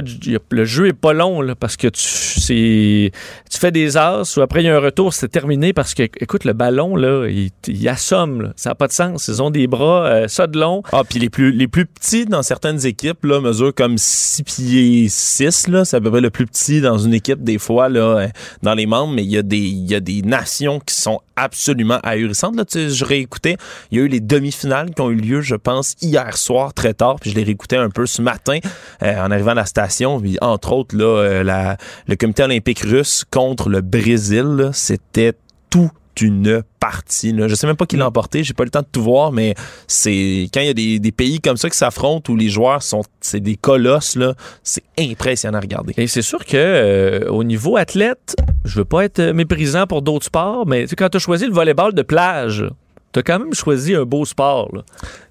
le jeu est pas long là, parce que tu tu fais des as ou après il y a un retour, c'est terminé parce que écoute le ballon là, il, assomme ça n'a pas de sens, ils ont des bras ça de long. Ah puis les plus les plus petits dans certaines équipes là mesurent comme 6 pieds 6 là, c'est à peu près le plus petit dans une équipe des fois là dans les membres mais il y a des il y a des nations qui sont absolument ahurissantes. Là, tu je réécoutais, il y a eu les demi-finales qui ont eu lieu, je pense, hier soir très tard, puis je les réécoutais un peu ce matin euh, en arrivant à la station. Entre autres, là, euh, le comité olympique russe contre le Brésil, c'était tout une partie. Là. Je sais même pas qui l'a mm. emporté, j'ai pas le temps de tout voir, mais c'est quand il y a des, pays comme ça qui s'affrontent où les joueurs sont c'est des colosses là, c'est impressionnant à regarder. Et c'est sûr que euh, au niveau athlète, je veux pas être méprisant pour d'autres sports, mais quand tu as choisi le volleyball de plage, t'as quand même choisi un beau sport.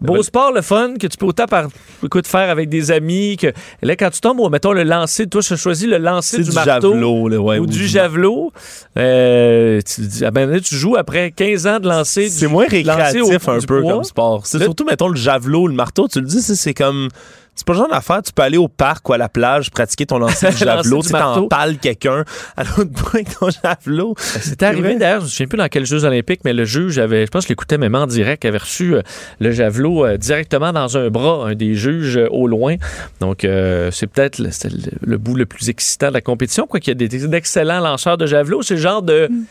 Beau sport, le fun, que tu peux autant par, écoute, faire avec des amis. Que, là, quand tu tombes, mettons le lancer, toi, tu choisi le lancer du, marteau ou, du javelot. Euh, tu, ah ben, tu joues après 15 ans de lancer. C'est moins récréatif un peu comme sport. C'est surtout, mettons, le javelot, le marteau, tu le dis, c'est comme c'est pas le genre d'affaire, tu peux aller au parc ou à la plage pratiquer ton lancer de (laughs) javelot, tu t'empales quelqu'un à l'autre bout avec ton javelot. Ben, c'était arrivé d'ailleurs, je me souviens plus dans quels Jeux olympiques, mais le juge avait, je pense que je l'écoutais même en direct, avait reçu euh, le javelot euh, directement dans un bras, un des juges euh, au loin. Donc c'est peut-être le, bout le plus excitant de la compétition, quoi qu'il y a des, d'excellents lanceurs de javelot, c'est le genre de mm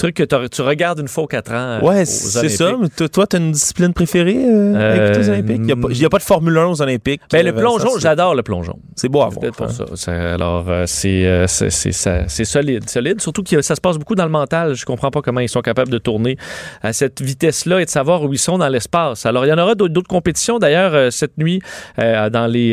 truc que tu regardes une fois aux quatre ans. euh, Ouais, c'est ça. Mais toi, toi, t'as une discipline préférée euh, avec les Euh, Olympiques? Il n'y a, a pas de Formule 1 aux Olympiques. Ben, le Euh, plongeon, j'adore le plongeon. C'est beau à C'est voir. pour hein. ça. Alors, euh, c'est euh, solide. Solide, surtout que ça se passe beaucoup dans le mental. Je comprends pas comment ils sont capables de tourner à cette vitesse-là et de savoir où ils sont dans l'espace. Alors, il y en aura d'autres compétitions, d'ailleurs, cette nuit, dans, les,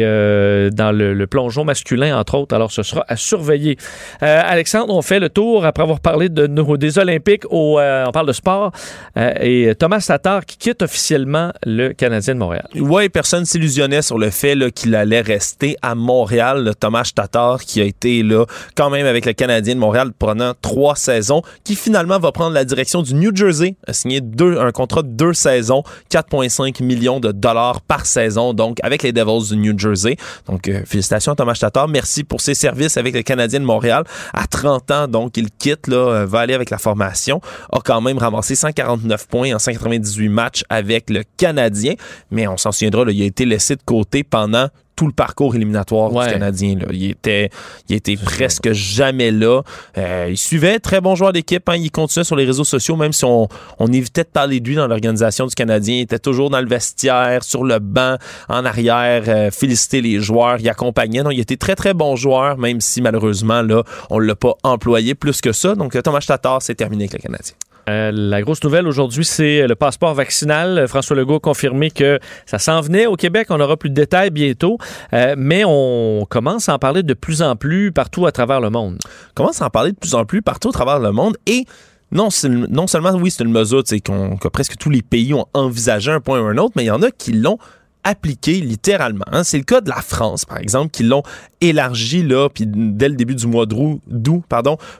dans le, le plongeon masculin, entre autres. Alors, ce sera à surveiller. Alexandre, on fait le tour après avoir parlé de nos, des Olympiques. Euh, on parle de sport. Euh, et Thomas Tatar qui quitte officiellement le Canadien de Montréal. Oui, personne s'illusionnait sur le fait qu'il allait rester à Montréal. Le Thomas Tatar qui a été là quand même avec le Canadien de Montréal pendant trois saisons, qui finalement va prendre la direction du New Jersey, a signé un contrat de deux saisons, 4,5 millions de dollars par saison, donc avec les Devils du New Jersey. Donc euh, félicitations à Thomas Tatar, merci pour ses services avec le Canadien de Montréal. À 30 ans, donc il quitte, va aller avec la formation, a quand même ramassé 149 points en 198 matchs avec le Canadien, mais on s'en souviendra, il a été laissé de côté pendant tout le parcours éliminatoire Ouais. du Canadien. Là. Il était, il était presque jamais là. Euh, il suivait, très bon joueur d'équipe. Hein. Il continuait sur les réseaux sociaux, même si on, on évitait de parler de lui dans l'organisation du Canadien. Il était toujours dans le vestiaire, sur le banc, en arrière, euh, féliciter les joueurs. Il accompagnait. Non, il était très, très bon joueur, même si malheureusement, là, on l'a pas employé plus que ça. Donc, Thomas Tatar, c'est terminé avec le Canadien. Euh, la grosse nouvelle aujourd'hui, c'est le passeport vaccinal. Euh, François Legault a confirmé que ça s'en venait au Québec. On aura plus de détails bientôt. Euh, mais on commence à en parler de plus en plus partout à travers le monde. On commence à en parler de plus en plus partout à travers le monde et non, seulement, oui, c'est une mesure qu'on- que presque tous les pays ont envisagé un point ou un autre, mais il y en a qui l'ont appliqué littéralement. hein. C'est le cas de la France, par exemple, qui l'ont élargi dès le début du mois d'août,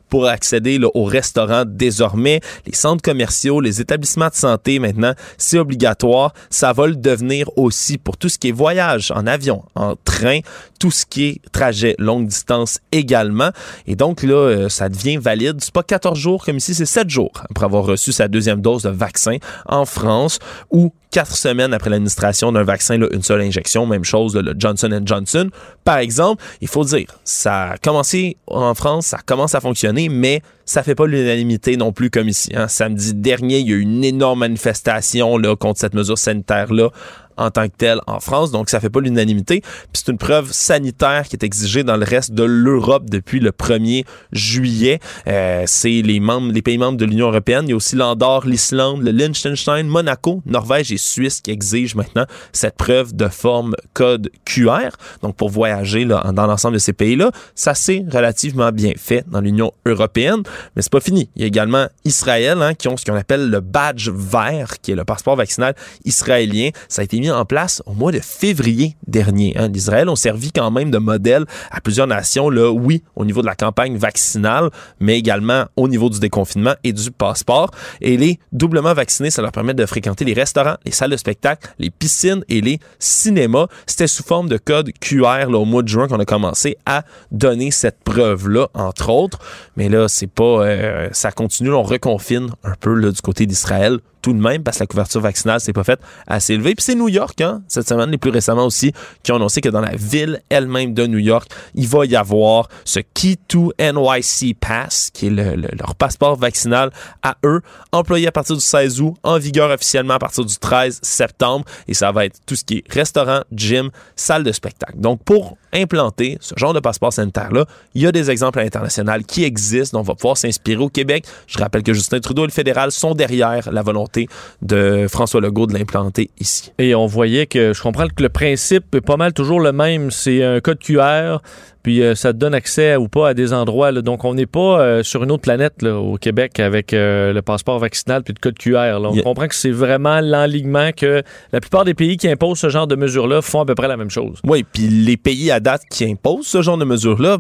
pour accéder aux restaurants désormais, les centres commerciaux, les établissements de santé maintenant, c'est obligatoire. Ça va le devenir aussi pour tout ce qui est voyage en avion, en train, tout ce qui est trajet longue distance également. Et donc là, euh, ça devient valide. C'est pas 14 jours comme ici, c'est 7 jours après avoir reçu sa deuxième dose de vaccin en France ou quatre semaines après l'administration d'un vaccin, là, une seule injection, même chose, là, le Johnson Johnson. Par exemple, il faut dire, ça a commencé en France, ça commence à fonctionner, mais ça fait pas l'unanimité non plus comme ici. hein. Samedi dernier, il y a eu une énorme manifestation là, contre cette mesure sanitaire-là en tant que telle en France, donc ça fait pas l'unanimité. Puis c'est une preuve sanitaire qui est exigée dans le reste de l'Europe depuis le 1er juillet. Euh, c'est les membres, les pays membres de l'Union européenne. Il y a aussi l'Andorre, l'Islande, le Liechtenstein, Monaco, Norvège et Suisse qui exigent maintenant cette preuve de forme code QR. Donc pour voyager là, dans l'ensemble de ces pays-là, ça c'est relativement bien fait dans l'Union européenne. Mais c'est pas fini. Il y a également Israël hein, qui ont ce qu'on appelle le badge vert, qui est le passeport vaccinal israélien. Ça a été mis en place au mois de février dernier. Hein. L'Israël ont servi quand même de modèle à plusieurs nations, là, oui, au niveau de la campagne vaccinale, mais également au niveau du déconfinement et du passeport. Et les doublement vaccinés, ça leur permet de fréquenter les restaurants, les salles de spectacle, les piscines et les cinémas. C'était sous forme de code QR au mois de juin qu'on a commencé à donner cette preuve-là, entre autres. Mais là, c'est pas, euh, ça continue, on reconfine un peu là, du côté d'Israël tout de même parce que la couverture vaccinale s'est pas faite assez élevée. Puis c'est New York, hein, cette semaine, les plus récemment aussi, qui ont annoncé que dans la ville elle-même de New York, il va y avoir ce Key to NYC Pass, qui est le- leur passeport vaccinal à eux, employé à partir du 16 août, en vigueur officiellement à partir du 13 septembre. Et ça va être tout ce qui est restaurant, gym, salle de spectacle. Donc pour implanter ce genre de passeport sanitaire-là, il y a des exemples à l'international qui existent, on va pouvoir s'inspirer au Québec. Je rappelle que Justin Trudeau et le fédéral sont derrière la volonté de François Legault de l'implanter ici. Et on voyait que, je comprends que le principe est pas mal toujours le même. C'est un code QR, puis euh, ça te donne accès ou pas à des endroits. là. Donc, on n'est pas euh, sur une autre planète là, au Québec avec euh, le passeport vaccinal puis le code QR. là. On Yeah. comprend que c'est vraiment l'enlignement que la plupart des pays qui imposent ce genre de mesures-là font à peu près la même chose. Oui, puis les pays à date qui imposent ce genre de mesures-là,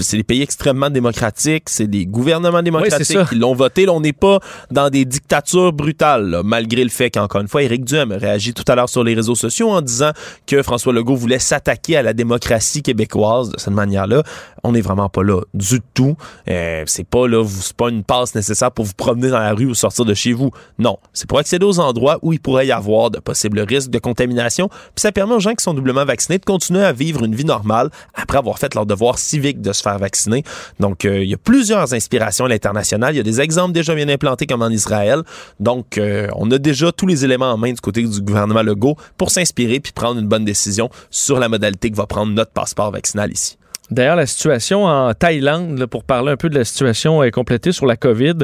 c'est des pays extrêmement démocratiques, c'est des gouvernements démocratiques qui l'ont voté. Là, on n'est pas dans des dictatures brutales, là, malgré le fait qu'encore une fois, Éric Duhem a réagi tout à l'heure sur les réseaux sociaux en disant que François Legault voulait s'attaquer à la démocratie québécoise de cette manière-là. On n'est vraiment pas là du tout. Euh, c'est pas là, vous- c'est pas une passe nécessaire pour vous promener dans la rue ou sortir de chez vous. Non, c'est pour accéder aux endroits où il pourrait y avoir de possibles risques de contamination. Puis ça permet aux gens qui sont doublement vaccinés de continuer à vivre une vie normale après avoir fait leur devoir civique de se faire vacciner. Donc, il y a plusieurs inspirations à l'international. Il y a des exemples déjà bien implantés comme en Israël. Donc, on a déjà tous les éléments en main du côté du gouvernement Legault pour s'inspirer puis prendre une bonne décision sur la modalité que va prendre notre passeport vaccinal ici. D'ailleurs, la situation en Thaïlande, pour parler un peu de la situation est complétée sur la COVID,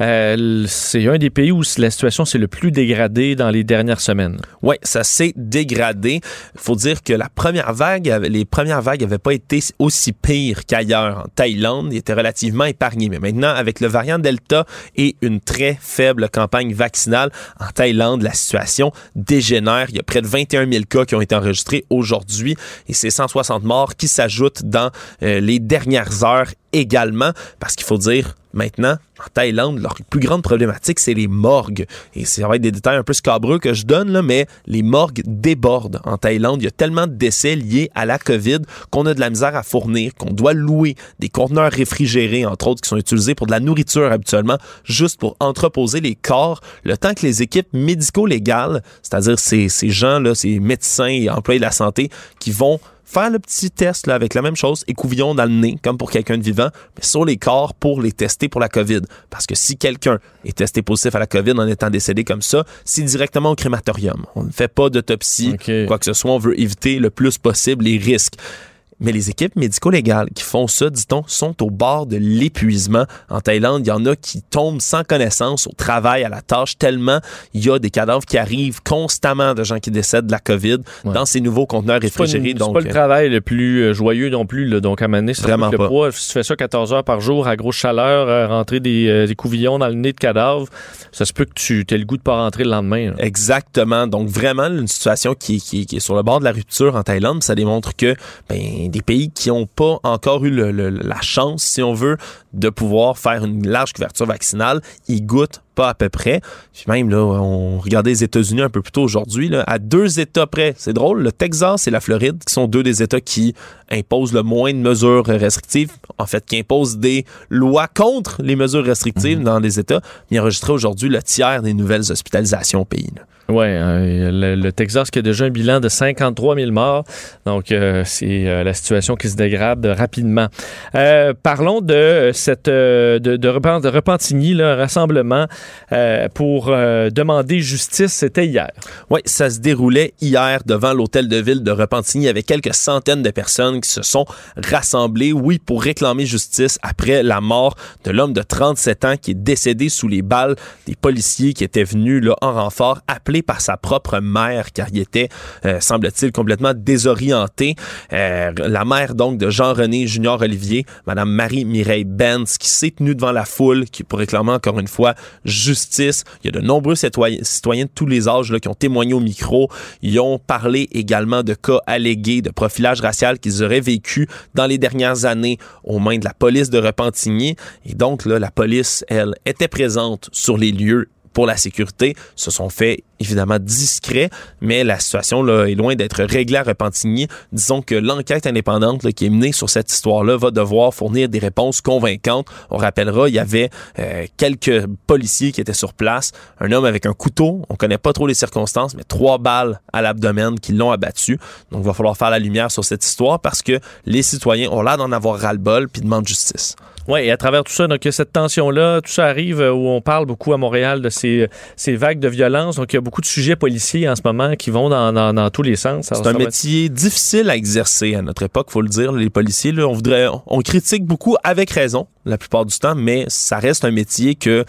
euh, c'est un des pays où la situation s'est le plus dégradée dans les dernières semaines. Oui, ça s'est dégradé. Il faut dire que la première vague, les premières vagues n'avaient pas été aussi pires qu'ailleurs. En Thaïlande, ils étaient relativement épargnés. Mais maintenant, avec le variant Delta et une très faible campagne vaccinale, en Thaïlande, la situation dégénère. Il y a près de 21 000 cas qui ont été enregistrés aujourd'hui et c'est 160 morts qui s'ajoutent dans euh, les dernières heures également, parce qu'il faut dire maintenant, en Thaïlande, leur plus grande problématique, c'est les morgues. Et ça va être des détails un peu scabreux que je donne, là, mais les morgues débordent en Thaïlande. Il y a tellement de décès liés à la COVID qu'on a de la misère à fournir, qu'on doit louer des conteneurs réfrigérés, entre autres, qui sont utilisés pour de la nourriture habituellement, juste pour entreposer les corps, le temps que les équipes médico-légales, c'est-à-dire ces, ces gens-là, ces médecins et employés de la santé, qui vont faire le petit test là, avec la même chose, écouvillon dans le nez, comme pour quelqu'un de vivant, mais sur les corps pour les tester pour la COVID. Parce que si quelqu'un est testé positif à la COVID en étant décédé comme ça, c'est directement au crématorium. On ne fait pas d'autopsie, quoi que ce soit. On veut éviter le plus possible les risques. Mais les équipes médico-légales qui font ça, dit-on, sont au bord de l'épuisement. En Thaïlande, il y en a qui tombent sans connaissance au travail, à la tâche, tellement il y a des cadavres qui arrivent constamment de gens qui décèdent de la COVID dans ces nouveaux conteneurs réfrigérés. C'est pas le euh, travail le plus euh, joyeux non plus. Là, donc, à Mané, Vraiment pas. Poids, si tu fais ça 14 heures par jour à grosse chaleur, euh, rentrer des, des, couvillons dans le nez de cadavres, ça se peut que tu aies le goût de pas rentrer le lendemain. Exactement. Donc, vraiment, une situation qui, qui, qui, est sur le bord de la rupture en Thaïlande. Ça démontre que ben, des pays qui n'ont pas encore eu la chance, si on veut, de pouvoir faire une large couverture vaccinale, ils goûtent pas à peu près. Puis même, là, on regardait les États-Unis un peu plus tôt aujourd'hui, à deux États près. C'est drôle, le Texas et la Floride, qui sont deux des États qui imposent le moins de mesures restrictives, en fait, qui imposent des lois contre les mesures restrictives mhm. dans les États, ils enregistraient aujourd'hui le tiers des nouvelles hospitalisations au pays. Oui, euh, le, Texas qui a déjà un bilan de 53 000 morts. Donc, euh, c'est euh, la situation qui se dégrade rapidement. parlons de cette de, Repentigny, un rassemblement pour demander justice. C'était hier. Oui, ça se déroulait hier devant l'hôtel de ville de Repentigny avec quelques centaines de personnes qui se sont rassemblées, oui, pour réclamer justice après la mort de l'homme de 37 ans qui est décédé sous les balles des policiers qui étaient venus là, en renfort, par sa propre mère car il était, euh, semble-t-il, complètement désorienté. Euh, la mère donc de Jean-René Junior Olivier, Madame Marie-Mireille Benz, qui s'est tenue devant la foule, qui pour réclamer encore une fois justice. Il y a de nombreux citoyens, citoyens de tous les âges là, qui ont témoigné au micro. Ils ont parlé également de cas allégués de profilage racial qu'ils auraient vécu dans les dernières années aux mains de la police de Repentigny. Et donc, là, la police, elle, était présente sur les lieux pour la sécurité se sont fait évidemment discrets, mais la situation là, est loin d'être réglée à Repentigny. Disons que l'enquête indépendante qui est menée sur cette histoire-là va devoir fournir des réponses convaincantes. On rappellera, il y avait euh, quelques policiers qui étaient sur place, un homme avec un couteau, on connaît pas trop les circonstances, mais trois balles à l'abdomen qui l'ont abattu. Donc il va falloir faire la lumière sur cette histoire parce que les citoyens ont l'air d'en avoir ras-le-bol puis demandent justice. Oui, et à travers tout ça, donc, cette tension-là, tout ça arrive euh, où on parle beaucoup à Montréal de ces, ces vagues de violence. Donc, il y a beaucoup de sujets policiers en ce moment qui vont dans, dans, tous les sens. C'est un métier difficile à exercer à notre époque, faut le dire. Les policiers, là, on voudrait, on critique beaucoup avec raison la plupart du temps, mais ça reste un métier que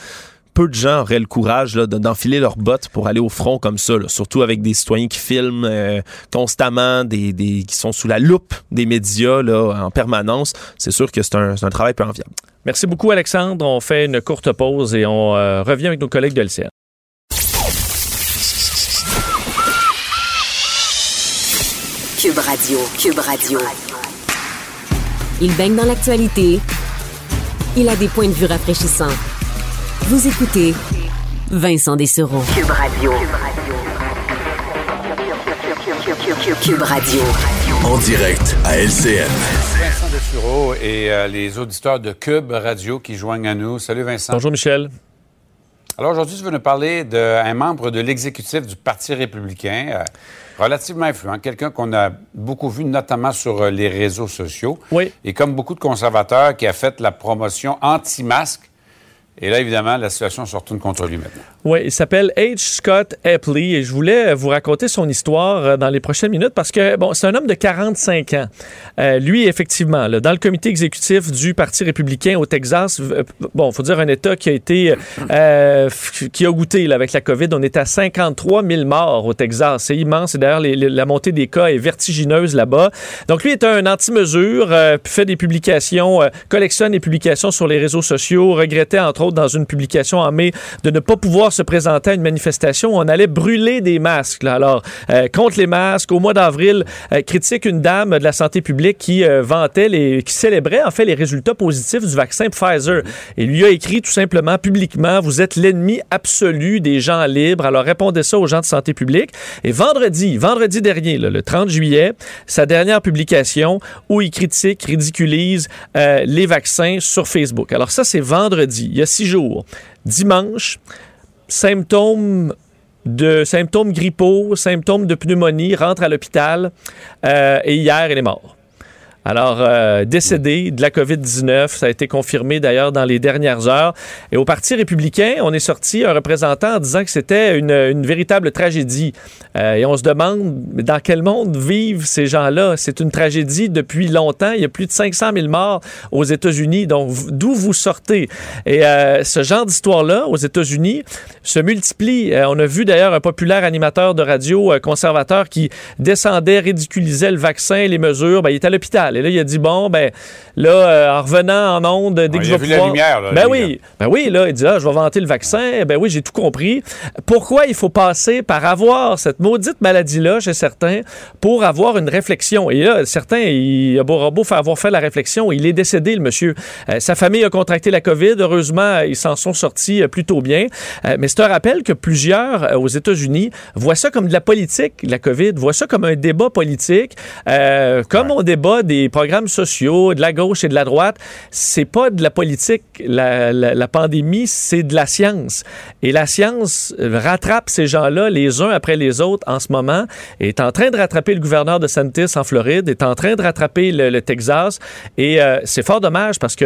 peu de gens auraient le courage d'enfiler leurs bottes pour aller au front comme ça, surtout avec des citoyens qui filment euh, constamment, des, qui sont sous la loupe des médias là, en permanence. C'est sûr que c'est un, un, travail peu enviable. Merci beaucoup, Alexandre. On fait une courte pause et on euh, revient avec nos collègues de l'CN. Cube Radio, Cube Radio. Il baigne dans l'actualité. Il a des points de vue rafraîchissants. Vous écoutez Vincent Dessereau. Cube Radio. Cube Radio. En direct à LCN. Vincent Dessereau et euh, les auditeurs de Cube Radio qui joignent à nous. Salut Vincent. Bonjour Michel. Alors aujourd'hui, tu veux nous parler d'un membre de l'exécutif du Parti républicain, euh, relativement influent, quelqu'un qu'on a beaucoup vu notamment sur euh, les réseaux sociaux. Oui. Et comme beaucoup de conservateurs, qui a fait la promotion anti-masque. Et là, évidemment, la situation se retourne contre lui maintenant. Oui, il s'appelle H. Scott Epley et je voulais vous raconter son histoire euh, dans les prochaines minutes parce que, bon, c'est un homme de 45 ans. Euh, lui, effectivement, dans le comité exécutif du Parti républicain au Texas, euh, bon, faut dire un État qui a été, euh, qui a goûté avec la COVID. On est à 53 000 morts au Texas. C'est immense. Et d'ailleurs, la montée des cas est vertigineuse là-bas. Donc, lui est un anti-mesure, fait des publications, collectionne des publications sur les réseaux sociaux, regrettait, entre autres, dans une publication en mai, de ne pas pouvoir se présenter à une manifestation où on allait brûler des masques. Alors, euh, contre les masques, au mois d'avril, euh, critique une dame de la santé publique qui euh, vantait, les, qui célébrait en fait les résultats positifs du vaccin Pfizer. Et lui a écrit tout simplement publiquement, vous êtes l'ennemi absolu des gens libres. Alors, répondez ça aux gens de santé publique. Et vendredi, vendredi dernier, le 30 juillet, sa dernière publication où il critique, ridiculise les vaccins sur Facebook. Alors ça, c'est vendredi, il y a six jours. Dimanche, symptômes de symptômes grippaux, symptômes de pneumonie, rentre à l'hôpital euh, et hier, il est mort. Alors, euh, décédé de la COVID-19, ça a été confirmé d'ailleurs dans les dernières heures. Et au Parti républicain, on est sorti un représentant en disant que c'était une, véritable tragédie. Euh, et on se demande dans quel monde vivent ces gens-là? C'est une tragédie depuis longtemps. Il y a plus de 500 000 morts aux États-Unis. Donc, d'où vous sortez? Et euh, ce genre d'histoire-là, aux États-Unis, se multiplie. On a vu d'ailleurs un populaire animateur de radio conservateur qui descendait, ridiculisait le vaccin, les mesures. Ben, il est à l'hôpital. Et là, il a dit, bon, ben, là, euh, en revenant en onde, dès Ah, que je vais vu la lumière, là, ben oui, ben oui, là, il dit, ah, je vais vanter le vaccin. Ben oui, j'ai tout compris. Pourquoi il faut passer par avoir cette maudite maladie-là chez certains pour avoir une réflexion? Et là, certains, il a beau, avoir fait la réflexion, il est décédé, le monsieur. Euh, sa famille a contracté la COVID. Heureusement, ils s'en sont sortis euh, plutôt bien. Euh, mais c'est un rappel que plusieurs aux États-Unis voient ça comme de la politique, la COVID, voient ça comme un débat politique, comme on débat des programmes sociaux, de la gauche et de la droite. C'est pas de la politique, la, pandémie, c'est de la science. Et la science rattrape ces gens-là les uns après les autres en ce moment, est en train de rattraper le gouverneur de Santis en Floride, est en train de rattraper le, Texas. Et euh, c'est fort dommage parce que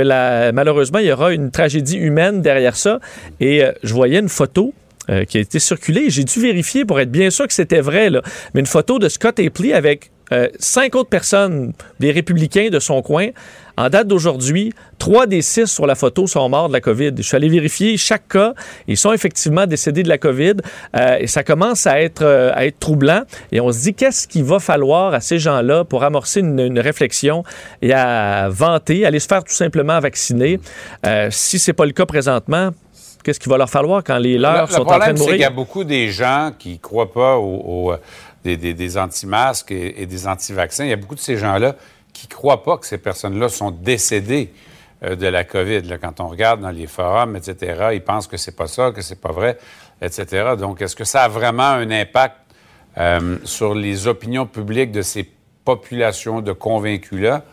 malheureusement, il y aura une tragédie humaine derrière ça. Et euh, je voyais une photo euh, qui a été circulée. J'ai dû vérifier pour être bien sûr que c'était vrai, là. mais une photo de Scott Apley avec euh, cinq autres personnes, des républicains de son coin. En date d'aujourd'hui, trois des six sur la photo sont morts de la COVID. Je suis allé vérifier chaque cas. Ils sont effectivement décédés de la COVID euh, et ça commence à être, euh, à être troublant. Et on se dit, qu'est-ce qu'il va falloir à ces gens-là pour amorcer une, une réflexion et à vanter, aller se faire tout simplement vacciner? Euh, si c'est pas le cas présentement, qu'est-ce qu'il va leur falloir quand les leurs Le- sont le en train problème, de c'est qu'il y a mourir? beaucoup des gens qui ne croient pas euh, des, anti-masques et, des anti-vaccins. Il y a beaucoup de ces gens-là qui ne croient pas que ces personnes-là sont décédées euh, de la COVID. quand on regarde dans les forums, etc., ils pensent que c'est pas ça, que c'est pas vrai, etc. Donc, est-ce que ça a vraiment un impact euh, sur les opinions publiques de ces populations de convaincus-là?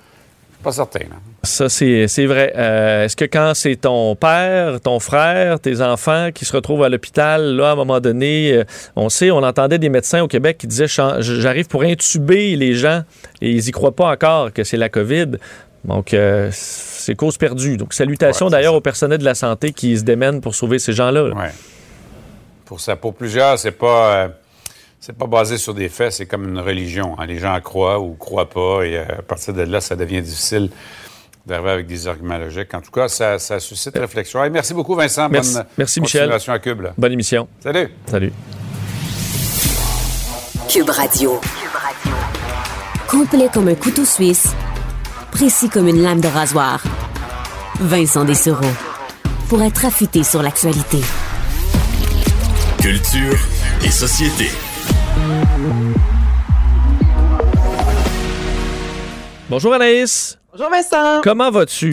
Pas certain. Ça, c'est c'est vrai. Euh, Est-ce que quand c'est ton père, ton frère, tes enfants qui se retrouvent à l'hôpital, là, à un moment donné, euh, on sait, on entendait des médecins au Québec qui disaient j'arrive pour intuber les gens et ils y croient pas encore que c'est la COVID. Donc, euh, c'est cause perdue. Donc, salutations d'ailleurs au personnel de la santé qui se démènent pour sauver ces gens-là. là. Ouais. Pour, ça, pour plusieurs, c'est pas, c'est pas basé sur des faits, c'est comme une religion. hein. Les gens croient ou croient pas, et euh, à partir de là, ça devient difficile d'arriver avec des arguments logiques. En tout cas, ça, ça suscite réflexion. Hey, merci beaucoup, Vincent. Merci, Bonne merci Michel. à Cube. là. Bonne émission. Salut. Salut. Cube Radio. Complet comme un couteau suisse, précis comme une lame de rasoir. Vincent Dessereau. Pour être affûté sur l'actualité. Culture et société. Bonjour Anaïs. Bonjour Vincent. Comment vas-tu?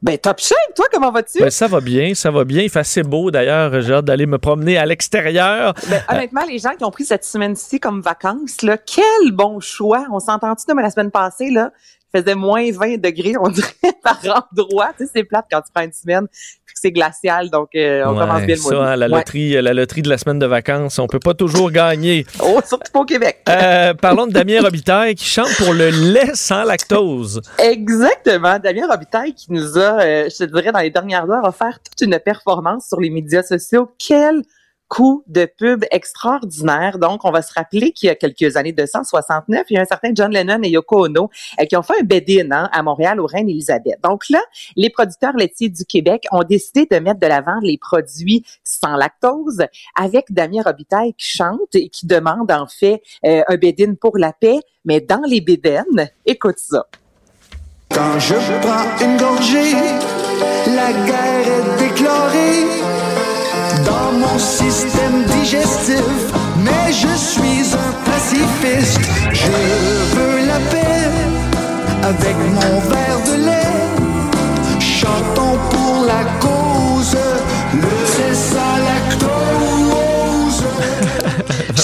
Ben top shape, toi, comment vas-tu? Ben, ça va bien, ça va bien. Il fait assez beau d'ailleurs. J'ai hâte d'aller me promener à l'extérieur. Ben, honnêtement, les gens qui ont pris cette semaine-ci comme vacances, là, quel bon choix. On s'entend-tu, mais la semaine passée, là, il faisait moins 20 degrés, on dirait, (laughs) par endroit. Tu sais, c'est plate quand tu prends une semaine, c'est glacial, donc euh, on commence bien le mois. Ça, la, loterie, la loterie de la semaine de vacances, on peut pas toujours gagner. (laughs) oh, surtout pas au Québec. Euh, parlons de Damien Robitaille qui chante pour le lait sans lactose. Exactement. Damien Robitaille qui nous a, euh, je te dirais, dans les dernières heures, offert toute une performance sur les médias sociaux. Quel coup de pub extraordinaire. Donc, on va se rappeler qu'il y a quelques années, 269, il y a un certain John Lennon et Yoko Ono euh, qui ont fait un bed-in hein, à Montréal au Reine-Élisabeth. Donc là, les producteurs laitiers du Québec ont décidé de mettre de l'avant les produits sans lactose avec Damien Robitaille qui chante et qui demande en fait euh, un bed-in pour la paix, mais dans les bédaines. Écoute ça. Quand je prends une gorgée, la guerre est déclarée mon système digestif. Mais je suis un pacifiste. Je veux la paix avec mon verre de lait. Chantons pour la cause,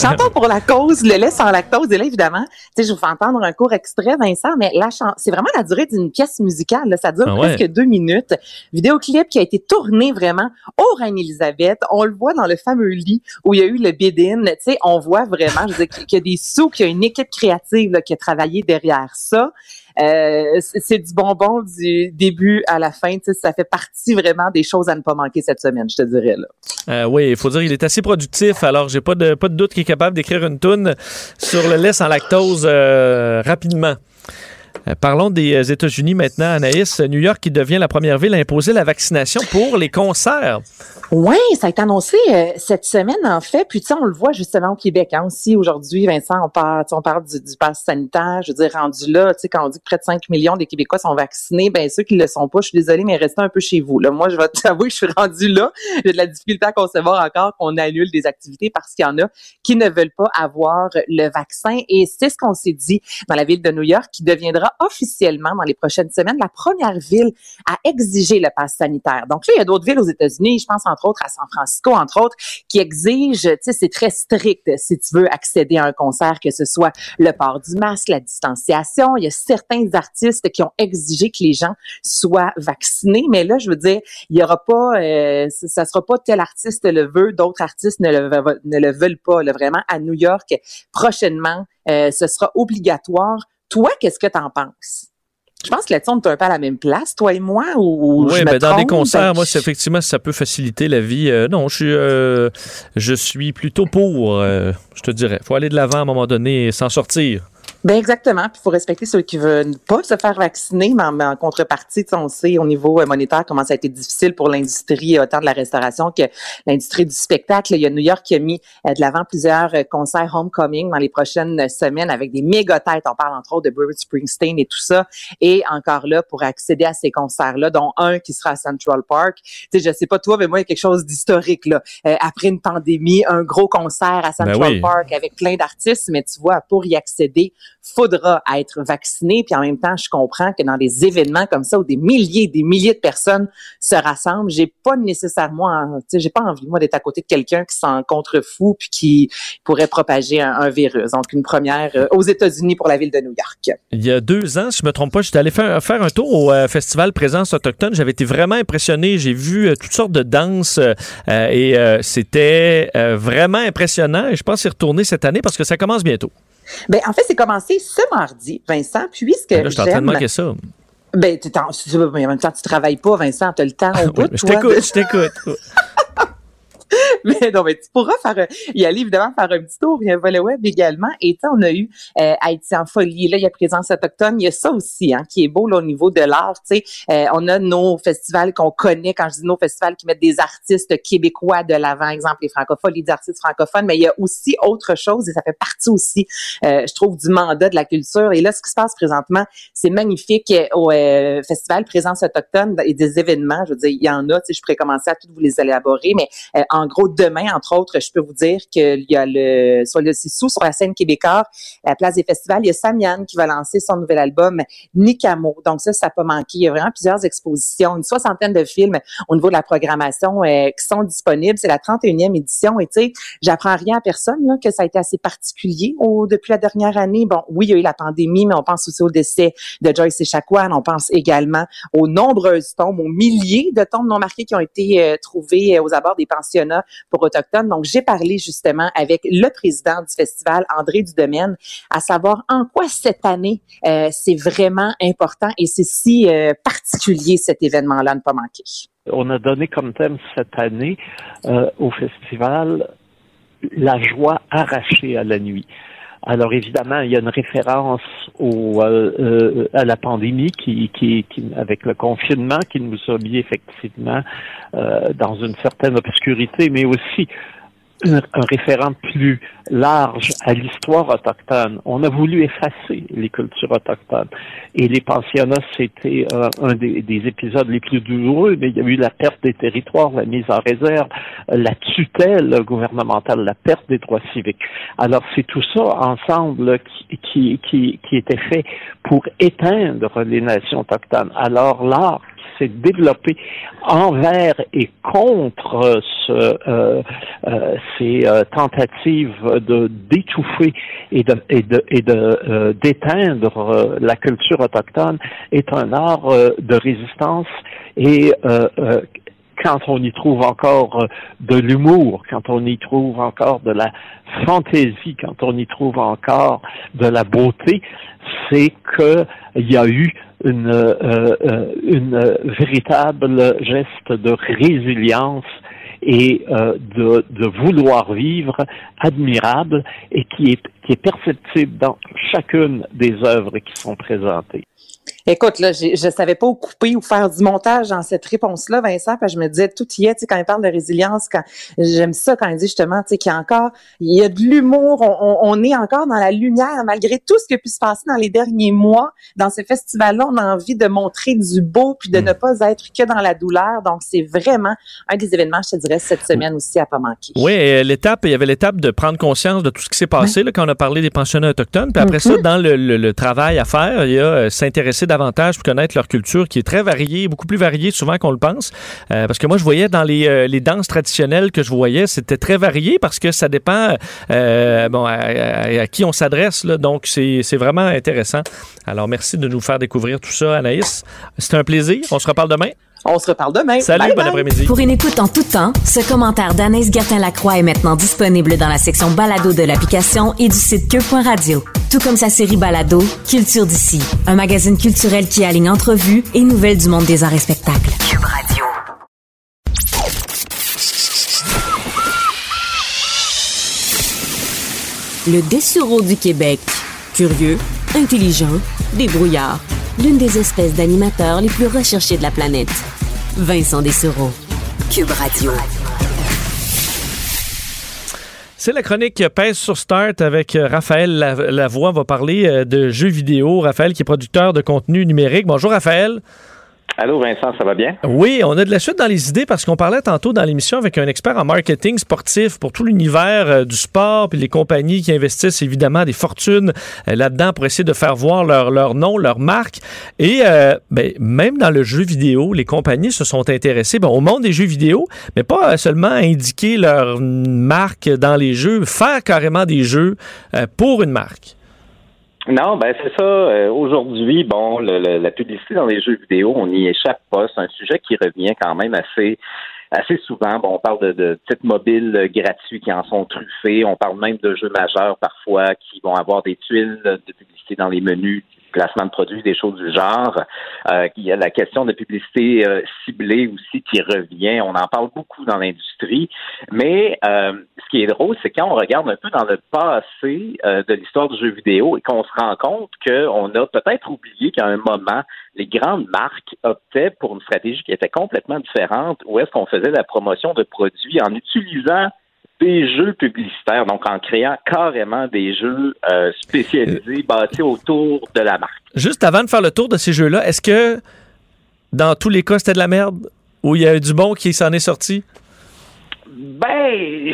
Chantons pour la cause, le lait sans lactose. Et là, évidemment, tu sais, je vous fais entendre un court extrait, Vincent, mais là, c'est vraiment la durée d'une pièce musicale. Là. Ça dure ah presque deux minutes. Vidéoclip qui a été tourné vraiment au Reine-Élisabeth. On le voit dans le fameux lit où il y a eu le bid-in. Tu sais, on voit vraiment, je veux dire, qu'il y a des sous, qu'il y a une équipe créative là, qui a travaillé derrière ça. Euh, c'est du bonbon du début à la fin. Ça fait partie vraiment des choses à ne pas manquer cette semaine, je te dirais. Là. Euh, oui, il faut dire qu'il est assez productif. Alors, j'ai pas de, pas de doute qu'il est capable d'écrire une toune sur le lait sans lactose euh, rapidement. Parlons des États-Unis maintenant, Anaïs. New York qui devient la première ville à imposer la vaccination pour les concerts. Oui, ça a été annoncé euh, cette semaine, en fait. Puis, tu sais, on le voit justement au Québec. Hein, aussi, aujourd'hui, Vincent, on parle, on parle du, pass sanitaire. Je veux dire, rendu là, tu sais, quand on dit que près de 5 millions des Québécois sont vaccinés, ben ceux qui le sont pas, je suis désolée, mais restez un peu chez vous. Là. Moi, je vais (laughs) t'avouer que je suis rendu là. J'ai de la difficulté à concevoir encore qu'on annule des activités parce qu'il y en a qui ne veulent pas avoir le vaccin. Et c'est ce qu'on s'est dit dans la ville de New York, qui deviendra officiellement dans les prochaines semaines la première ville à exiger le pass sanitaire. Donc là, il y a d'autres villes aux États-Unis, je pense entre autres à San Francisco, entre autres, qui exige, tu sais, c'est très strict si tu veux accéder à un concert, que ce soit le port du masque, la distanciation. Il y a certains artistes qui ont exigé que les gens soient vaccinés, mais là, je veux dire, il y aura pas, euh, ça sera pas tel artiste le veut, d'autres artistes ne le, ne le veulent pas. Là, vraiment, à New York, prochainement, euh, ce sera obligatoire. Toi, qu'est-ce que tu en penses? Je pense que là-dessus, on est un peu à la même place, toi et moi, ou Oui, je ben, dans des trompe? concerts, Ben, moi, effectivement, ça peut faciliter la vie. Euh, non, je suis, euh, je suis plutôt pour, euh, je te dirais. faut aller de l'avant à un moment donné et s'en sortir. Ben exactement. Puis il faut respecter ceux qui veulent pas se faire vacciner, mais en, en contrepartie, tu sais, on sait au niveau euh, monétaire comment ça a été difficile pour l'industrie, euh, autant de la restauration que l'industrie du spectacle. Il y a New York qui a mis euh, de l'avant plusieurs concerts homecoming dans les prochaines semaines avec des méga têtes. On parle entre autres de Bruce Springsteen et tout ça. Et encore là, pour accéder à ces concerts-là, dont un qui sera à Central Park. Tu sais, je sais pas toi, mais moi, il y a quelque chose d'historique là. Euh, après une pandémie, un gros concert à Central Ben oui. Park avec plein d'artistes, mais tu vois, pour y accéder, faudra être vacciné. Puis en même temps, je comprends que dans des événements comme ça où des milliers, des milliers de personnes se rassemblent, j'ai pas nécessairement, tu sais, j'ai pas envie moi d'être à côté de quelqu'un qui s'en contrefou puis qui pourrait propager un, virus. Donc une première euh, aux États-Unis pour la ville de New York. Il y a deux ans, si je me trompe pas, j'étais allé faire, un tour au euh, festival Présence autochtone. J'avais été vraiment impressionné. J'ai vu euh, toutes sortes de danses et c'était vraiment impressionnant. Et je pense y retourner cette année parce que ça commence bientôt. Ben en fait, c'est commencé ce mardi, Vincent, puisque Là, je suis en train de manquer ça. Ben, tu en même temps, tu travailles pas, Vincent, tu as le temps au (laughs) bout. Oui, je t'écoute, je t'écoute. (laughs) (laughs) mais non, mais tu pourras faire un- y aller évidemment faire un petit tour. Il y web également. Et on a eu euh, Haïti en folie. Là, il y a présence autochtone. Il y a ça aussi, hein, qui est beau là, au niveau de l'art. Tu sais, Euh, on a nos festivals qu'on connaît. Quand je dis nos festivals, qui mettent des artistes québécois de l'avant, exemple les francophones, les artistes francophones. Mais il y a aussi autre chose et ça fait partie aussi, euh, je trouve, du mandat de la culture. Et là, ce qui se passe présentement, c'est magnifique euh, au euh, festival présence autochtone et des événements. Je veux dire, il y en a. Tu sais, je pourrais commencer à tous vous les élaborer, mais euh, en gros demain, entre autres, je peux vous dire qu'il y a le, sur le sous sur la scène québécoise, à la place des festivals, il y a Samian qui va lancer son nouvel album, Nicamo. Donc ça, ça n'a pas manqué. Il y a vraiment plusieurs expositions, une soixantaine de films au niveau de la programmation euh, qui sont disponibles. C'est la 31e édition et tu sais, j'apprends rien à personne là, que ça a été assez particulier au, depuis la dernière année. Bon, oui, il y a eu la pandémie, mais on pense aussi au décès de Joyce Echaquan. On pense également aux nombreuses tombes, aux milliers de tombes non marquées qui ont été euh, trouvées euh, aux abords des pensionnats pour autochtones. Donc, j'ai parlé justement avec le président du festival, André Dudemaine, à savoir en quoi cette année euh, c'est vraiment important et c'est si euh, particulier cet événement-là ne pas manquer. On a donné comme thème cette année euh, au festival la joie arrachée à la nuit. Alors évidemment, il y a une référence au, euh, euh, à la pandémie qui, qui, qui, avec le confinement qui nous a mis effectivement euh, dans une certaine obscurité, mais aussi un, référent plus large à l'histoire autochtone. On a voulu effacer les cultures autochtones. Et les pensionnats, c'était euh, un des, des, épisodes les plus douloureux, mais il y a eu la perte des territoires, la mise en réserve, la tutelle gouvernementale, la perte des droits civiques. Alors, c'est tout ça ensemble qui, qui, qui, qui était fait pour éteindre les nations autochtones. Alors, l'art s'est développé envers et contre ce, euh, euh, ces euh, tentatives de d'étouffer et de et de et de d'éteindre la culture autochtone est un art de résistance et quand on y trouve encore de l'humour, quand on y trouve encore de la fantaisie, quand on y trouve encore de la beauté, c'est qu'il y a eu une, euh, une véritable geste de résilience et euh, de, de, vouloir vivre admirable et qui est, qui est perceptible dans chacune des œuvres qui sont présentées. Écoute, là, je ne savais pas où couper ou faire du montage dans cette réponse-là, Vincent, parce que je me disais, tout y est, tu sais, quand il parle de résilience, quand j'aime ça quand il dit justement, tu sais, qu'il y a encore, il y a de l'humour, on, on, est encore dans la lumière, malgré tout ce qui a pu se passer dans les derniers mois. Dans ce festival-là, on a envie de montrer du beau, puis de mm. ne pas être que dans la douleur. Donc, c'est vraiment un des événements, je te dirais, cette semaine aussi à pas manquer. Oui, l'étape, il y avait l'étape de prendre conscience de tout ce qui s'est passé, là, quand on a parlé des pensionnats autochtones. Puis après ça, mm-hmm. dans le, le, le, travail à faire, il y a euh, s'intéresser pour connaître leur culture qui est très variée, beaucoup plus variée souvent qu'on le pense. Euh, parce que moi, je voyais dans les, euh, les, danses traditionnelles que je voyais, c'était très varié parce que ça dépend euh, bon, à, qui on s'adresse. Donc, c'est vraiment intéressant. Alors, merci de nous faire découvrir tout ça, Anaïs. C'était un plaisir. On se reparle demain. On se reparle demain. Salut, bon après-midi. Pour une écoute en tout temps, ce commentaire d'Anaïs Gertin-Lacroix est maintenant disponible dans la section balado de l'application et du site cube.radio. Tout comme sa série balado, Culture d'ici, un magazine culturel qui aligne entrevues et nouvelles du monde des arts et spectacles. Cube Radio. Le Dessureau du Québec. Curieux, intelligent, débrouillard l'une des espèces d'animateurs les plus recherchées de la planète. Vincent Dessereau, Cube Radio. C'est la chronique Pèse sur Start avec euh, Raphaël Lavoie. On va parler euh, de jeux vidéo. Raphaël qui est producteur de contenu numérique. Bonjour Raphaël. Allô Vincent, ça va bien? Oui, on a de la suite dans les idées parce qu'on parlait tantôt dans l'émission avec un expert en marketing sportif pour tout l'univers euh, du sport puis les compagnies qui investissent évidemment des fortunes euh, là-dedans pour essayer de faire voir leur, leur nom, leur marque. Et euh, ben, même dans le jeu vidéo, les compagnies se sont intéressées bon, au monde des jeux vidéo, mais pas seulement indiquer leur marque dans les jeux, faire carrément des jeux pour une marque. Non, ben c'est ça. Euh, aujourd'hui, bon, le, la publicité dans les jeux vidéo, on n'y échappe pas. C'est un sujet qui revient quand même assez assez souvent. Bon, on parle de, de titres mobiles gratuits qui en sont truffés. On parle même de jeux majeurs parfois qui vont avoir des tuiles de publicité dans les menus placement de produits, des choses du genre. Euh, il y a la question de publicité euh, ciblée aussi qui revient. On en parle beaucoup dans l'industrie. Mais euh, ce qui est drôle, c'est quand on regarde un peu dans le passé euh, de l'histoire du jeu vidéo et qu'on se rend compte qu'on a peut-être oublié qu'à un moment, les grandes marques optaient pour une stratégie qui était complètement différente, où est-ce qu'on faisait la promotion de produits en utilisant des jeux publicitaires, donc en créant carrément des jeux euh, spécialisés bâtis autour de la marque. Juste avant de faire le tour de ces jeux-là, est-ce que dans tous les cas c'était de la merde? Ou il y a eu du bon qui s'en est sorti? Ben,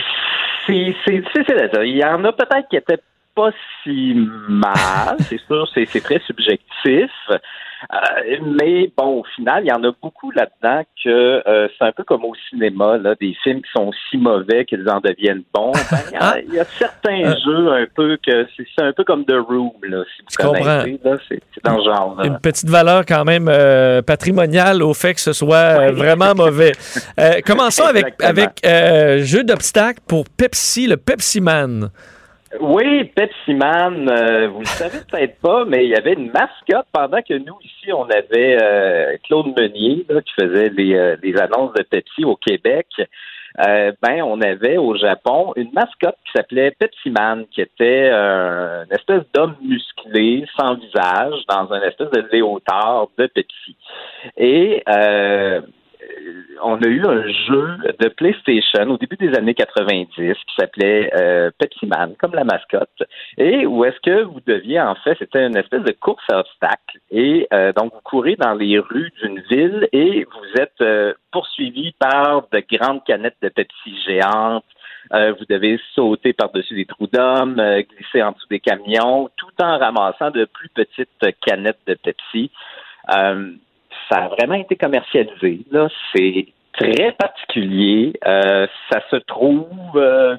c'est difficile à dire. Il y en a peut-être qui étaient pas si mal, c'est sûr, c'est c'est très subjectif. Euh, mais bon, au final, il y en a beaucoup là-dedans que euh, c'est un peu comme au cinéma, là, des films qui sont si mauvais qu'ils en deviennent bons. Ben, il y a- il y, a certains Euh. jeux un peu que c'est un peu comme The Room, là, si vous connaissez, c'est dans genre. là. Une petite valeur quand même patrimoniale au fait que ce soit vraiment mauvais. Commençons avec, Exactement. avec jeu d'obstacles pour Pepsi, le Pepsi Man. Oui, Pepsi Man, euh, vous le savez peut-être pas, mais il y avait une mascotte pendant que nous, ici, on avait euh, Claude Meunier qui faisait les, euh, annonces de Pepsi au Québec. Euh, ben, on avait au Japon une mascotte qui s'appelait Pepsi Man, qui était euh, une espèce d'homme musclé, sans visage, dans un espèce de léotard de Pepsi. Et on a eu un jeu de PlayStation au début des années 90 qui s'appelait euh, Pepsi Man, comme la mascotte, et où est-ce que vous deviez, en fait, c'était une espèce de course à obstacles, et euh, donc vous courez dans les rues d'une ville et vous êtes euh, poursuivi par de grandes canettes de Pepsi géantes, euh, vous devez sauter par-dessus des trous d'hommes, euh, glisser en dessous des camions, tout en ramassant de plus petites canettes de Pepsi. Ça a vraiment été commercialisé. Là, c'est très particulier. Euh, ça se trouve euh,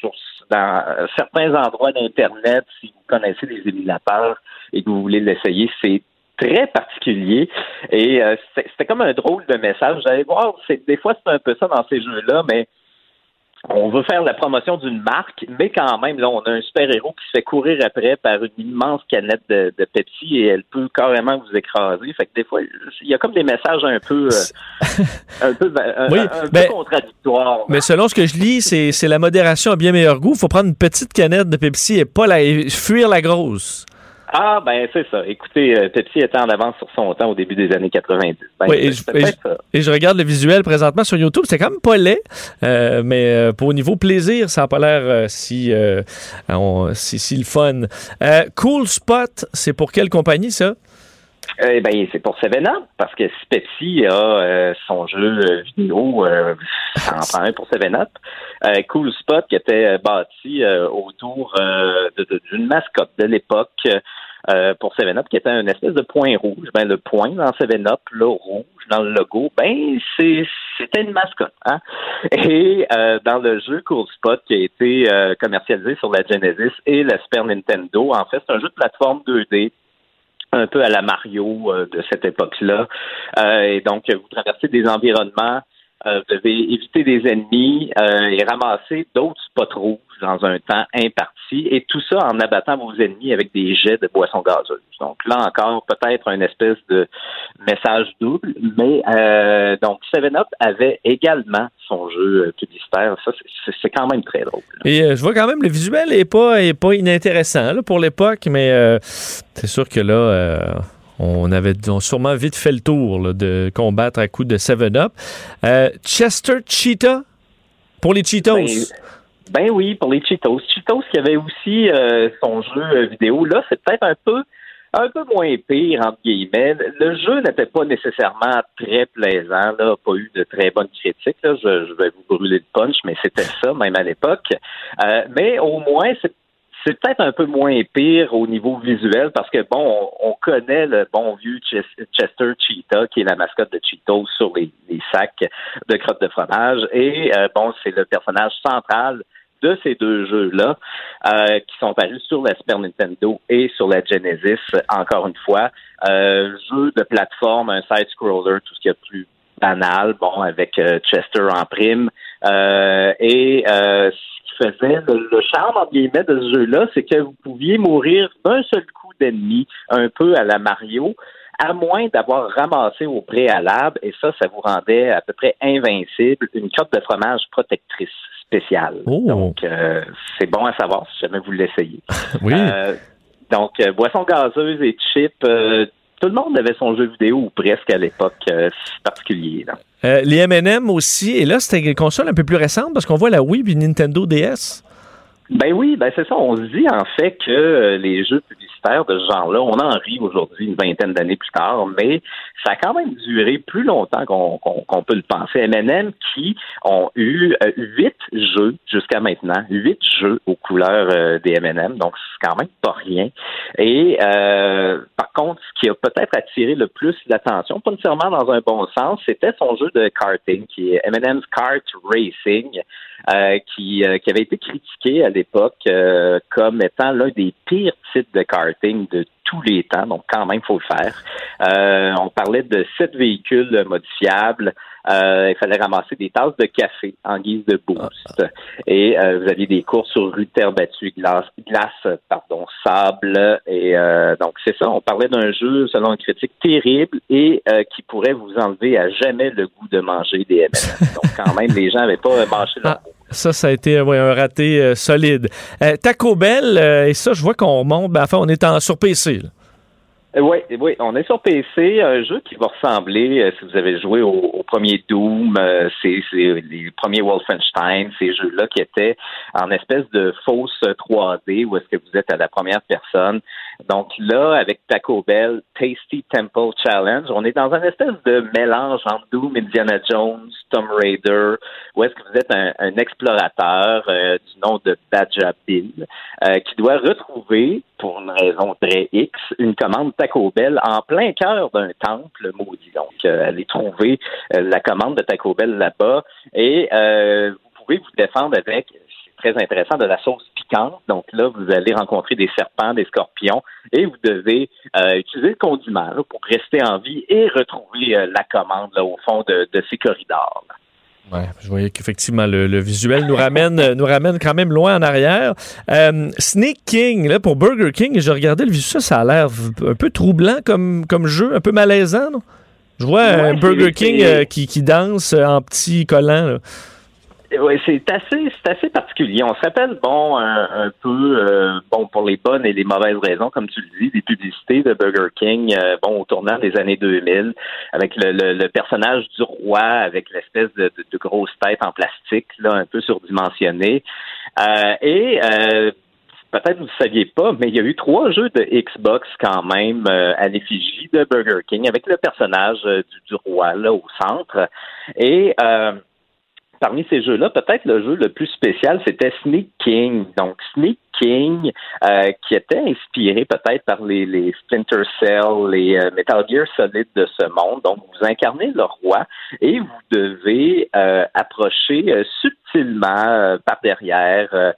sur, dans certains endroits d'Internet. Si vous connaissez les émulateurs et que vous voulez l'essayer, c'est très particulier. Et euh, c'était comme un drôle de message. Vous allez voir, c'est, des fois, c'est un peu ça dans ces jeux-là, mais on veut faire la promotion d'une marque, mais quand même, là, on a un super-héros qui se fait courir après par une immense canette de, de Pepsi et elle peut carrément vous écraser. Fait que des fois, il y a comme des messages un peu, euh, (laughs) un peu, un, Oui, un- un peu contradictoires. Mais selon ce que je lis, c'est la modération à bien meilleur goût. Il faut prendre une petite canette de Pepsi et pas la fuir la grosse. Ah, ben, c'est ça. Écoutez, euh, Pepsi était en avance sur son temps au début des années 90. Ben, Oui, et, je, et je- peut-être ça. et je regarde le visuel présentement sur YouTube. C'est quand même pas laid, euh, mais euh, pour au niveau plaisir, ça n'a pas l'air euh, si, euh, on- si, si le fun. Cool Spot, c'est pour quelle compagnie ça? Eh ben, c'est pour Seven Up, parce que si Pepsi a euh, son jeu vidéo, euh, ça en prend un pour Seven Up. Euh, cool Spot qui était bâti autour d'une mascotte de l'époque euh, pour Seven Up qui était une espèce de point rouge. Ben, le point dans Seven Up, là, rouge dans le logo, ben, c'était une mascotte. Hein? Et euh, dans le jeu Cool Spot qui a été euh, commercialisé sur la Genesis et la Super Nintendo, en fait, c'est un jeu de plateforme 2D un peu à la Mario euh, de cette époque-là. Euh, et donc, vous traversez des environnements, euh, vous devez éviter des ennemis euh, et ramasser d'autres spots rouges dans un temps imparti, et tout ça en abattant vos ennemis avec des jets de boissons gazeuses. Donc là encore, peut-être un espèce de message double, mais euh, donc Seven Up avait également son jeu euh, publicitaire. Ça, c'est- quand même très drôle. Et euh, je vois quand même le visuel est pas, est pas inintéressant là, pour l'époque, mais euh, c'est sûr que là, on avait sûrement vite fait le tour de combattre à coups de 7-Up. Euh, Chester Cheetah pour les Cheetos. Ben, ben oui, pour les Cheetos. Cheetos qui avait aussi euh, son jeu euh, vidéo. Là, c'est peut-être un peu un peu moins pire, entre guillemets. Le jeu n'était pas nécessairement très plaisant, là, pas eu de très bonnes critiques. Là. Je, vais vous brûler le punch, mais c'était ça, même à l'époque. Mais au moins, c'est c'est peut-être un peu moins pire au niveau visuel parce que, bon, on, on connaît le bon vieux Ches- Chester Cheetah, qui est la mascotte de Cheetos sur les, sacs de crottes de fromage. Et, euh, bon, c'est le personnage central de ces deux jeux-là euh, qui sont parus sur la Super Nintendo et sur la Genesis, encore une fois. Euh, jeu de plateforme, un side-scroller, tout ce qui est plus banal, bon, avec euh, Chester en prime. Euh, et euh, ce qui faisait le, le charme, entre guillemets, de ce jeu-là, c'est que vous pouviez mourir d'un seul coup d'ennemi, un peu à la Mario, à moins d'avoir ramassé au préalable, et ça, ça vous rendait à peu près invincible, une crotte de fromage protectrice spéciale. Donc, euh, c'est bon à savoir si jamais vous l'essayez. (laughs) Oui. Euh, donc, boisson gazeuse et chips, euh, tout le monde avait son jeu vidéo ou presque à l'époque euh, particulier. Là. Euh, les M&M aussi. Et là, c'était une console un peu plus récente parce qu'on voit la Wii et Nintendo DS. Ben oui, ben c'est ça. On se dit en fait que euh, les jeux publicitaires de ce genre-là. On en rit aujourd'hui, une vingtaine d'années plus tard, mais ça a quand même duré plus longtemps qu'on peut le penser. M&M qui ont eu euh, huit jeux jusqu'à maintenant, huit jeux aux couleurs euh, des M&M, donc c'est quand même pas rien. Et euh, par contre, ce qui a peut-être attiré le plus l'attention, pas nécessairement dans un bon sens, c'était son jeu de karting, qui est M&M's Kart Racing, qui, qui avait été critiqué à l'époque comme étant l'un des pires titres de karting de tous les temps, donc quand même, il faut le faire. Euh, on parlait de sept véhicules modifiables. Euh, il fallait ramasser des tasses de café en guise de boost. Et euh, vous aviez des courses sur rue terre battue, glace, glace pardon, sable. Et donc c'est ça, on parlait d'un jeu, selon une critique, terrible et qui pourrait vous enlever à jamais le goût de manger des M&M. donc quand même, les gens n'avaient pas mangé leur ah. Ça, ça a été un raté euh, solide. Euh, Taco Bell, euh, et ça, je vois qu'on remonte. Ben, enfin, on est en, sur PC. Oui, oui, on est sur PC, un jeu qui va ressembler, si vous avez joué au, premier Doom, c'est les premiers Wolfenstein, ces jeux-là qui étaient en espèce de fausse 3D où est-ce que vous êtes à la première personne. Donc là, avec Taco Bell, Tasty Temple Challenge, on est dans un espèce de mélange entre Doom, Indiana Jones, Tomb Raider, où est-ce que vous êtes un, explorateur euh, du nom de Badja Bill, euh, qui doit retrouver, pour une raison très X, une commande Taco Bell en plein cœur d'un temple maudit. Donc, euh, allez trouver la commande de Taco Bell là-bas et vous pouvez vous défendre avec très intéressant, de la sauce piquante. Donc là, vous allez rencontrer des serpents, des scorpions, et vous devez euh, utiliser le condiment pour rester en vie et retrouver euh, la commande là, au fond de, ces corridors. Ouais, je voyais qu'effectivement le, visuel nous ramène nous ramène quand même loin en arrière. Euh, Snake King, là, pour Burger King, j'ai regardé le visuel, ça a l'air un peu troublant comme, comme jeu, un peu malaisant. Non? Je vois un Burger King qui, qui, danse en petit collant. Oui, c'est assez, c'est assez particulier. On se rappelle, bon, un, peu, euh, bon, pour les bonnes et les mauvaises raisons, comme tu le dis, des publicités de Burger King, euh, bon, au tournant des années 2000, avec le, le, personnage du roi, avec l'espèce de, de, grosse tête en plastique, là, un peu surdimensionnée. Euh, et peut-être vous ne saviez pas, mais il y a eu trois jeux de Xbox quand même à l'effigie de Burger King, avec le personnage du, du, roi là au centre. Et parmi ces jeux-là, peut-être le jeu le plus spécial, c'était Sneak King. Donc, Sneak King, euh, qui était inspiré peut-être par les, les, Splinter Cell, les euh, Metal Gear Solid de ce monde. Donc, vous incarnez le roi et vous devez euh, approcher subtilement par derrière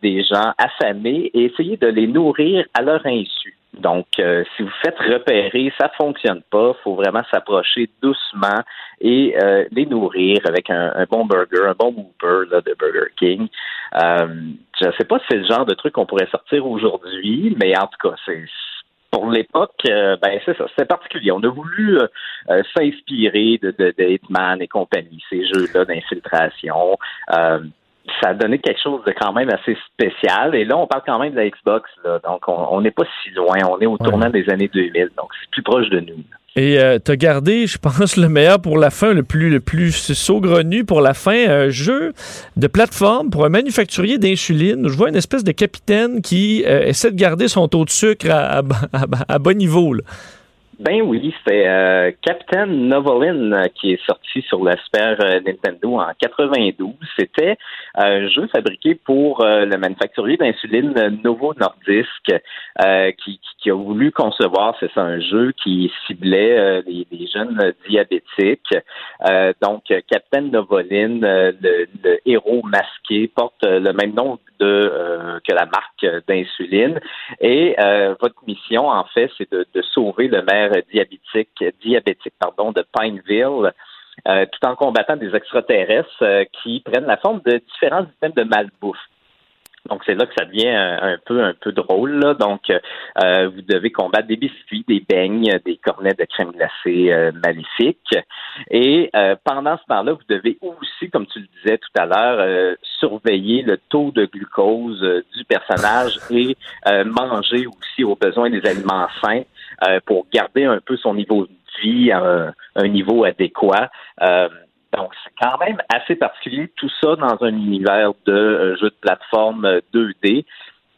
des gens affamés et essayer de les nourrir à leur insu. Donc, euh, si vous faites repérer, ça fonctionne pas. faut vraiment s'approcher doucement et euh, les nourrir avec un, bon burger, un bon Whopper là, de Burger King. Euh, je ne sais pas si c'est le genre de truc qu'on pourrait sortir aujourd'hui, mais en tout cas, c'est pour l'époque, ben c'est ça, c'est particulier. On a voulu s'inspirer de, de, de, Hitman et compagnie, ces jeux-là d'infiltration ça a donné quelque chose de quand même assez spécial. Et là, on parle quand même de la Xbox. Là. Donc, on n'est pas si loin. On est au tournant des années 2000. Donc, c'est plus proche de nous. Et euh, tu as gardé, je pense, le meilleur pour la fin, le plus, le plus saugrenu pour la fin, un jeu de plateforme pour un manufacturier d'insuline. Je vois une espèce de capitaine qui euh, essaie de garder son taux de sucre à, à, bon niveau. Ben oui, c'est euh, Captain Novolin euh, qui est sorti sur la Super euh, Nintendo en 92. C'était un jeu fabriqué pour le manufacturier d'insuline Novo Nordisk qui, qui, a voulu concevoir, c'est ça, un jeu qui ciblait les, jeunes diabétiques. donc, Captain Novolin, le, le, héros masqué, porte le même nom de, que la marque d'insuline. Et votre mission, en fait, c'est de, de sauver le maire diabétique, diabétique pardon, de Pineville. Euh, tout en combattant des extraterrestres euh, qui prennent la forme de différents systèmes de malbouffe. Donc c'est là que ça devient un, peu drôle. Donc euh, vous devez combattre des biscuits, des beignes, des cornets de crème glacée maléfiques. Et pendant ce temps-là, vous devez aussi, comme tu le disais tout à l'heure, surveiller le taux de glucose du personnage et manger aussi aux besoins des aliments sains euh, pour garder un peu son niveau de vie à un, niveau adéquat. Euh, donc, c'est quand même assez particulier, tout ça dans un univers de euh, jeu de plateforme 2D.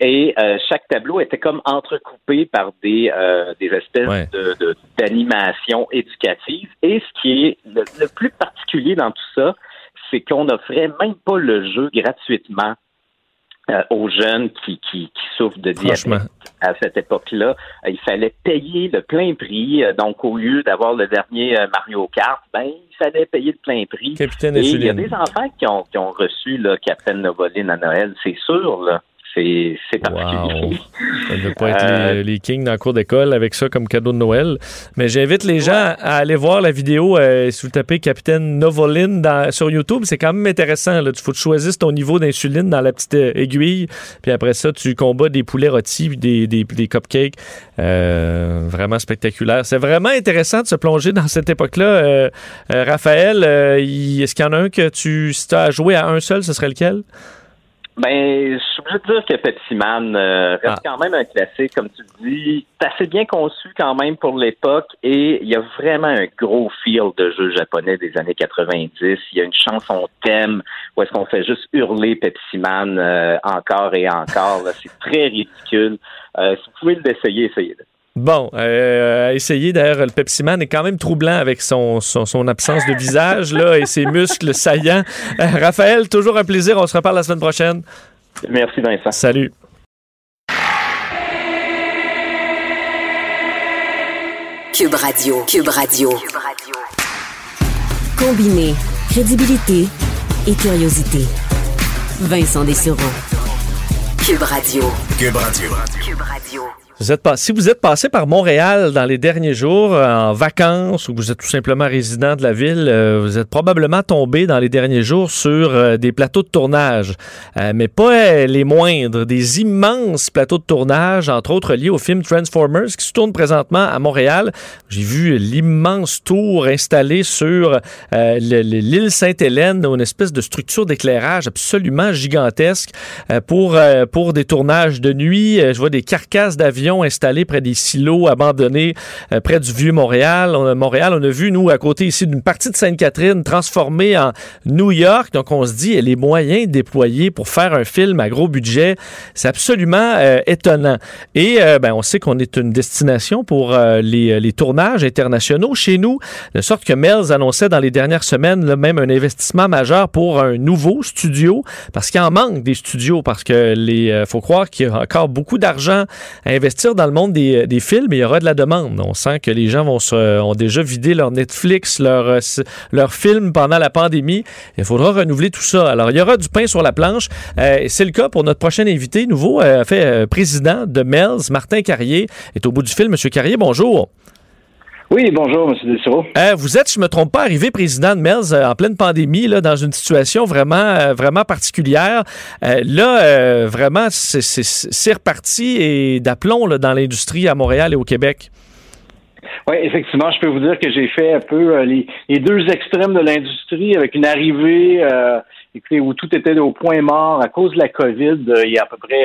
Et euh, chaque tableau était comme entrecoupé par des, euh, des espèces de, de, d'animations éducatives. Et ce qui est le, le plus particulier dans tout ça, c'est qu'on n'offrait même pas le jeu gratuitement euh, aux jeunes qui, qui, qui souffrent de diabète à cette époque-là. Euh, il fallait payer le plein prix. Euh, donc, au lieu d'avoir le dernier Mario Kart, ben, il fallait payer le plein prix. Capitaine Et il y a des enfants qui ont, qui ont reçu là, Captain Novoline à Noël, c'est sûr. Là. C'est, c'est particulier. (laughs) Ça ne pas être les, les, kings dans la cour d'école avec ça comme cadeau de Noël. Mais j'invite les gens à aller voir la vidéo euh, si vous tapez Capitaine Novoline dans, sur YouTube. C'est quand même intéressant. Il faut que tu choisisses ton niveau d'insuline dans la petite euh, aiguille. Puis après ça, tu combats des poulets rôtis des, des, des cupcakes. Euh, vraiment spectaculaire. C'est vraiment intéressant de se plonger dans cette époque-là. Euh, Raphaël, est-ce qu'il y en a un que tu, si tu as joué à un seul, ce serait lequel? Ben, je suis obligé de dire que Pepsi Man euh, reste ah. quand même un classique, comme tu dis. C'est assez bien conçu quand même pour l'époque et il y a vraiment un gros feel de jeu japonais des années 90. Il y a une chanson thème où est-ce qu'on fait juste hurler Pepsi Man euh, encore et encore. C'est très ridicule. Euh, si vous pouvez l'essayer, essayez-le. Bon, euh, essayer d'ailleurs, le Pepsi Man est quand même troublant avec son, son, son absence de visage là, et ses muscles saillants. Euh, Raphaël, toujours un plaisir. On se reparle la semaine prochaine. Merci Vincent. Salut. Cube Radio. Cube Radio. Combiné crédibilité et curiosité. Vincent Dessureau. Cube Radio. Cube Radio. Cube Radio. Vous êtes pas, si vous êtes passé par Montréal dans les derniers jours euh, en vacances ou vous êtes tout simplement résident de la ville, euh, vous êtes probablement tombé dans les derniers jours sur euh, des plateaux de tournage, mais pas les moindres, des immenses plateaux de tournage, entre autres liés au film Transformers qui se tourne présentement à Montréal. J'ai vu l'immense tour installé sur l'île Sainte-Hélène, une espèce de structure d'éclairage absolument gigantesque pour pour des tournages de nuit. Je vois des carcasses d'avions installés près des silos abandonnés euh, près du vieux Montréal. Montréal, on a vu, nous, à côté ici d'une partie de Sainte-Catherine transformée en New York. Donc, on se dit, les moyens déployés pour faire un film à gros budget, c'est absolument euh, étonnant. Et euh, ben, on sait qu'on est une destination pour les, les, tournages internationaux chez nous, de sorte que Mel's annonçait dans les dernières semaines même un investissement majeur pour un nouveau studio, parce qu'il en manque des studios, parce que les faut croire qu'il y a encore beaucoup d'argent à investir dans le monde des, des, films, il y aura de la demande. On sent que les gens vont se, ont déjà vidé leur Netflix, leur, euh, leur film pendant la pandémie. Il faudra renouveler tout ça. Alors, il y aura du pain sur la planche. Euh, c'est le cas pour notre prochain invité, nouveau euh, fait euh, président de Mel's, Martin Carrier, est au bout du fil. Monsieur Carrier, bonjour. Oui, bonjour, M. Dessureau. Euh, vous êtes, je ne me trompe pas, arrivé président de Mel's euh, en pleine pandémie, là, dans une situation vraiment, euh, vraiment particulière. Là, vraiment, c'est reparti et d'aplomb dans l'industrie à Montréal et au Québec. Oui, effectivement, je peux vous dire que j'ai fait un peu les, les, deux extrêmes de l'industrie avec une arrivée écoutez, où tout était au point mort à cause de la COVID il y a à peu près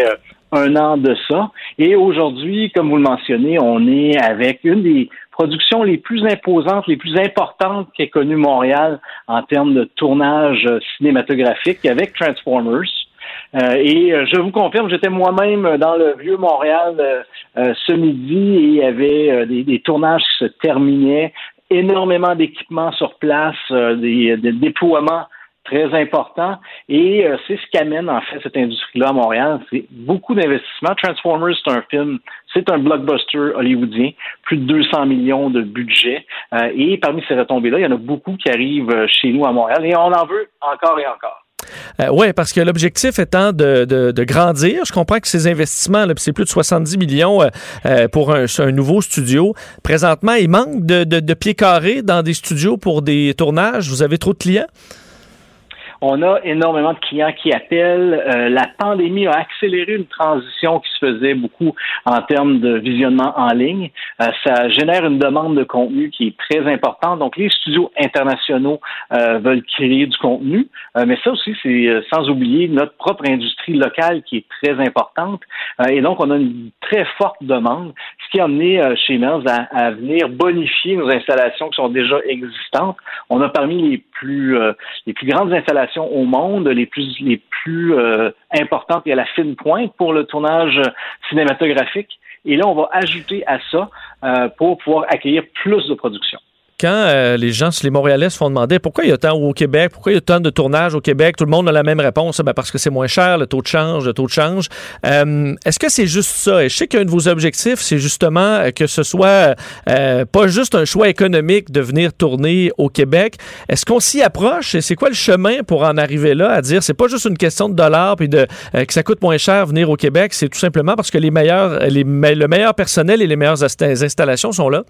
un an de ça. Et aujourd'hui, comme vous le mentionnez, on est avec une des productions les plus imposantes, les plus importantes qu'ait connu Montréal en termes de tournage cinématographique avec Transformers. Euh, et euh, je vous confirme, j'étais moi-même dans le vieux Montréal euh, ce midi et il y avait des, des, tournages qui se terminaient, énormément d'équipements sur place, des, des déploiements très important. Et euh, c'est ce qu'amène en fait cette industrie-là à Montréal. C'est beaucoup d'investissements. Transformers, c'est un film, c'est un blockbuster hollywoodien, plus de 200 millions de budget. Euh, et parmi ces retombées-là, il y en a beaucoup qui arrivent euh, chez nous à Montréal et on en veut encore et encore. Oui, parce que l'objectif étant de, de, grandir, je comprends que ces investissements, c'est plus de 70 millions pour un, un, nouveau studio. Présentement, il manque de, de pieds carrés dans des studios pour des tournages. Vous avez trop de clients? On a énormément de clients qui appellent. Euh, la pandémie a accéléré une transition qui se faisait beaucoup en termes de visionnement en ligne. Euh, ça génère une demande de contenu qui est très importante. Donc, les studios internationaux euh, veulent créer du contenu, euh, mais ça aussi, c'est euh, sans oublier notre propre industrie locale qui est très importante. et donc, on a une très forte demande, ce qui a amené euh, chez Mills à, à, venir bonifier nos installations qui sont déjà existantes. On a parmi les plus euh, les plus grandes installations au monde, les plus les plus euh, importantes et à la fine pointe pour le tournage cinématographique. Et là, on va ajouter à ça pour pouvoir accueillir plus de production quand euh, les gens, les Montréalais se font demander pourquoi il y a tant au Québec, pourquoi il y a tant de tournages au Québec, tout le monde a la même réponse, ben parce que c'est moins cher, le taux de change, le taux de change. Euh, est-ce que c'est juste ça? Et je sais qu'un de vos objectifs, c'est justement que ce soit euh, pas juste un choix économique de venir tourner au Québec. Est-ce qu'on s'y approche? Et c'est quoi le chemin pour en arriver là, à dire c'est pas juste une question de dollars puis de que ça coûte moins cher venir au Québec, c'est tout simplement parce que les meilleurs, les, le meilleur personnel et les meilleures installations sont là?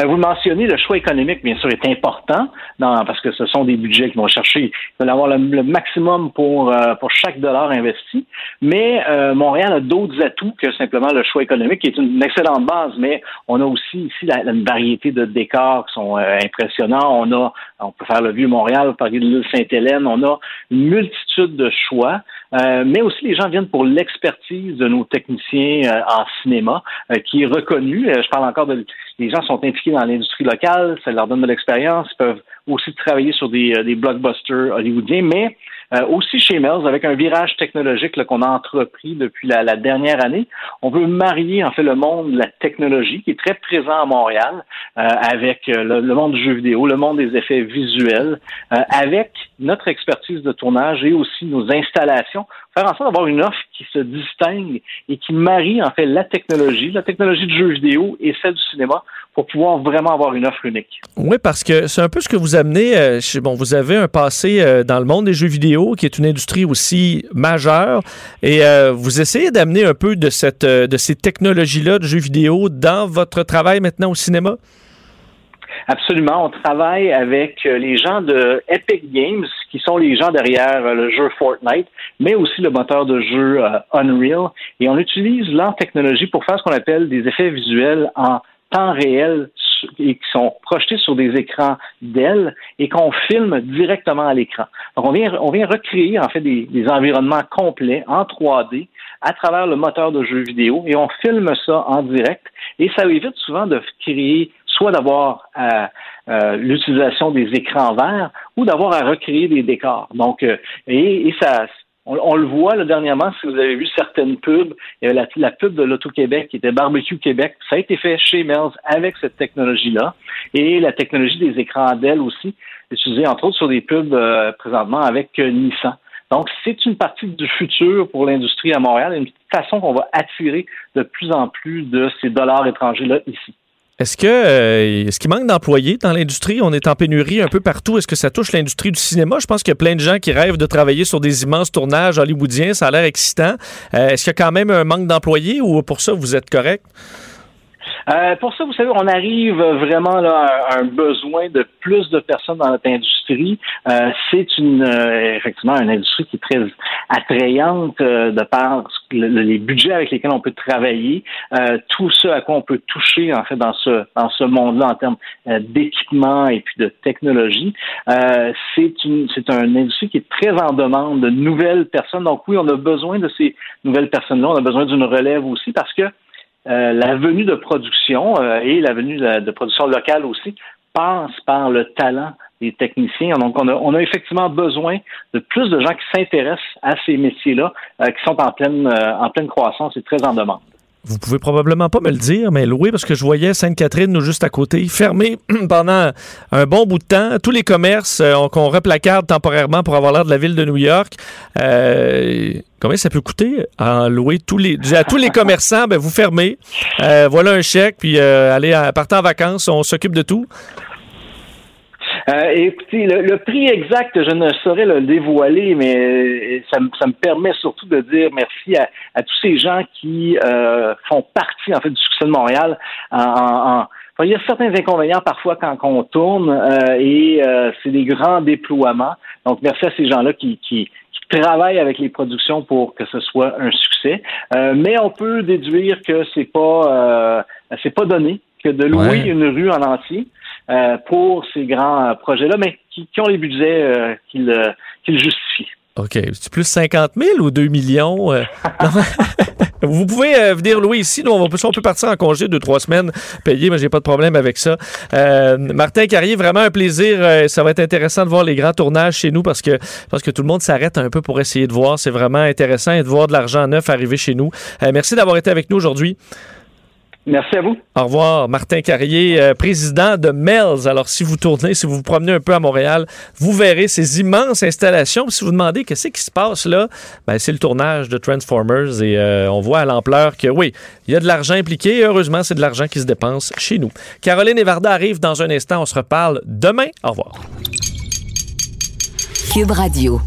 Euh, vous mentionnez, le choix économique, bien sûr, est important parce que ce sont des budgets qui vont chercher, ils veulent avoir le, maximum pour, euh, pour chaque dollar investi. Mais euh, Montréal a d'autres atouts que simplement le choix économique, qui est une, excellente base, mais on a aussi ici la, une variété de décors qui sont impressionnants. On a, on peut faire le vieux Montréal, parler de l'île Sainte-Hélène, on a une multitude de choix. Mais aussi les gens viennent pour l'expertise de nos techniciens en cinéma, qui est reconnue. je parle encore de les gens sont impliqués dans l'industrie locale, ça leur donne de l'expérience, ils peuvent aussi travailler sur des, euh, des blockbusters hollywoodiens, mais euh, aussi chez Melz, avec un virage technologique qu'on a entrepris depuis la, dernière année, on veut marier en fait le monde de la technologie qui est très présent à Montréal euh, avec le, monde du jeu vidéo, le monde des effets visuels, avec notre expertise de tournage et aussi nos installations, faire en sorte d'avoir une offre qui se distingue et qui marie en fait la technologie, la technologie du jeu vidéo et celle du cinéma pour pouvoir vraiment avoir une offre unique. Oui, parce que c'est un peu ce que vous amenez. Euh, bon, vous avez un passé euh, dans le monde des jeux vidéo, qui est une industrie aussi majeure, et euh, vous essayez d'amener un peu de cette, de ces technologies-là de jeux vidéo dans votre travail maintenant au cinéma? Absolument. On travaille avec les gens de Epic Games, qui sont les gens derrière le jeu Fortnite, mais aussi le moteur de jeu Unreal. Et on utilise leur technologie pour faire ce qu'on appelle des effets visuels en temps réel et qui sont projetés sur des écrans d'ailes et qu'on filme directement à l'écran. Donc, on vient, on vient recréer en fait des, environnements complets en 3D à travers le moteur de jeu vidéo et on filme ça en direct et ça évite souvent de créer soit d'avoir euh, euh, l'utilisation des écrans verts ou d'avoir à recréer des décors. Donc, euh, et, et ça, on, le voit là, dernièrement, si vous avez vu certaines pubs, il y avait la, pub de l'Auto-Québec qui était Barbecue Québec. Ça a été fait chez Mills avec cette technologie-là. Et la technologie des écrans Dell aussi, utilisée entre autres sur des pubs euh, présentement avec euh, Nissan. Donc, c'est une partie du futur pour l'industrie à Montréal, une façon qu'on va attirer de plus en plus de ces dollars étrangers-là ici. Est-ce que euh, est-ce qu'il manque d'employés dans l'industrie? On est en pénurie un peu partout. Est-ce que ça touche l'industrie du cinéma? Je pense qu'il y a plein de gens qui rêvent de travailler sur des immenses tournages hollywoodiens. Ça a l'air excitant. Euh, est-ce qu'il y a quand même un manque d'employés ou pour ça vous êtes correct? Euh, pour ça, vous savez, on arrive vraiment là, à un besoin de plus de personnes dans notre industrie. Euh, c'est une euh, effectivement une industrie qui est très attrayante de par les budgets avec lesquels on peut travailler, tout ce à quoi on peut toucher en fait dans ce dans ce monde-là en termes d'équipement et puis de technologie. c'est une c'est une industrie qui est très en demande de nouvelles personnes. Donc oui, on a besoin de ces nouvelles personnes-là. On a besoin d'une relève aussi parce que euh, la venue de production euh, et la venue de, production locale aussi passe par le talent des techniciens. Donc, on a, effectivement besoin de plus de gens qui s'intéressent à ces métiers-là, euh, qui sont en pleine, en pleine croissance et très en demande. Vous pouvez probablement pas me le dire, mais loué, parce que je voyais Sainte-Catherine, nous, juste à côté, fermée (clears throat) pendant un bon bout de temps. Tous les commerces qu'on replacarde temporairement pour avoir l'air de la ville de New York. Euh, combien ça peut coûter en louer tous les, à tous les commerçants? Ben, vous fermez. Euh, voilà un chèque, puis allez, partant en vacances, on s'occupe de tout? Euh, écoutez, le, prix exact, je ne saurais le dévoiler, mais euh, ça, me permet surtout de dire merci à, tous ces gens qui euh, font partie en fait du succès de Montréal. Il y a certains inconvénients parfois quand on tourne et c'est des grands déploiements. Donc merci à ces gens-là qui, travaillent avec les productions pour que ce soit un succès. mais on peut déduire que c'est pas c'est pas donné que de louer une rue en entier. Euh, pour ces grands euh, projets-là, mais qui, ont les budgets euh, qu'ils justifient. OK. C'est plus 50 000 ou 2 millions? (laughs) Vous pouvez euh, venir louer ici. Nous, on, peut, on peut partir en congé deux, trois semaines payé, mais j'ai pas de problème avec ça. Euh, Martin Carrier, vraiment un plaisir. Euh, ça va être intéressant de voir les grands tournages chez nous parce que, parce que tout le monde s'arrête un peu pour essayer de voir. C'est vraiment intéressant de voir de l'argent neuf arriver chez nous. merci d'avoir été avec nous aujourd'hui. Merci à vous. Au revoir, Martin Carrier, euh, président de Mel's. Alors, si vous tournez, si vous vous promenez un peu à Montréal, vous verrez ces immenses installations. si vous demandez qu'est-ce qui se passe là, ben, c'est le tournage de Transformers et euh, on voit à l'ampleur que oui, il y a de l'argent impliqué. heureusement, c'est de l'argent qui se dépense chez nous. Caroline et Varda arrivent dans un instant. On se reparle demain. Au revoir. Cube Radio.